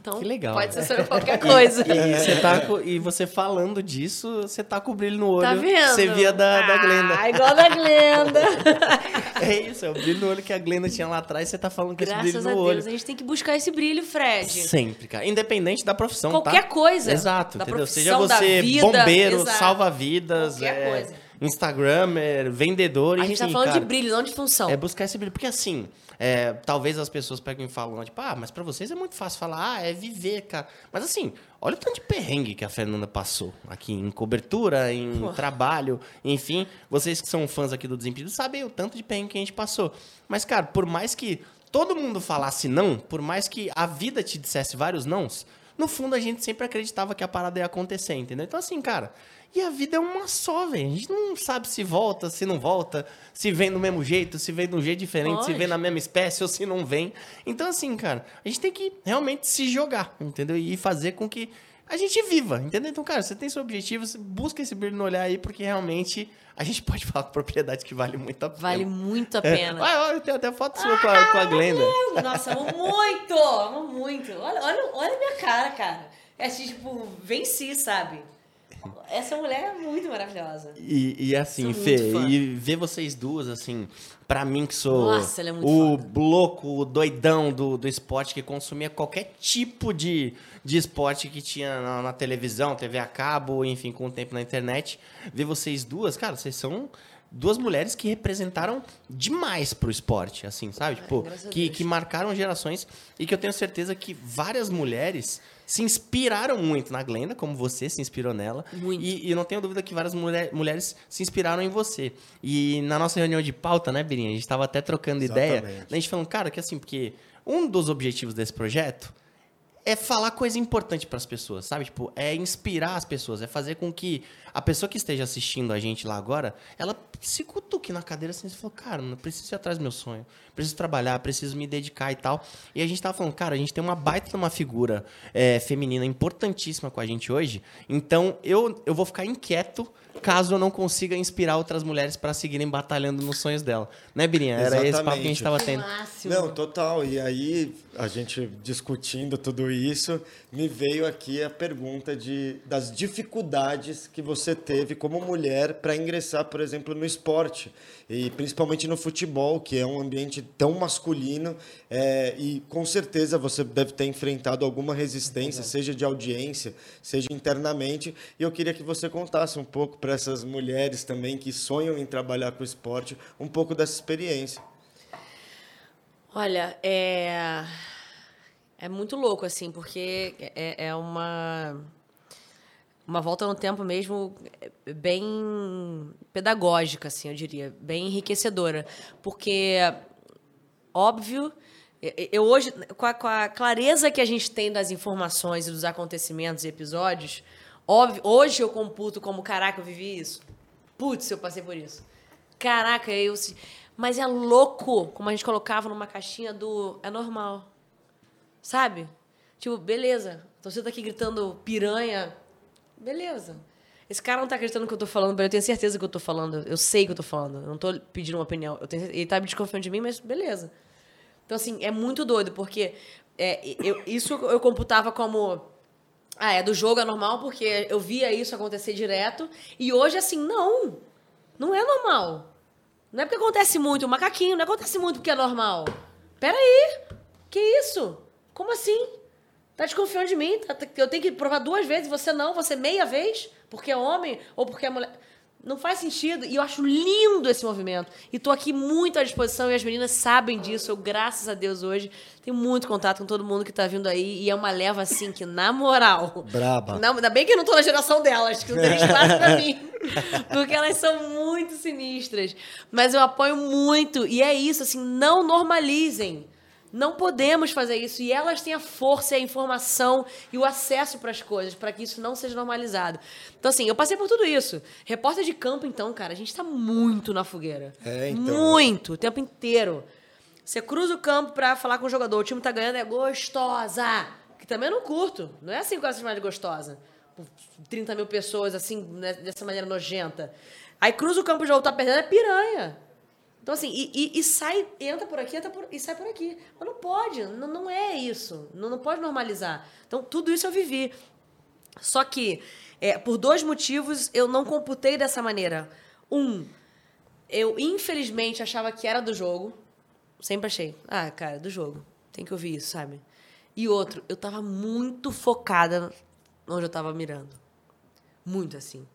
Então, Que legal. pode ser sobre E- qualquer coisa. E, você tá e você falando disso, você tá com o brilho no olho. Tá vendo? Você via da, da Glenda. Ah, igual da Glenda. É isso, é o brilho no olho que a Glenda tinha lá atrás, você tá falando com esse brilho Graças a no Deus, olho. a gente tem que buscar esse brilho, Fred. Sempre, cara. Independente da profissão, Qualquer tá? coisa. Exato, Da entendeu? Seja você vida, bombeiro, salva-vidas, Qualquer é, coisa. Instagrammer, vendedor, A enfim, gente tá falando cara, de brilho, não de função. É buscar esse brilho. Porque assim, é, talvez as pessoas pegam e falam, tipo, ah, mas pra vocês é muito fácil falar, ah, é viver, cara. Mas assim, olha o tanto de perrengue que a Fernanda passou aqui em cobertura, em Pô. trabalho, enfim. Vocês que são fãs aqui do Desimpedido sabem o tanto de perrengue que a gente passou. Mas, cara, por mais que todo mundo falasse não, por mais que a vida te dissesse vários nãos, no fundo a gente sempre acreditava que a parada ia acontecer, entendeu? Então, assim, cara, e a vida é uma só, velho. A gente não sabe se volta, se não volta, se vem do mesmo jeito, se vem de um jeito diferente, se Lógico. vem na mesma espécie ou se não vem. Então, assim, cara, a gente tem que realmente se jogar, entendeu? E fazer com que a gente viva, entendeu? Então, cara, você tem seu objetivo, você busca esse brilho no olhar aí, porque realmente a gente pode falar com propriedade que vale muito a pena. Vale muito a É. pena. Olha, olha, tem até foto sua com a, com a Glenda. Nossa, amo muito! Amo muito. Olha, olha, olha a minha cara, cara. É assim, tipo, venci, sabe? Essa mulher é muito maravilhosa. E, e assim, Fê, e ver vocês duas, assim, pra mim que sou Nossa, é o louco, o doidão do, do esporte, que consumia qualquer tipo de, de esporte que tinha na, na televisão, TV a cabo, enfim, com o tempo na internet, ver vocês duas, cara, vocês são duas mulheres que representaram demais pro esporte, assim, sabe? Tipo, graças a que, que marcaram gerações e que eu tenho certeza que várias mulheres se inspiraram muito na Glenda, como você se inspirou nela. E, e eu não tenho dúvida que várias mulher- mulheres se inspiraram em você. E na nossa reunião de pauta, né, Birinha? A gente estava até trocando ideia. Exatamente. A gente falando, cara, que assim, porque um dos objetivos desse projeto é falar coisa importante para as pessoas, sabe? Tipo, é inspirar as pessoas, é fazer com que a pessoa que esteja assistindo a gente lá agora, ela se cutuque na cadeira assim e falou, cara, eu preciso ir atrás do meu sonho, preciso trabalhar, preciso me dedicar e tal. E a gente tava falando, cara, a gente tem uma baita de uma figura é, feminina importantíssima com a gente hoje, então eu, eu vou ficar inquieto caso eu não consiga inspirar outras mulheres para seguirem batalhando nos sonhos dela. Né, Birinha? Era esse papo que a gente tava tendo. Não, total. E aí, a gente discutindo tudo isso, me veio aqui a pergunta de, das dificuldades que você teve como mulher para ingressar, por exemplo, no esporte. E principalmente no futebol, que é um ambiente tão masculino. é, e com certeza você deve ter enfrentado alguma resistência, seja de audiência, seja internamente. E eu queria que você contasse um pouco para essas mulheres também que sonham em trabalhar com o esporte, um pouco dessa experiência. Olha, é. É muito louco, assim, porque é, é uma. Uma volta no tempo mesmo é, bem pedagógica, assim, eu diria. Bem enriquecedora. Porque, óbvio, eu hoje, com a, com a clareza que a gente tem das informações e dos acontecimentos e episódios, óbvio, hoje eu computo como, caraca, eu vivi isso. Putz, eu passei por isso. Caraca, eu. Mas é louco como a gente colocava numa caixinha do. É normal. Sabe? Tipo, beleza. A torcida tá aqui gritando piranha. Beleza. Esse cara não tá acreditando no que eu tô falando, mas eu tenho certeza que eu tô falando. Eu sei que eu tô falando. Eu não tô pedindo uma opinião. Tenho, ele tá me desconfiando de mim, mas beleza. Então, assim, é muito doido, porque é, eu- isso eu computava como. Ah, é do jogo, é normal, porque eu via isso acontecer direto. E hoje, assim, não. Não é normal. Não é porque acontece muito, o macaquinho, não acontece muito porque é normal. Peraí. Que isso? Como assim? Tá desconfiando de mim? Tá- tá- Eu tenho que provar duas vezes, você não, você meia vez, porque é homem ou porque é mulher. Não faz sentido. E eu acho lindo esse movimento. E tô aqui muito à disposição e as meninas sabem disso. Eu, graças a Deus, hoje tenho muito contato com todo mundo que tá vindo aí. E é uma leva, assim, que, na moral. Braba. Não, ainda bem que eu não tô na geração delas, que não tem espaço pra mim. Porque elas são muito sinistras. Mas eu apoio muito. E é isso, assim, não normalizem. Não podemos fazer isso. E elas têm a força, e a informação e o acesso para as coisas, para que isso não seja normalizado. Então, assim, eu passei por tudo isso. Repórter de campo, então, cara, a gente tá muito na fogueira. É, então. Muito, o tempo inteiro. Você cruza o campo pra falar com o jogador, o time tá ganhando, é gostosa. Que também eu não curto. Não é assim que eu chamar de gostosa. Por 30 mil pessoas, assim, né, dessa maneira nojenta. Aí cruza o campo e o jogo tá perdendo, é piranha. Então, assim, e, e- e sai, entra por aqui entra por- e sai por aqui. Mas não pode, não, não é isso. Não, não pode normalizar. Então, tudo isso eu vivi. Só que, é, por dois motivos, eu não computei dessa maneira. Um, eu infelizmente achava que era do jogo. Sempre achei. Ah, cara, do jogo. Tem que ouvir isso, sabe? E outro, eu tava muito focada onde eu tava mirando. Muito assim.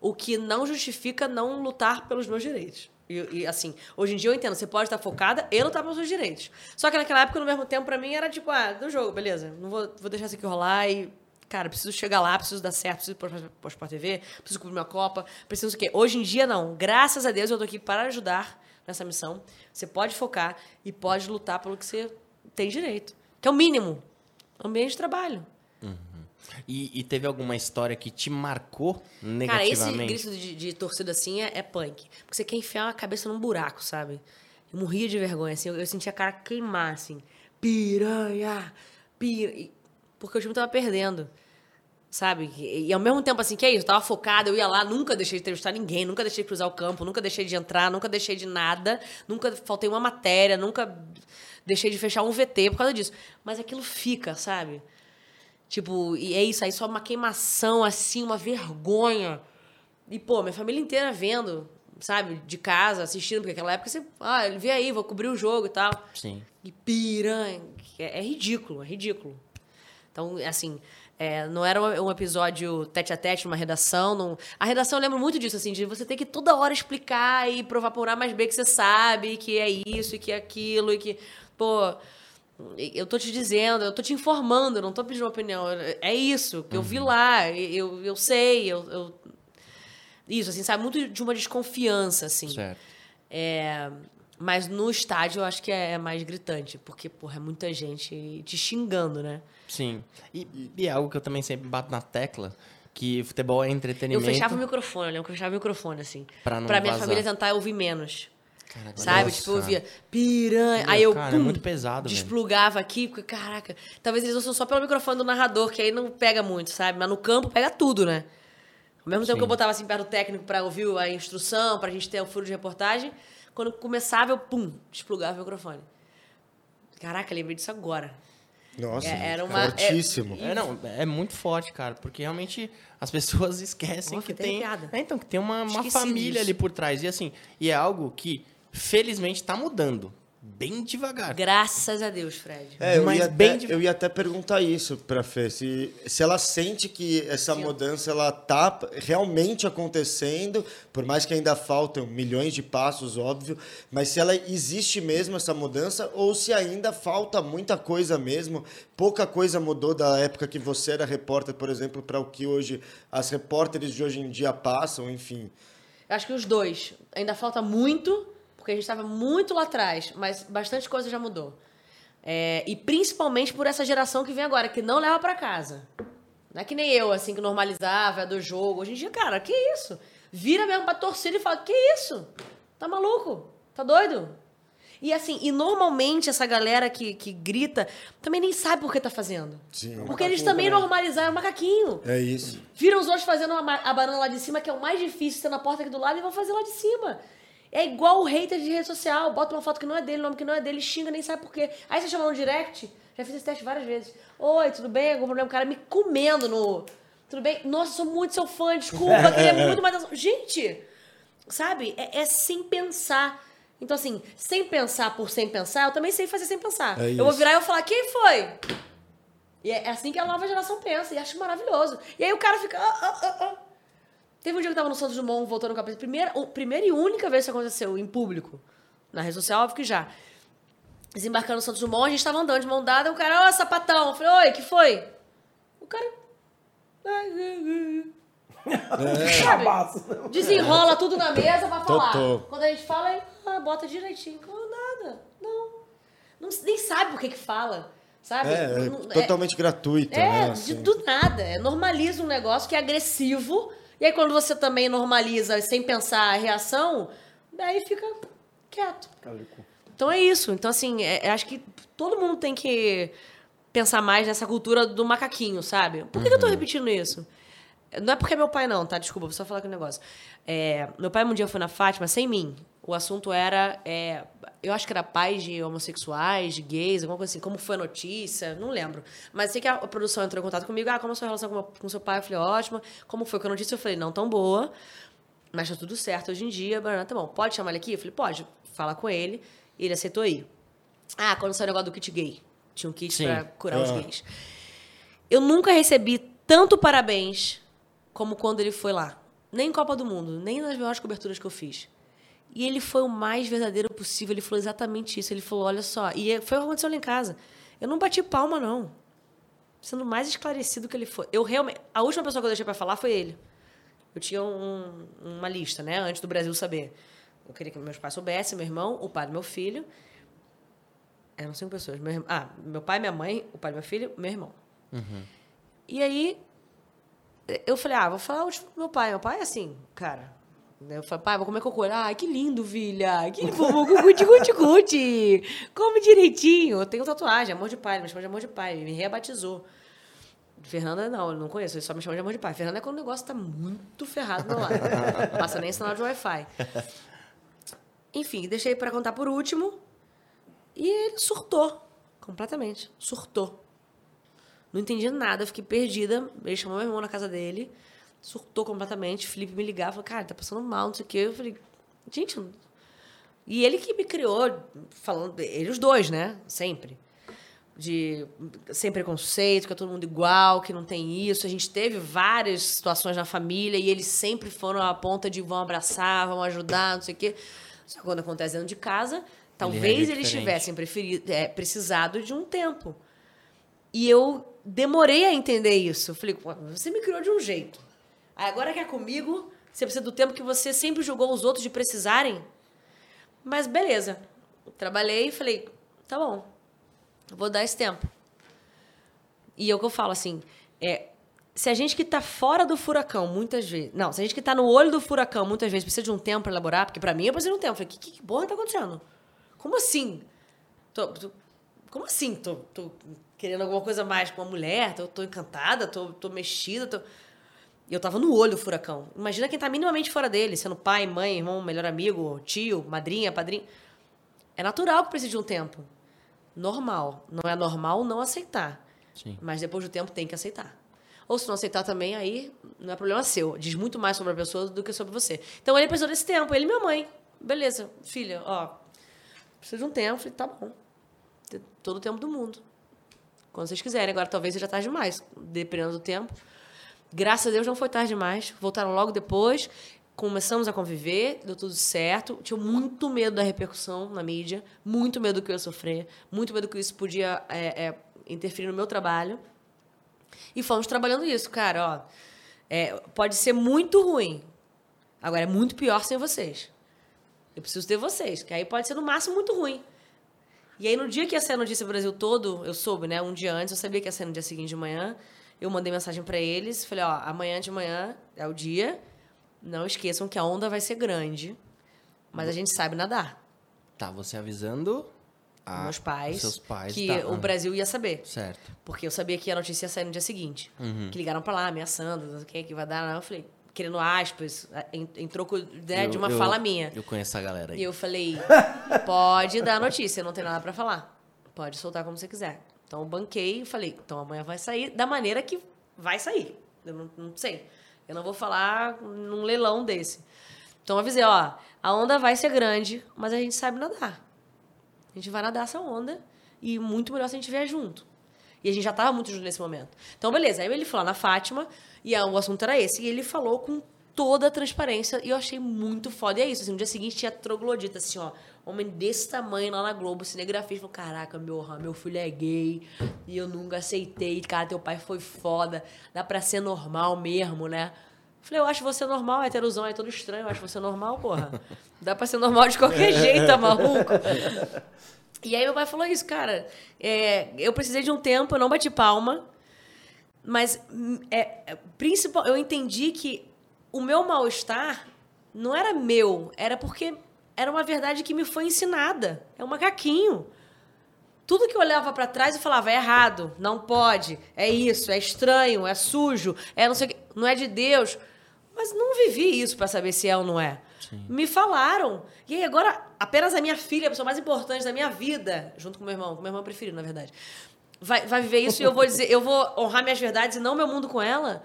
O que não justifica não lutar pelos meus direitos. E, e, assim, hoje em dia eu entendo, você pode estar focada e lutar pelos seus direitos. Só que naquela época, no mesmo tempo, pra mim era tipo, ah, do jogo, beleza. Não vou, vou deixar isso aqui rolar e. Cara, preciso chegar lá, preciso dar certo, preciso ir para Sport TV, preciso cobrir minha Copa, preciso o quê? Hoje em dia, não. Graças a Deus, eu tô aqui para ajudar nessa missão. Você pode focar e pode lutar pelo que você tem direito. Que é o mínimo. Ambiente de trabalho. E, e teve alguma história que te marcou Cara, esse negativamente? grito de, de torcida assim é, é punk. Porque você quer enfiar a cabeça num buraco, sabe? Eu morria de vergonha, assim. Eu, eu sentia a cara queimar, assim. Piranha! Piranha! Porque o time tava perdendo. Sabe? E, e ao mesmo tempo, assim, que é isso? Eu tava focada, eu ia lá, nunca deixei de entrevistar ninguém, nunca deixei de cruzar o campo, nunca deixei de entrar, nunca deixei de nada, nunca faltei uma matéria, nunca deixei de fechar um VT por causa disso. Mas aquilo fica, sabe? Tipo, e é isso aí, só uma queimação, assim, uma vergonha. E, pô, minha família inteira vendo, sabe, de casa, assistindo, porque naquela época você, ah, vê aí, vou cobrir o jogo e tal. Sim. E piranha. É, é ridículo, é ridículo. Então, assim, é, não era um episódio tete a tete, uma redação. Não... A redação eu lembro muito disso, assim, de você ter que toda hora explicar e provar por A mais B que você sabe, que é isso e que é aquilo, e que, pô. Eu tô te dizendo, eu tô te informando, eu não tô pedindo uma opinião. É isso, que eu vi lá, eu, eu sei, eu, eu- Isso, assim, sabe? Muito de uma desconfiança, assim. Certo. É, mas no estádio eu acho que é mais gritante, porque, porra, é muita gente te xingando, né? Sim. E, e é algo que eu também sempre bato na tecla, que futebol é Eu entretenimento. fechava o microfone, eu lembro que eu fechava o microfone, assim. Pra não minha vazar. família tentar ouvir menos. Caraca, Sabe? nossa. Tipo, eu via piranha. Meu, Aí eu cara, é pum, muito pesado, velho. desplugava aqui, porque, caraca. Talvez eles ouçam só pelo microfone do narrador, que aí não pega muito, sabe? Mas no campo pega tudo, né? Ao mesmo tempo Sim. que eu botava assim perto do técnico pra ouvir a instrução, pra gente ter o furo de reportagem, quando começava, eu pum, desplugava o microfone. Caraca, lembrei disso agora. Nossa, É, era uma- fortíssimo. É, não, é muito forte, cara, porque realmente as pessoas esquecem Nossa, que tem, é, então que tem uma, uma família disso. ali por trás e assim, e é algo que felizmente tá mudando, bem devagar. Graças a Deus, Fred. É, eu Mas ia, bem até, eu ia até perguntar isso pra Fê, se, se ela sente que essa mudança ela tá realmente acontecendo, por mais que ainda faltam milhões de passos, óbvio, mas se ela existe mesmo essa mudança ou se ainda falta muita coisa mesmo, pouca coisa mudou da época que você era repórter, por exemplo, para o que hoje as repórteres de hoje em dia passam, enfim. Eu acho que os dois. Ainda falta muito, porque a gente estava muito lá atrás, mas bastante coisa já mudou. É, e principalmente por essa geração que vem agora, que não leva pra casa. Não é que nem eu, assim, que normalizava, é do jogo. Hoje em dia, cara, que isso? Vira mesmo pra torcida e fala, que isso? Tá maluco? Tá doido? E assim, e normalmente essa galera que, que grita também nem sabe por que tá fazendo. Sim. Porque eles também normalizaram o macaquinho. É isso. Viram os outros fazendo uma ma- a banana lá de cima, que é o mais difícil, ser na porta aqui do lado, e vão fazer lá de cima. É igual o hater de rede social. Bota uma foto que não é dele, nome que não é dele, xinga, nem sabe por quê. Aí você chama no direct, já fiz esse teste várias vezes. Oi, tudo bem? Algum problema? O cara me comendo no. Tudo bem? Nossa, sou muito seu fã, desculpa, queria muito mais. atenção." Gente, sabe? É, é sem pensar. Então, assim, sem pensar por sem pensar, eu também sei fazer sem pensar. É eu vou virar e eu vou falar, quem foi? E é assim que a nova geração pensa, e acho maravilhoso. E aí o cara fica. "Ah, ah, ah, ah." Teve um dia que eu tava no Santos Dumont voltando com a cabeça. Primeira, primeira e única vez que isso aconteceu em público. Na rede social, óbvio que já. Desembarcando no Santos Dumont, a gente tava andando de mão dada, o cara, ó, sapatão. Eu falei, oi, que foi? O cara. Sabe? Desenrola tudo na mesa pra falar. Totô. Quando a gente fala, aí, ah, bota direitinho. Não, nada. Não. Não- Nem sabe por que que fala. Sabe? É, é Não- totalmente gratuito, é, né? de, assim. do nada. É, normaliza um negócio que é agressivo. E aí, quando você também normaliza sem pensar a reação, daí fica quieto. Então é isso. Então, assim, é- é- acho que todo mundo tem que pensar mais nessa cultura do macaquinho, sabe? Por que, que eu tô repetindo isso? Não é porque é meu pai, não, tá? Desculpa, vou só falar aqui um negócio. É, meu pai um dia foi na Fátima sem mim. O assunto era. é, eu acho que era pais de homossexuais, de gays, alguma coisa assim. Como foi a notícia? Não lembro. Mas sei que a produção entrou em contato comigo. Ah, como é a sua relação com, meu- com seu pai? Eu falei, ótima. Como foi com a notícia? Eu falei, não tão boa. Mas tá tudo certo hoje em dia. Barana, tá bom. Pode chamar ele aqui? Eu falei, pode. Fala com ele. Ele aceitou ir. Ah, quando saiu o negócio do kit gay. Tinha um kit Sim. pra curar os Ah. gays. Eu nunca recebi tanto parabéns como quando ele foi lá. Nem em Copa do Mundo, nem nas maiores coberturas que eu fiz. E ele foi o mais verdadeiro possível. Ele falou exatamente isso. Ele falou: olha só. E foi o que aconteceu lá em casa. Eu não bati palma, não. Sendo o mais esclarecido que ele foi. Eu realmente. A última pessoa que eu deixei pra falar foi ele. Eu tinha um- uma lista, né? Antes do Brasil saber. Eu queria que meus pais soubessem, meu irmão, o pai do meu filho. Eram cinco pessoas. Meu, ah, meu pai, minha mãe, o pai do meu filho, meu irmão. Uhum. E aí, eu falei, ah, vou falar o tipo, meu pai. Meu pai é assim, cara. Eu falei, pai, vou comer cocô. Ah, que lindo, filha. Que lindo, guti, guti, guti. Come direitinho. Eu tenho tatuagem, amor de pai. Ele me chama de amor de pai. Ele me rebatizou. Fernanda, não, eu não conheço. Ele só me chama de amor de pai. Fernanda é quando o negócio tá muito ferrado do meu lado. Não passa nem sinal de Wi-Fi. Enfim, deixei pra contar por último. E ele surtou. Completamente. Surtou. Não entendi nada, fiquei perdida. Ele chamou meu irmão na casa dele, surtou completamente. Felipe me ligava, falou, cara, tá passando mal, não sei o quê. Eu falei, gente. não- E ele que me criou, falando, ele os dois, né? Sempre. De sem preconceito, que é todo mundo igual, que não tem isso. A gente teve várias situações na família e eles sempre foram à ponta de vão abraçar, vão ajudar, não sei o quê. Só que quando acontece dentro de casa, talvez reagiu eles tivessem preferido, é, precisado de um tempo. E eu demorei a entender isso. Eu falei, "Pô, você me criou de um jeito. Agora que é comigo, você precisa do tempo que você sempre julgou os outros de precisarem. Mas beleza. Trabalhei e falei, tá bom, vou dar esse tempo. E é o que eu falo assim, é, se a gente que tá fora do furacão, muitas vezes. Não, se a gente que tá no olho do furacão, muitas vezes precisa de um tempo pra elaborar, porque pra mim eu preciso de um tempo. Eu falei, que, que, que porra tá acontecendo? Como assim? Tô- tô- como assim? Tô, tô querendo alguma coisa mais com uma mulher? Tô, tô encantada? Tô, tô mexida? Tô... E eu tava no olho do furacão. Imagina quem tá minimamente fora dele, sendo pai, mãe, irmão, melhor amigo, tio, madrinha, padrinho. É natural que precise de um tempo. Normal. Não é normal não aceitar. Sim. Mas depois do tempo tem que aceitar. Ou se não aceitar também, aí não é problema seu. Diz muito mais sobre a pessoa do que sobre você. Então ele precisou desse tempo. Ele e minha mãe. Beleza, filha, ó. Precisa de um tempo. Falei, tá bom. Todo o tempo do mundo. Quando vocês quiserem. Agora talvez seja tarde demais, dependendo do tempo. Graças a Deus não foi tarde demais. Voltaram logo depois. Começamos a conviver, deu tudo certo. Tinha muito medo da repercussão na mídia, muito medo do que eu ia sofrer, muito medo que isso podia é, é, interferir no meu trabalho. E fomos trabalhando isso, cara, ó. É, pode ser muito ruim. Agora é muito pior sem vocês. Eu preciso ter vocês, que aí pode ser no máximo muito ruim. E aí no dia que ia sair a notícia do Brasil todo, eu soube, né? Um dia antes, eu sabia que ia sair no dia seguinte de manhã. Eu mandei mensagem pra eles, falei, ó, amanhã de manhã é o dia. Não esqueçam que a onda vai ser grande, mas a gente sabe nadar. Tá, você avisando a, meus pais, seus pais que tá, o Brasil ia saber. Certo. Porque eu sabia que a notícia ia sair no dia seguinte. Uhum. Que ligaram pra lá, ameaçando, não sei o que, que vai dar. Eu falei, querendo aspas, em, em troco né, de uma Eu- fala eu- minha. Eu conheço a galera aí. E eu falei, pode dar notícia, não tem nada pra falar. Pode soltar como você quiser. Então banquei e falei, então amanhã vai sair da maneira que vai sair. Eu não, não sei. Eu não vou falar num leilão desse. Então avisei, ó, a onda vai ser grande, mas a gente sabe nadar. A gente vai nadar essa onda e muito melhor se a gente vier junto. E a gente já tava muito junto nesse momento. Então, beleza. Aí ele lá na Fátima e o assunto era esse. E ele falou com toda a transparência e eu achei muito foda. E é isso. Assim, no dia seguinte tinha troglodita, assim, ó. Homem desse tamanho lá na Globo, cinegrafista. Falou, caraca, meu, meu filho é gay e eu nunca aceitei. Cara, teu pai foi foda. Dá pra ser normal mesmo, né? Falei, eu acho você normal, heterosão é todo estranho, eu acho você normal, porra. Dá pra ser normal de qualquer jeito, tá maluco? E aí meu pai falou isso, cara. é, eu precisei de um tempo, eu não bati palma, mas hum, é, é, principal, eu entendi que o meu mal-estar não era meu, era porque era uma verdade que me foi ensinada. É um macaquinho. Tudo que eu olhava pra trás eu falava, é errado, não pode, é isso, é estranho, é sujo, é não sei o que, não é de Deus. Mas não vivi isso pra saber se é ou não é. Me falaram. E aí agora, apenas a minha filha, a pessoa mais importante da minha vida, junto com meu irmão, com meu irmão preferido, na verdade, vai, vai viver isso e eu vou dizer, eu vou honrar minhas verdades e não meu mundo com ela.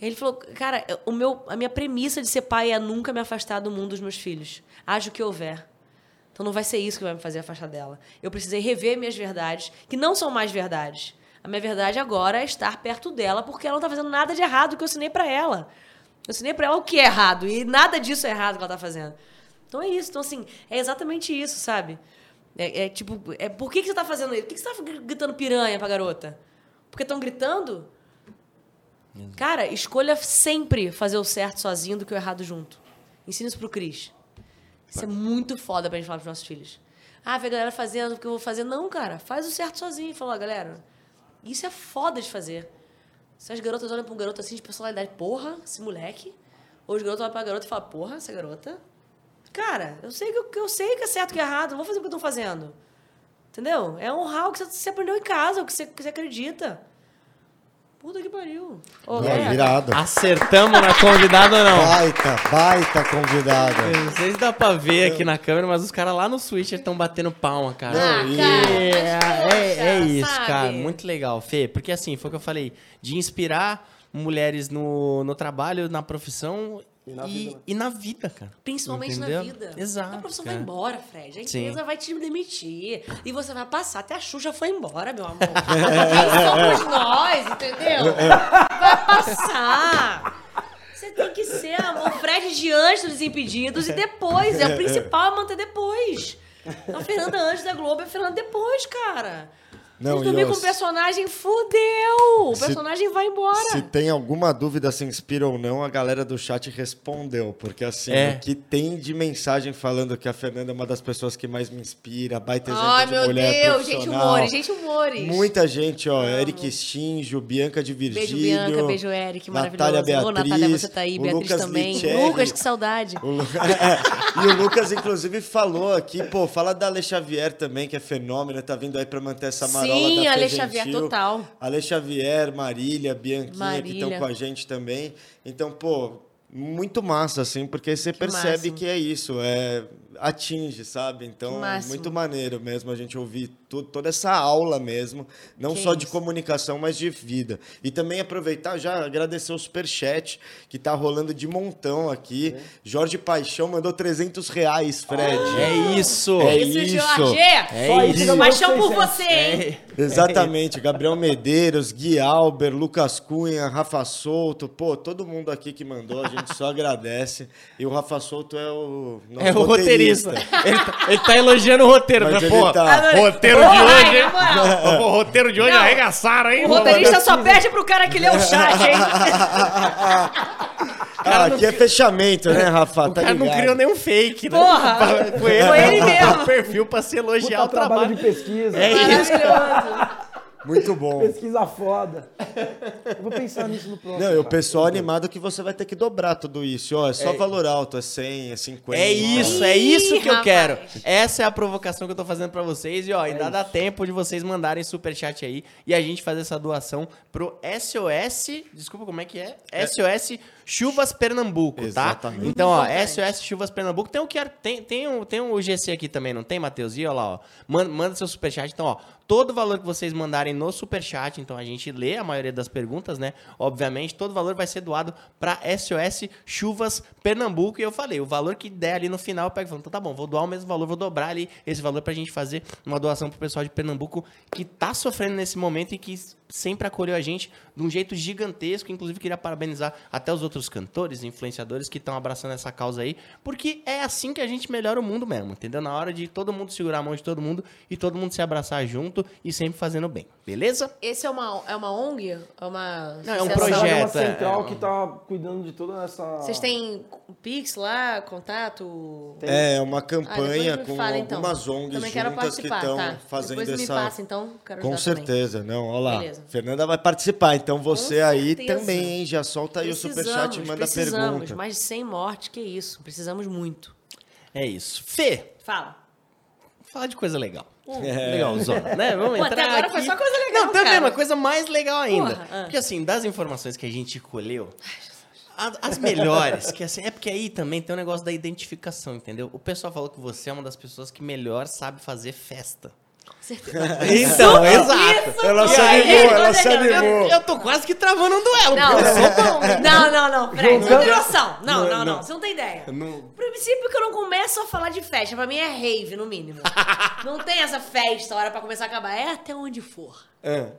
Ele falou, cara, o meu, a minha premissa de ser pai é nunca me afastar do mundo dos meus filhos. Haja o que houver. Então não vai ser isso que vai me fazer afastar dela. Eu precisei rever minhas verdades, que não são mais verdades. A minha verdade agora é estar perto dela, porque ela não tá fazendo nada de errado que eu ensinei pra ela. Eu ensinei pra ela o que é errado, e nada disso é errado que ela tá fazendo. Então é isso. Então, assim, é exatamente isso, sabe? É, é tipo, é, por que, que você tá fazendo isso? Por que, que você tá gritando piranha pra garota? Porque estão gritando? Cara, escolha sempre fazer o certo sozinho do que o errado junto. Ensina isso pro Cris. Isso é muito foda pra gente falar pros nossos filhos. Ah, vê a galera fazendo o que eu vou fazer. Não, cara, faz o certo sozinho. Falou, galera, isso é foda de fazer. Se as garotas olham pra um garoto assim de personalidade, porra, esse moleque. Ou os garotos olham pra garota e falam, porra, essa garota. Cara, eu sei que eu, sei que é certo e que é errado, não vou fazer o que eu tô fazendo. Entendeu? É honrar o que você, você aprendeu em casa, o que você, que você acredita. Puta que pariu. Não, é. irado. Acertamos na convidada ou não? Baita, baita convidada. Eu Não sei se dá pra ver aqui na câmera, mas os caras lá no Switch estão batendo palma, cara. Ah, E cara, é, é, é isso, sabe? cara. Muito legal, Fê. Porque assim, foi o que eu falei. De inspirar mulheres no, no trabalho, na profissão e na vida, né? e na vida, cara. Principalmente Entendeu? na vida. Exato, A profissão cara. vai embora, Fred. A Sim. empresa vai te demitir. E você vai passar. Até a Xuxa foi embora, meu amor. Quem somos nós, entendeu? Vai passar. Você tem que ser amor. Fred de antes dos impedidos e depois. É o principal é manter depois. A Fernanda antes da Globo é a Fernanda depois, cara. Não, Se e dormir ó, com o personagem, fudeu! O Se- personagem vai embora. Se tem alguma dúvida se inspira ou não, a galera do chat respondeu. Porque assim, É. o que tem de mensagem falando que a Fernanda é uma das pessoas que mais me inspira, baita exemplo Ai, de meu mulher Deus, gente humores, gente humores. Muita gente, ó. Eric Stinjo, Bianca de Beijo, Virgílio. Bianca. Beijo, Eric. Natália Maravilhoso. Ô, Beatriz. Natália, você tá aí. Beatriz Lucas também. Lucas, que saudade. O Lu- É, E o Lucas, inclusive, falou aqui, pô, fala da Ale Xavier também, que é fenômeno, tá vindo aí pra manter essa Sim, da Xavier, total. Ale Xavier, Marília, Bianquinha, que Marília. estão com a gente também. Então, pô, muito massa, assim, porque você percebe máximo. que é isso, é atinge, sabe? Então, máximo. muito maneiro mesmo a gente ouvir toda essa aula mesmo, não Que só de isso. comunicação, mas de vida. E também aproveitar já agradecer o superchat que tá rolando de montão aqui. Jorge Paixão mandou 300 reais, Fred. É isso. É Isso, isso. Jorge. É Só isso. isso. Paixão por você, hein? Exatamente, Gabriel Medeiros, Gui Alber, Lucas Cunha, Rafa Souto, pô, todo mundo aqui que mandou, a gente só agradece. E o Rafa Souto é o nosso É o roteirista. Ele tá, ele tá elogiando o roteiro, Mas né? Pô, tá- roteiro Porra, de hoje, hein? Pô, roteiro de hoje Não. arregaçaram, hein? O roteirista só perde pro cara que lê o chat, hein? Ah, aqui é fechamento, né, Rafa? O tá cara não ligado? criou nenhum fake, né? Porra! Foi ele, Foi ele mesmo. o perfil pra se elogiar Puta o trabalho. trabalho de pesquisa. É isso. Maravilhoso. Muito bom. Pesquisa foda. Eu vou pensar nisso no próximo. Não, e o cara. pessoal animado que você vai ter que dobrar tudo isso. Ó, é só É. valor alto, é 100, é 50. É isso, é isso que eu quero. Essa é a provocação que eu tô fazendo pra vocês. E ó, ainda dá tempo de vocês mandarem superchat aí e a gente fazer essa doação pro SOS. Desculpa, como é que é? SOS Chuvas Pernambuco, tá? Exatamente. Então, ó. SOS Chuvas Pernambuco. Tem o QR, tem, tem, um, tem um GC aqui também, não tem, Matheus? E ó lá, ó. Manda, manda seu superchat. Então, ó, todo valor que vocês mandarem no superchat, então a gente lê a maioria das perguntas, né? Obviamente, todo valor vai ser doado pra SOS Chuvas Pernambuco. E eu falei, o valor que der ali no final, eu pego e falo, então tá bom, vou doar o mesmo valor, vou dobrar ali esse valor pra gente fazer uma doação pro pessoal de Pernambuco que tá sofrendo nesse momento e que sempre acolheu a gente de um jeito gigantesco. Inclusive, queria parabenizar até os outros cantores, influenciadores que estão abraçando essa causa aí, porque é assim que a gente melhora o mundo mesmo, entendeu? Na hora de todo mundo segurar a mão de todo mundo e todo mundo se abraçar junto e sempre fazendo bem, beleza? Esse é uma, é uma ONG? É uma Não, é um projeto. É uma é, central é. que tá cuidando de toda essa. Vocês têm Pix lá, contato? É uma Ah, campanha me com fala, então. algumas ONGs Também quero juntas que participar, estão tá. fazendo Depois essa. me passa, então. Quero Com ajudar também. certeza, não, olha lá. Beleza. Fernanda vai participar, então você aí certeza. também, hein? Já solta aí o superchat e manda a precisamos. pergunta. Mais de 100 mortes, que isso. Precisamos muito. É isso. Fê, Fala. falar de coisa legal. É. Legalzona, né? Vamos Pô, entrar até agora aqui. foi só coisa legal, Não, também, cara. uma coisa mais legal ainda. Porra, ah. Porque assim, das informações que a gente colheu, as melhores, que assim, é porque aí também tem o negócio da identificação, entendeu? O pessoal falou que você é uma das pessoas que melhor sabe fazer festa. Certeza. Então, exato. Isso Ela se Aí, animou, ela se animou. Eu tô quase que travando um duelo. Não, eu sou bom. não, não, não, Fred, você não tem noção. Não, Não, não, você não tem ideia. Não. Princípio que eu não começo a falar de festa, pra mim é rave, no mínimo. não tem essa festa, hora pra começar a acabar, é até onde for.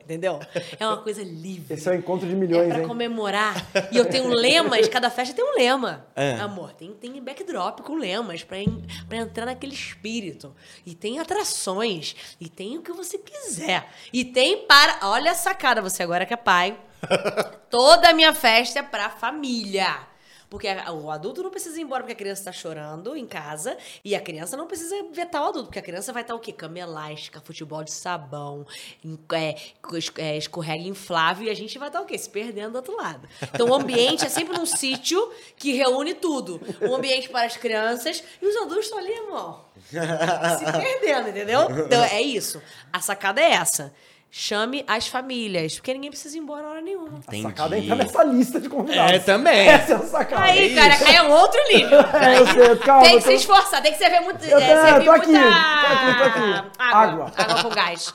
Entendeu? É uma coisa livre. Esse é o encontro de É milhões, pra hein? comemorar. E eu tenho lemas, cada festa tem um lema. É. Amor, tem, tem backdrop com lemas pra, en- pra entrar naquele espírito. E tem atrações. E tem o que você quiser. E tem para. Olha a sacada, você agora que é pai. Toda a minha festa é pra família. Porque a- o adulto não precisa ir embora porque a criança tá chorando em casa. E a criança não precisa vetar o adulto, porque a criança vai estar o quê? Cama elástica, futebol de sabão, é, é, escorrega inflável, e a gente vai estar o quê? Se perdendo do outro lado. Então o ambiente é sempre num sítio que reúne tudo. Um ambiente para as crianças e os adultos estão ali, irmão se perdendo, entendeu? Então é isso. A sacada é essa. Chame as famílias, porque ninguém precisa ir embora a hora nenhuma. Entendi. Sacada é entrar nessa lista de convidados. É, também. Essa é a sacada. Aí, cara, aí é um outro nível. É, eu sei, calma. tem que tô- se esforçar, tem que servir muito. Eu é, tô- servir tô aqui, muita tô aqui, tô aqui. Água. Água. Água com gás.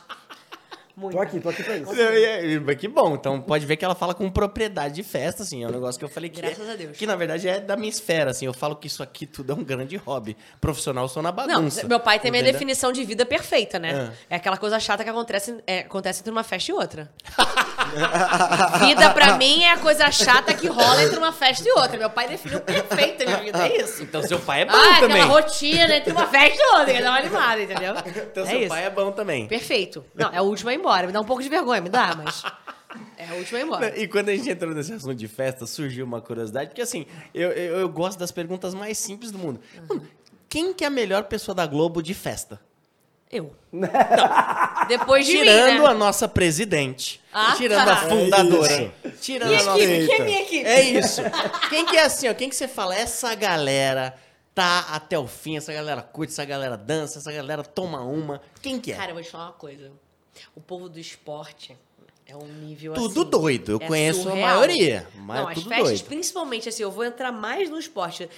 Tô aqui, tô aqui pra isso. É, Que bom, então pode ver que ela fala com propriedade de festa, assim, é um negócio que eu falei que Graças é- a Deus. que na verdade é da minha esfera, assim, eu falo que isso aqui tudo é um grande hobby. Profissional, eu sou na Não, bagunça. meu pai tem minha entendeu? definição de vida perfeita, né? É aquela coisa chata que acontece, é, acontece entre uma festa e outra. vida, pra mim, é a coisa chata que rola entre uma festa e outra. Meu pai definiu perfeita a minha vida, é isso. Então seu pai é bom ah, também. aquela rotina entre uma festa e outra, que dá uma animada, entendeu? Então é seu isso. pai é bom também. Perfeito. Não, é o último a ir embora. Me dá um pouco de vergonha, me dá, mas. É a ir embora. E quando a gente entrou nesse assunto de festa, surgiu uma curiosidade, porque assim, eu, eu, eu gosto das perguntas mais simples do mundo. Mano, quem que é a melhor pessoa da Globo de festa? Eu. Depois de tirando mim, né? a nossa presidente. Ah, tirando tá. a fundadora. É tirando Minha a nossa... equipe, quem é minha equipe? É isso. Quem que é assim, ó? Quem que você fala? Essa galera tá até o fim, essa galera curte, essa galera dança, essa galera toma uma. Quem que é? Cara, eu vou te falar uma coisa. O povo do esporte é um nível Tudo assim, doido. Eu é conheço surreal. a maioria, mas Não, as tudo festas, doido. principalmente assim, eu vou entrar mais no esporte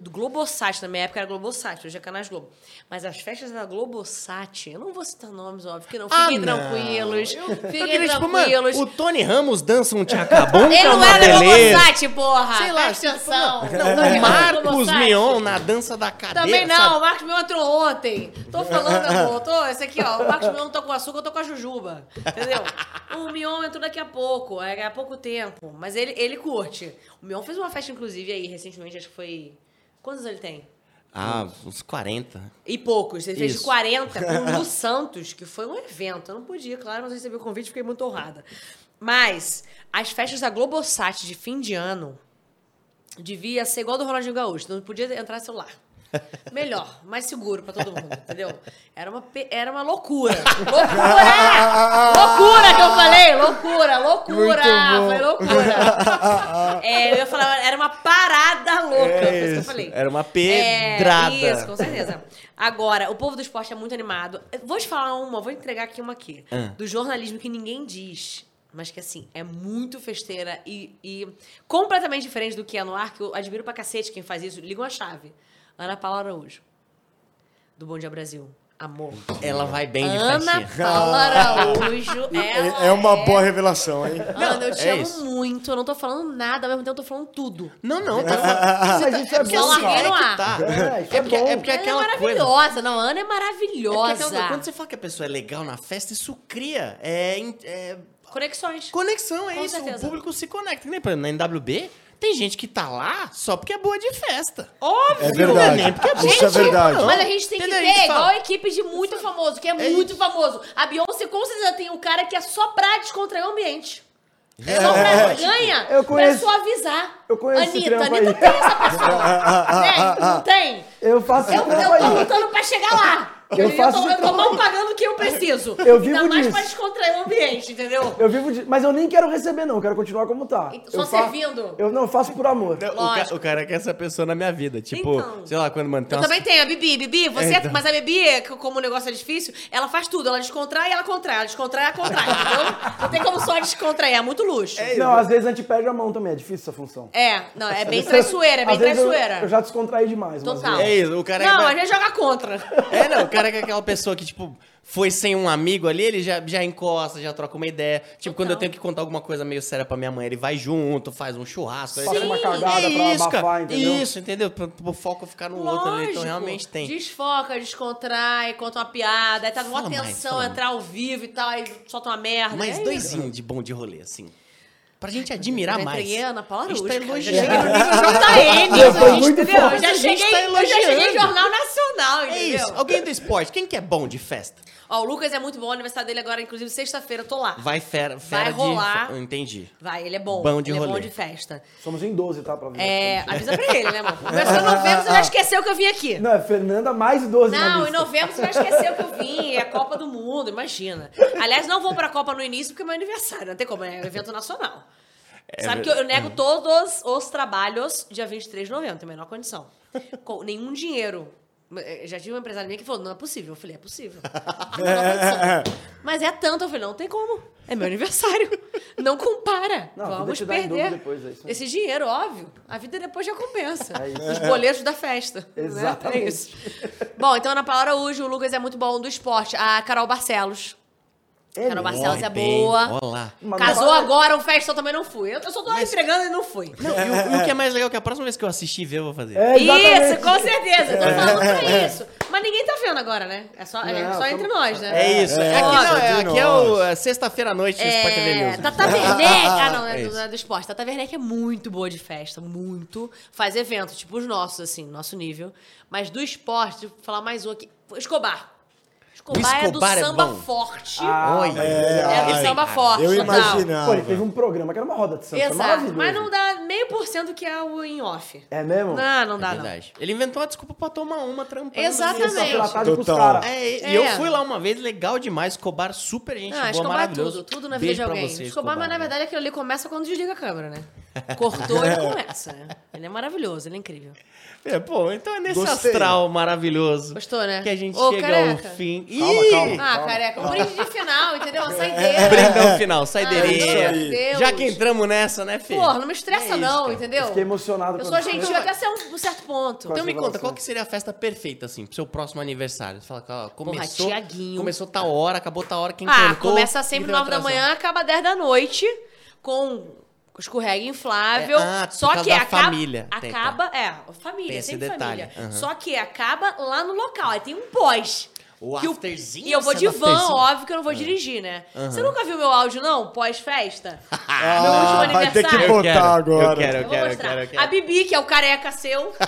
do Globosat, na minha época era Globosat, hoje é Canais Globo. Mas as festas da Globosat, eu não vou citar nomes, óbvio que não. Ah, Fiquem não. tranquilos. Eu Fiquem queria, tipo, mano, tranquilos. o Tony Ramos dança um tchacabum, que Ele é não era da beleza. Globosat, porra! Sei lá, Presta tipo, atenção. não, Não, o não, Marcos. Mion na dança da cadeira. Também não, sabe? o Marcos Mion entrou ontem. Tô falando, amor. Tô, esse aqui, ó. O Marcos Mion tô com açúcar, eu tô com a jujuba. Entendeu? O Mion entrou daqui a pouco, é há pouco tempo. Mas ele, ele curte. O Mion fez uma festa, inclusive, aí, recentemente, acho que foi. Quantos ele tem? Ah, uns 40. E poucos. Ele fez Isso. 40 com o Lu Santos, que foi um evento. Eu não podia, claro, mas eu recebi o convite e fiquei muito honrada. Mas as festas da Globosat de fim de ano devia ser igual do Ronaldinho Gaúcho. Não podia entrar celular. Melhor, mais seguro pra todo mundo, entendeu? Era uma, era uma loucura. Loucura! loucura que eu falei! Loucura, loucura! Foi loucura. É, eu ia falar, era uma parada louca, É foi isso que eu falei. Era uma pedrada. É, isso, com certeza. Agora, o povo do esporte é muito animado. Vou te falar uma, vou entregar aqui uma aqui. Ah. Do jornalismo que ninguém diz. Mas que, assim, é muito festeira e, e completamente diferente do que é no ar, que eu admiro pra cacete quem faz isso. Liga uma chave. Ana Paula Araújo. Do Bom Dia Brasil. Amor. Ela vai bem de Ana festinha. Paula Araújo. ela É, é uma boa revelação, hein? Ana, eu te é amo isso. muito. Eu não tô falando nada, ao mesmo tempo eu tô falando tudo. Não, não, tá falando. Mas isso é Porque eu bom, cara. no É que ar. tá. É, isso É é porque, bom. é porque é aquela coisa. maravilhosa. Não, a Ana é É porque maravilhosa. aquela- quando você fala que a pessoa é legal na festa, isso cria é, é Conexões. conexão, é Com isso. certeza. O público se conecta. Nem, por exemplo, na NWB, tem gente que tá lá só porque é boa de festa. Óbvio. É verdade. Nem porque é boa Isso é de verdade. não. Mas a gente tem Entendeu? que fala, igual a equipe de muito famoso, que é, muito famoso. A Beyoncé com certeza tem um cara que é só pra descontrair o ambiente. É, só pra é. ganha, Eu conheço- pra suavizar. eu conheço Anitta, Anitta aí. tem essa pessoa. tem? Não tem? Eu faço Eu, eu tô aí. lutando pra chegar lá. Eu Eu, faço tô, eu tô mal pagando o que eu preciso. Eu Ainda vivo mais disso. pra descontrair o ambiente, entendeu? Eu vivo de... Mas eu nem quero receber, não. Eu quero continuar como tá. Só eu fa- servindo? Eu não, eu faço por amor. O, ca- o cara quer essa pessoa na minha vida. Tipo, Então. sei lá, quando mano, tem Eu umas- também tenho a Bibi. Bibi, você. É, então. Mas a Bibi, que- como o negócio é difícil, ela faz tudo. Ela descontrai e ela contrai. Ela descontrai e ela contrai, entendeu? Não tem como só descontrair. É muito luxo. É, Não, às vezes a gente perde a mão também. É difícil essa função. não, é bem traiçoeira, é bem vezes eu- traiçoeira. Eu, já descontraí demais. Total. É isso, o cara Não, é. a gente joga contra. É, não, o cara que é aquela pessoa que, tipo, foi sem um amigo ali, ele já, já encosta, já troca uma ideia. Tipo, quando eu tenho que contar alguma coisa meio séria pra minha mãe, ele vai junto, faz um churrasco. Aí- uma cagada é pra isso, abafar, cara. entendeu? Isso, entendeu? Pro foco ficar no outro ali. Então, Lógico. realmente tem. Desfoca, descontrai, conta uma piada, aí tá mais, atenção, mais. entrar ao vivo e tal, aí solta uma merda. Mais é doisinho de bom de rolê, assim. Pra gente admirar Eu mais. entreguei a Ana Paula A gente tá Araújo, elogiando. Já foi muito. Eu cheguei, tá eu já cheguei em elogiando. Jornal Nacional, É entendeu? isso. Alguém do esporte, quem que é bom de festa? Ó, o Lucas é muito bom, o aniversário dele agora, inclusive sexta-feira, eu tô lá. Vai fera, fera Vai de... rolar. Eu Entendi. Vai, ele é bom. Bom de ele é rolê. bom de festa. Somos em 12, tá? Pra avisar É, pra avisa pra ele, né, amor? Começou em novembro, você já esqueceu que eu vim aqui. Não, é Fernanda mais 12 na Não, em novembro você já esqueceu que eu vim, é a Copa do Mundo, imagina. Aliás, não vou pra Copa no início porque é meu aniversário, não tem como, é um evento nacional. É Sabe que eu, eu nego todos os trabalhos dia 23 de novembro, tem a menor condição. Com nenhum dinheiro. Eu Já tive uma empresária minha que falou, não é possível. Eu falei, é possível. Menor condição. Mas é tanto, eu falei, não tem como. É meu aniversário. Não compara. Não, Vamos perder depois, é esse dinheiro, óbvio. A vida depois já compensa. É. Os boletos da festa. né? Exatamente. É isso. Bom, então Ana Paula Araújo, o Lucas é muito bom do esporte. A Carol Barcelos. Carol Barcelos é boa. Olá. Casou agora, o festa eu também não fui. Eu eu só tô entregando e não fui. Não, e, o, e o que é mais legal é que a próxima vez que eu assistir e ver, eu vou fazer. É, Isso, com certeza. Eu tô falando pra isso. Mas ninguém tá vendo agora, né? É só, é Não, só tamo- entre nós, né? É isso. É, aqui não, só é, aqui é o é sexta-feira à noite do Sport TV É, News. Tata Werneck. Ah, não, é, É do, é do esporte. Tata Werneck é muito boa de festa, muito. Faz eventos, tipo os nossos, assim, nosso nível. Mas do esporte, vou falar mais um aqui. Escobar. Escobar, é do Escobar é samba bom. forte. Ah, Olha. mas é do ai, samba cara. forte, Eu imaginava. Pô, ele teve um programa que era uma roda de samba. Exato. Mas não dá meio por cento que é o em off. É mesmo? Não, não dá, É não. verdade. Ele inventou uma desculpa pra tomar uma trampando. Exatamente. Total. caras. É, e É. eu fui lá uma vez, legal demais. Escobar, super gente Ah, boa, Escobar é maravilhoso. tudo, tudo na vida Beijo de alguém. você, Escobar, mas na verdade aquilo ali começa quando desliga a câmera, né? Cortou, ele começa, né? Ele é maravilhoso, ele é incrível. É, pô, então é nesse Gostei. astral maravilhoso Gostou, né? que a gente Ô, chega careca. ao fim. Calma, Ih! calma. Ah, careca, um brinde de final, entendeu? Uma saideira. Brindão final, Ah, saideirinha. meu Deus. Já que entramos nessa, né, Fê? Porra, não me estressa É isso, não, cara. entendeu? Fiquei emocionado. Eu sou gentil até ser um, um certo ponto. Então me conta, qual que seria a festa perfeita, assim, pro seu próximo aniversário? Você fala, ó, começou, Tiaguinho. começou tal hora, acabou tal hora, quem Ah, cantou, começa sempre deu 9 da manhã, acaba 10 da noite, com escorrega inflável. É, ah, por só causa que da acaba, família. Tem, tá. acaba, é, família, Tem esse sempre detalhe, família. aham. Só que acaba lá no local, aí tem um pós. O que afterzinho, E eu vou de van, afterzinho. óbvio que eu não vou dirigir, né? Aham. Você nunca viu meu áudio, não? Pós-festa? Ah, meu último vai ter aniversário. que Eu botar quero, agora. Eu quero, eu Eu vou quero, eu quero, eu quero. A Bibi, que é o careca seu.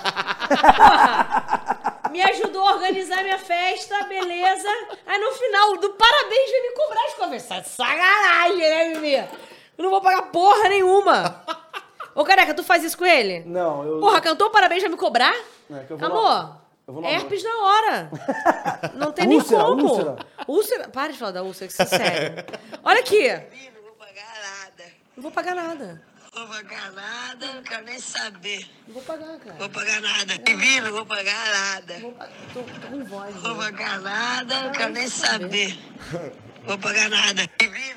Porra, me ajudou a organizar minha festa, beleza. Aí no final do parabéns veio me cobrar as conversas. Sacanagem, né, Bibi? Eu não vou pagar porra nenhuma. Ô, careca, tu faz isso com ele? Não, eu. Porra, cantou parabéns vai me cobrar? É, que eu vou Amor, lá- eu vou lá- herpes na hora. Não tem Úlcera, nem como. úlcera. Úlcera. Para de falar da úlcera, que isso é sério. Olha aqui. Não vou pagar nada. Não vou pagar nada. Vou pagar nada, não quero nem saber. Não vou pagar, cara. Vou pagar nada. Vivi, não vou pagar nada. Tô, tô com voz. Vou né? pagar nada, não quero nem saber. Vou pagar nada.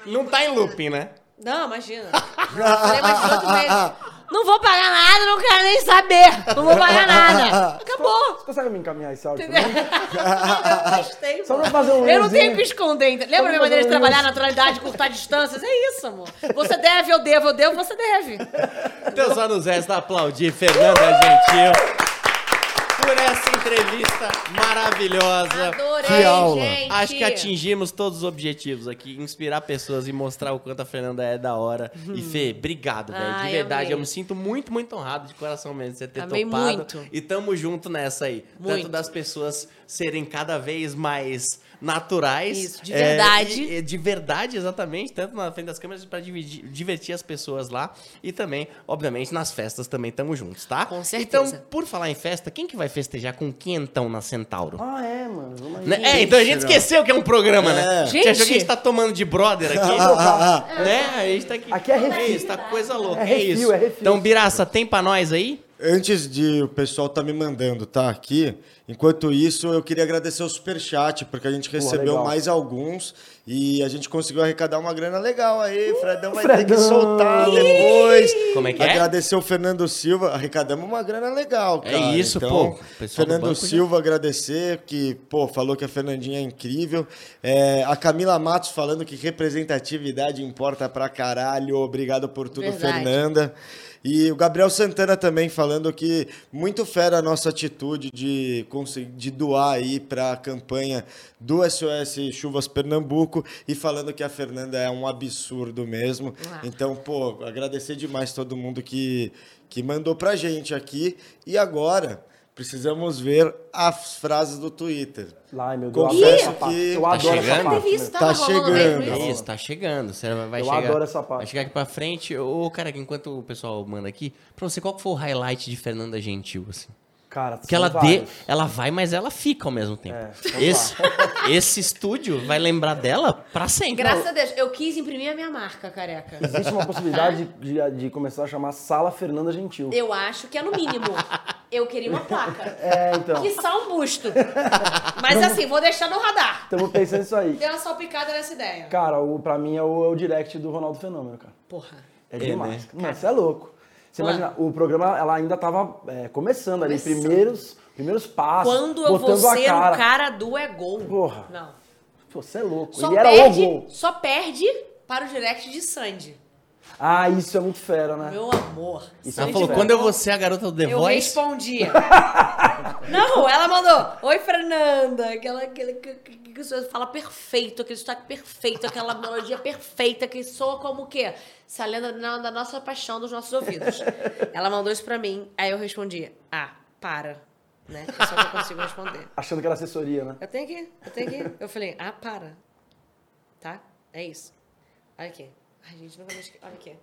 Não tá em looping, né? Não, imagina. Falei mais de 18 meses. Não vou pagar nada, não quero nem saber. Não vou pagar nada. Acabou. Você consegue me encaminhar esse áudio? Entendeu? Eu gostei. Só pra fazer um Eu não tenho que esconder. Lembra Só a minha maneira de trabalhar, naturalidade, curtar distâncias? É isso, amor. Você deve, eu devo, eu devo, você deve. Então só nos resta aplaudir Fernanda Gentil por essa entrevista maravilhosa. Adorei, Que aula. gente. Acho que atingimos todos os objetivos aqui, inspirar pessoas e mostrar o quanto a Fernanda é da hora. E Fê, obrigado, velho. De verdade, amei. eu me sinto muito, muito honrado de coração mesmo de você ter Amei topado. muito. E tamo junto nessa aí. Tanto Muito. das pessoas serem cada vez mais naturais. Isso, de é, verdade. e- e de verdade, exatamente. Tanto na frente das câmeras pra dividir- divertir as pessoas lá. E também, obviamente, nas festas também tamo juntos, tá? Com certeza. Então, por falar em festa, quem que vai festejar com quentão na Centauro? Ah, é, mano. Vamos aí. Né? É, então a gente esqueceu que é um programa, né? É. A gente achou que a Gente. tá tomando de brother aqui. Ah, né? A gente tá aqui. Aqui é refil. isso, tá coisa louca. É É, refil, isso. é refil. Então, Biraça, tem pra nós aí? Antes de o pessoal tá me mandando, tá aqui. Enquanto isso, eu queria agradecer o superchat, porque a gente recebeu legal. mais alguns e a gente conseguiu arrecadar uma grana legal aí. Fredão vai ter Fredão. que soltar depois. Como é que é? Agradecer o Fernando Silva, arrecadamos uma grana legal, É cara. isso, então, pô. Fernando banco já- Silva agradecer, que, pô, falou que a Fernandinha é incrível. É, a Camila Matos falando que representatividade importa pra caralho. Obrigado por tudo, Verdade. Fernanda. E o Gabriel Santana também falando que muito fera a nossa atitude de, de doar aí para a campanha do SOS Chuvas Pernambuco e falando que a Fernanda é um absurdo mesmo. Ah. Então, pô, agradecer demais todo mundo que, que mandou pra gente aqui. E agora, Precisamos ver as frases do Twitter. Ai, meu Deus, Confesso essa parte. que Eu Tá adoro essa chegando? parte, Teve isso, né? Tá chegando. isso. Tá chegando. Você vai Eu chegar, adoro essa parte. Vai chegar aqui pra frente. Ô, cara, enquanto o pessoal manda aqui, pra você, qual que foi o highlight de Fernanda Gentil, assim? Cara, Porque ela, são dê, vários. ela vai, mas ela fica ao mesmo tempo. É, esse, esse estúdio vai lembrar dela pra sempre. Graças a Deus, eu quis imprimir a minha marca, careca. Existe uma possibilidade de, de começar a chamar Sala Fernanda Gentil. Eu acho que é no mínimo. Eu queria uma placa. É, então. Que um busto. Mas assim, vou deixar no radar. Estamos pensando nisso aí. Deu uma salpicada nessa ideia. Cara, o, pra mim é o, é o direct do Ronaldo Fenômeno, cara. Porra. É É, demais. né? Mano, você é louco. Você imagina, o programa ela ainda tava é, começando, ali, primeiros, primeiros passos. Quando eu vou ser cara. o cara do é gol. Porra. Não. Pô, Você é louco. Só Ele era perde, o gol. só perde para o direct de Sandy. Ah, isso é muito fera, né? Meu amor. Isso Ela é falou, muito quando fera. eu vou ser a garota do The eu Voice... respondia. Não, ela mandou. Oi, Fernanda. Aquela, aquele que, que, que você fala perfeito, aquele sotaque perfeito, aquela melodia perfeita que soa como o quê? Se a lenda da da nossa paixão dos nossos ouvidos. Ela mandou isso pra mim, aí eu respondi: Ah, para. Né? É só que eu consigo responder. Achando que era assessoria, né? Eu tenho que, eu tenho que. Eu falei: Ah, para. Tá? É isso. Olha aqui. Ai, gente, nunca me. Olha aqui.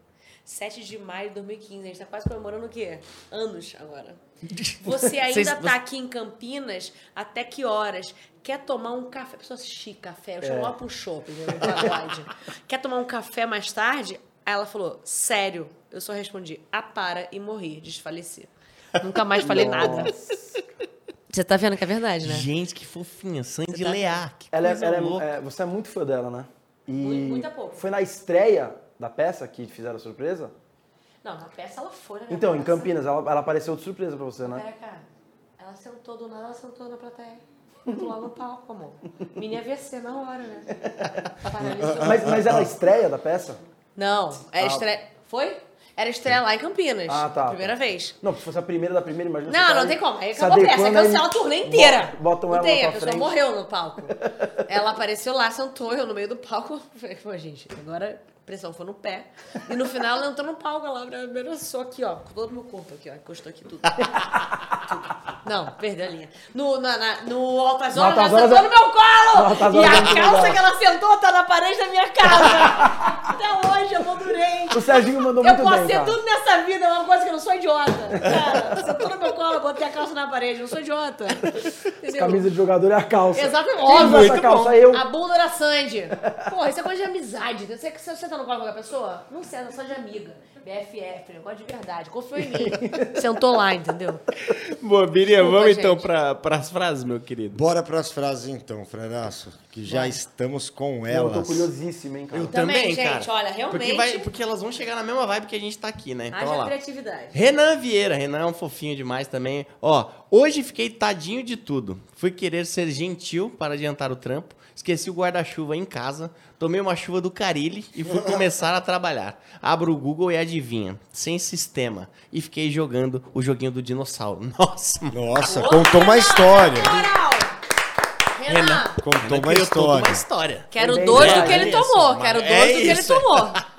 7 de maio de 2015. A gente tá quase comemorando o quê? Anos agora. Você ainda Vocês- tá aqui em Campinas até que horas? Quer tomar um café? A pessoa chique, café. Eu chamo É. lá pro shopping, né. Quer tomar um café mais tarde? Aí ela falou, sério. Eu só respondi, ah, para, e morri, desfaleci. Nunca mais falei nada. Você tá vendo que é verdade, né? Gente, que fofinha. Sandy tá- Leá. Que Ela é- coisa ela é- é, você é muito fã dela, né? E Muito- muito a pouco. Foi na estreia da peça que fizeram a surpresa? Não, na peça ela foi, né? Então, em peça. Campinas, ela, ela apareceu de surpresa pra você, né? Pera, cara. Ela sentou do nada, ela sentou na plateia. Tô lá no palco, amor. Mini AVC na hora, né? Mas, mas ela estreia da peça? Não, era Ah. estreia. Foi? Era estreia lá em Campinas. Ah, tá. Primeira vez. Não, se fosse a primeira da primeira, imagina. Não, tá não aí tem como. Aí acabou a peça. Cancela a turnê inteira. Botam não ela tem, na a pessoa frente. morreu no palco. ela apareceu lá, sentou, eu no meio do palco. Falei, pô, gente, agora pressão foi no pé. E no final ela entrou no palco, ela abraçou aqui, ó, com todo o meu corpo aqui, ó, encostou aqui tudo. Tudo. Não, perdeu a linha. No, na, na- no Altas Horas, ela sentou no meu colo! E a calça que ela sentou tá na parede da minha casa! Até hoje eu moldurei. O Serginho mandou Eu muito posso bem, ser cara. tudo nessa vida, é uma coisa que eu não sou idiota. Cara, sentou no meu colo, eu botei a calça na parede, eu não sou idiota. Entendeu? Camisa de jogador é a calça. Exatamente. Óbvio. essa calça? Eu. A bunda era Sandy. Porra, isso é coisa de amizade. Você, você no colo com qualquer pessoa? Não senta, só de amiga. BFF, negócio de verdade. Confiou em mim. Sentou lá, entendeu? Boa, Desculpa, vamos então gente. pra, pras frases, meu querido. Bora pras frases então, Frenaço, que já Vai. estamos com Eu tô elas. curiosíssimo, hein, cara. Eu Também, também, gente, cara. olha, realmente- Porque, vai- porque elas vão chegar na mesma vibe que a gente tá aqui, né? Então, Haja criatividade. Renan Vieira, Renan é um fofinho demais também. Ó, hoje fiquei tadinho de tudo. Fui querer ser gentil para adiantar o trampo. Esqueci o guarda-chuva em casa. Tomei uma chuva do Carilli e fui começar a trabalhar. Abro o Google e adivinha. Sem sistema. E fiquei jogando o joguinho do dinossauro. Nossa, mano. Nossa, contou uma história. Moral! Renan, Contou Renan uma história. uma história. quero dois é do que ele tomou. mano. Quero É dois do que ele tomou.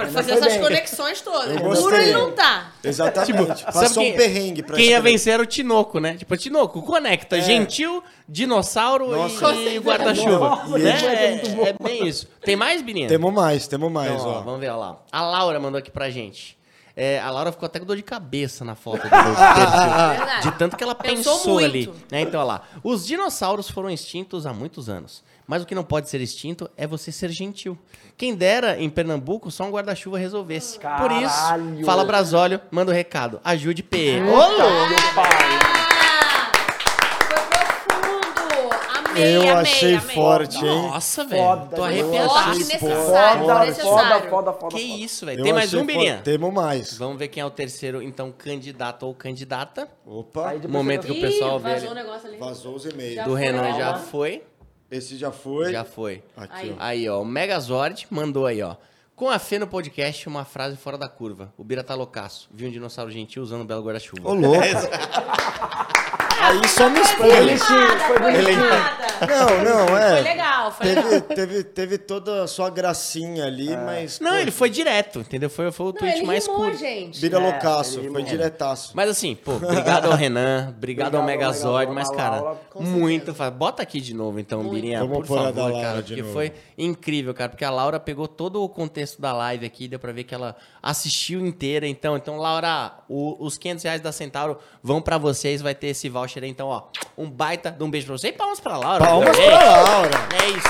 Pra fazer essas bem. conexões todas. Puro ele não tá. Exatamente. Passou Sabe quem- um perrengue pra Quem ia vencer era o Tinoco, né? Tipo, Tinoco, conecta. Gentil, dinossauro Nossa. e, e guarda-chuva. Né? é. É, é bem isso. Tem mais, Bininha? Temos mais, temos mais, Então, ó, ó. Vamos ver ó lá. A Laura mandou aqui pra gente. É, a Laura ficou até com dor de cabeça na foto. De tanto que ela Pensou pensou, ali. né? Então, ó lá. Os dinossauros foram extintos há muitos anos. Mas o que não pode ser extinto é você ser gentil. Quem dera, em Pernambuco, só um guarda-chuva resolvesse. Por Caralho. isso, fala Brasólio, manda o recado. Ajude PM. Ô. Ah. Amei, Eu amei, achei amei. forte, hein? Nossa, velho. Foda, Tô eu arrepiado. Forte, achei necessário, Foda, foda, foda, foda. Que isso, velho. Tem mais um, Birinha? Temos mais. Vamos ver quem é o terceiro, então, candidato ou candidata. Opa, Aí depois Momento que o pessoal Ih, vê vazou o negócio ali. vazou os e-mails. Do Renan né? já foi. Esse já foi. Já foi. Aqui, Aí. ó. Aí, ó, o Megazord mandou aí, ó. Com a fé no podcast, uma frase fora da curva. O Bira tá loucaço. Viu um dinossauro gentil usando um belo guarda-chuva. Ô, louco. Aí só me Foi expõe. Bonitinho, foi foi bonitinho. animada. Não, não, Foi é. legal, Eu falei, Teve, teve, teve toda a sua gracinha ali, É. mas. Não, pô, ele foi direto, entendeu? Foi, foi o Não, tweet ele mais rimou, curto. gente. Vira É, loucaço, ele foi diretaço. Mas assim, pô, obrigado ao Renan, obrigado, ao Obrigado ao Megazord, mas, cara, muito. fa- Bota aqui de novo, então, Muito. Birinha, Vamos por favor, Laura cara, porque novo. foi incrível, cara, porque a Laura pegou todo o contexto da live aqui, deu pra ver que ela assistiu inteira, então, então, Laura, o- os 500 reais da Centauro vão pra vocês, vai ter esse voucher aí, então, ó, um baita de um beijo pra você e palmas pra Laura. Palmas pra Laura. É isso.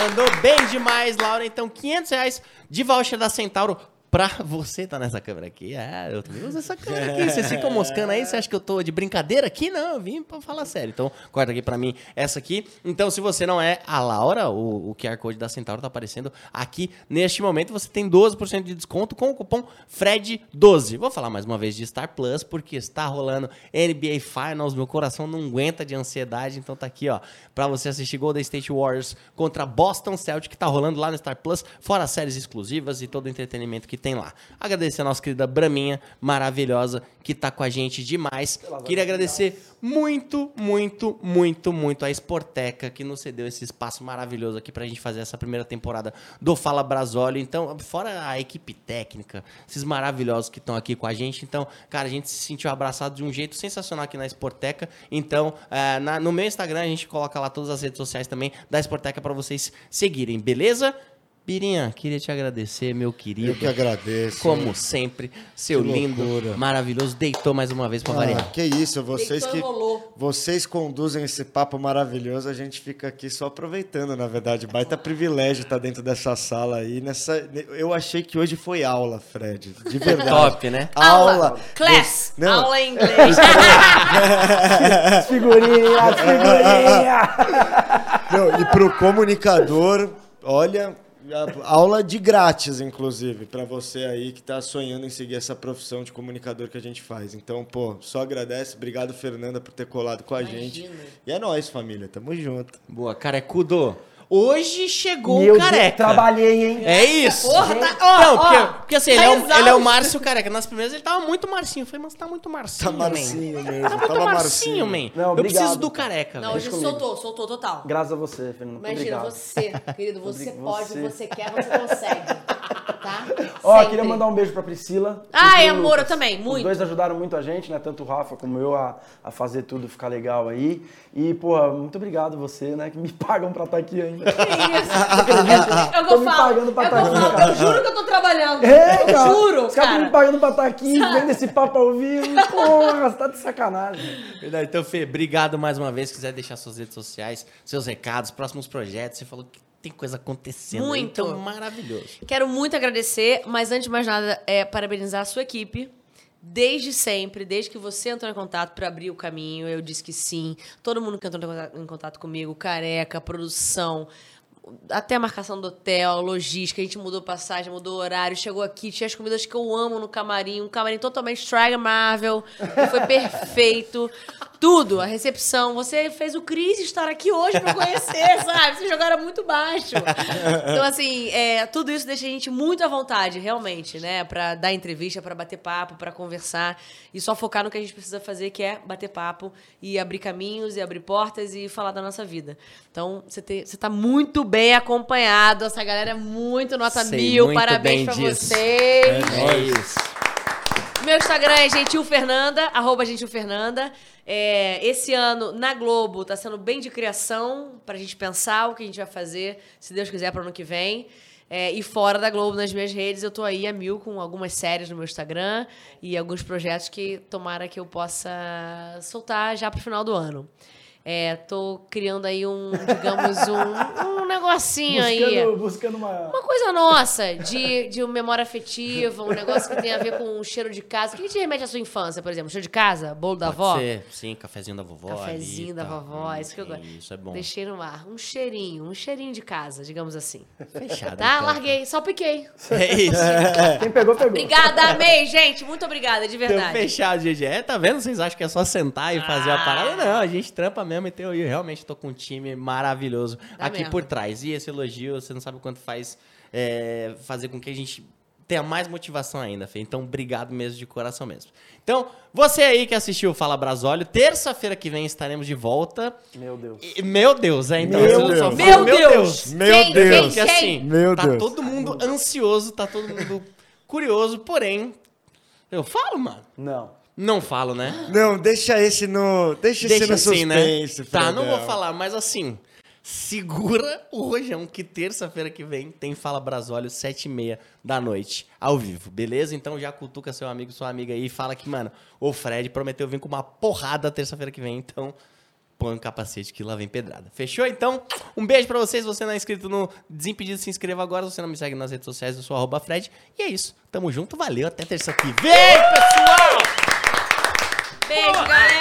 Mandou bem demais, Laura. Então, 500 reais de voucher da Centauro pra você. Tá nessa câmera aqui? É, eu também uso essa câmera aqui. Vocês ficam moscando aí? Você acha que eu tô de brincadeira aqui? Não, eu vim pra falar sério. Então, corta aqui pra mim essa aqui. Então, se você não é a Laura, o, o QR Code da Centauro tá aparecendo aqui neste momento. Você tem 12% de desconto com o cupom FRED12. Vou falar mais uma vez de Star Plus, porque está rolando NBA Finals. Meu coração não aguenta de ansiedade. Então tá aqui, ó, pra você assistir Golden State Warriors contra Boston Celtics, que tá rolando lá no Star Plus, fora séries exclusivas e todo o entretenimento que tem lá. Agradecer a nossa querida Braminha, maravilhosa, que tá com a gente demais. Queria agradecer muito, muito, muito, muito a Sporteca, que nos cedeu esse espaço maravilhoso aqui pra gente fazer essa primeira temporada do Fala Brasólio. Então, fora a equipe técnica, esses maravilhosos que estão aqui com a gente. Então, cara, a gente se sentiu abraçado de um jeito sensacional aqui na Sporteca. Então, eh, na- no meu Instagram, a gente coloca lá todas as redes sociais também da Sporteca pra vocês seguirem, beleza? Birinha, queria te agradecer, meu querido. Eu que agradeço. Como sempre, seu Que lindo, maravilhoso. Deitou mais uma vez pra variar. Ah, que isso, vocês Deitou que rolou. vocês conduzem esse papo maravilhoso, a gente fica aqui só aproveitando, na verdade. Baita privilégio estar dentro dessa sala aí. Nessa, eu achei que hoje foi aula, Fred. De verdade. Top, né? Aula. Class, Não. aula em inglês. Figurinha, figurinha. Não, e pro comunicador, olha, aula de grátis, inclusive, pra você aí que tá sonhando em seguir essa profissão de comunicador que a gente faz. Então, pô, só agradece. Obrigado, Fernanda, por ter colado com a gente. E é nóis, família. Tamo junto. Boa, carecudo. Hoje chegou E eu o careca. trabalhei, hein? É isso. Porra, tá- ó, não, ó, porque, porque assim, ele, tá é o, ele é o. Márcio Careca. Nas primeiras ele tava muito Marcinho. Eu falei, mas tá muito Marcinho, Tá Marcinho man. mesmo, Tá muito tava Marcinho, Marcinho. man. Não, eu obrigado. preciso do careca, Não, hoje soltou, soltou total. Graças a você, Fernando. Imagina, obrigado. você, querido, você pode, você. você quer, você consegue. Tá? Ó, Sempre. queria mandar um beijo pra Priscila. Ai, E amor, eu também, muito. Os dois ajudaram muito a gente, né? Tanto o Rafa como eu a, a fazer tudo ficar legal aí. E, pô, muito obrigado você, né? Que me pagam pra estar aqui ainda. Que Tô eu me falo. pagando pra tá eu aqui, falo. cara. Eu juro que eu tô trabalhando. É, eu cara. juro, Os caras me pagando pra estar aqui, vendo esse papo ao vivo. Porra, você tá de sacanagem. Verdade. Então, Fê, obrigado mais uma vez. Se quiser deixar suas redes sociais, seus recados, próximos projetos. Você falou que tem coisa acontecendo. aí, Muito. Então, maravilhoso. Quero muito agradecer, mas antes de mais nada, é parabenizar a sua equipe. Desde sempre, desde que você entrou em contato para abrir o caminho, eu disse que sim. Todo mundo que entrou em contato, comigo, careca, produção, até a marcação do hotel, logística, a gente mudou passagem, mudou horário, chegou aqui, tinha as comidas que eu amo no camarim, um camarim totalmente Marvel, que foi perfeito. Tudo, a recepção. Você fez o Cris estar aqui hoje pra conhecer, sabe? Vocês jogaram muito baixo. Então, assim, é, tudo isso deixa a gente muito à vontade, realmente, né? Pra dar entrevista, pra bater papo, pra conversar. E só focar no que a gente precisa fazer, que é bater papo e abrir caminhos e abrir portas e falar da nossa vida. Então, você, te, você tá muito bem acompanhado. Essa galera é muito nota Sei mil. muito Parabéns pra disso. vocês. É isso. Meu Instagram é gentilfernanda, arroba gentilfernanda. É, esse ano, na Globo, tá sendo bem de criação pra gente pensar o que a gente vai fazer, se Deus quiser, pro ano que vem. É, e fora da Globo, nas minhas redes, eu tô aí a mil com algumas séries no meu Instagram e alguns projetos que tomara que eu possa soltar já pro final do ano. É, tô criando aí um, digamos, um, um negocinho aí. Buscando, buscando uma... Uma coisa nossa, de, de uma memória afetiva, um negócio que tem a ver com o cheiro de casa. O que te remete à sua infância, por exemplo? Cheiro de casa? Bolo da avó? Ser, sim, cafezinho da vovó. Cafezinho ali, da tá. vovó, Hum, isso que eu gosto. Isso é bom. Deixei no ar. Um cheirinho, um cheirinho de casa, digamos assim. Fechado. Tá? então. Larguei, só piquei. É isso. Quem pegou, pegou. Obrigada, amei, gente. Muito obrigada, de Então, verdade. fechado, GG. É, tá vendo? Vocês acham que é só sentar e fazer Ah. a parada? Não, a gente trampa mesmo. Então eu realmente tô com um time maravilhoso Tá aqui mesmo. por trás. E esse elogio, você não sabe o quanto faz é, fazer com que a gente tenha mais motivação ainda, Fê. Então, obrigado mesmo, de coração mesmo. Então, você aí que assistiu o Fala Brasólio, terça-feira que vem estaremos de volta. Meu Deus. E- meu Deus, é então. Meu Deus. falo, Meu Deus. Meu Quem, Deus. quem, quem? assim, Meu tá Deus. todo mundo ansioso, tá todo mundo curioso, porém, eu falo, mano. Não. Não falo, né? Não, deixa esse no. Deixa, esse no assim, suspense, Tá, não vou falar, mas assim, segura o rojão que terça-feira que vem tem Fala Brasólio, sete e meia da noite, ao vivo, beleza? Então já cutuca seu amigo, sua amiga aí e fala que, mano, o Fred prometeu vir com uma porrada terça-feira que vem, então põe o capacete que lá vem pedrada. Fechou? Então, um beijo pra vocês. Se você não é inscrito no Desimpedido, se inscreva agora. Se você não me segue nas redes sociais, eu sou arroba Fred. E é isso. Tamo junto, valeu. Até terça que vem, pessoal! Venga.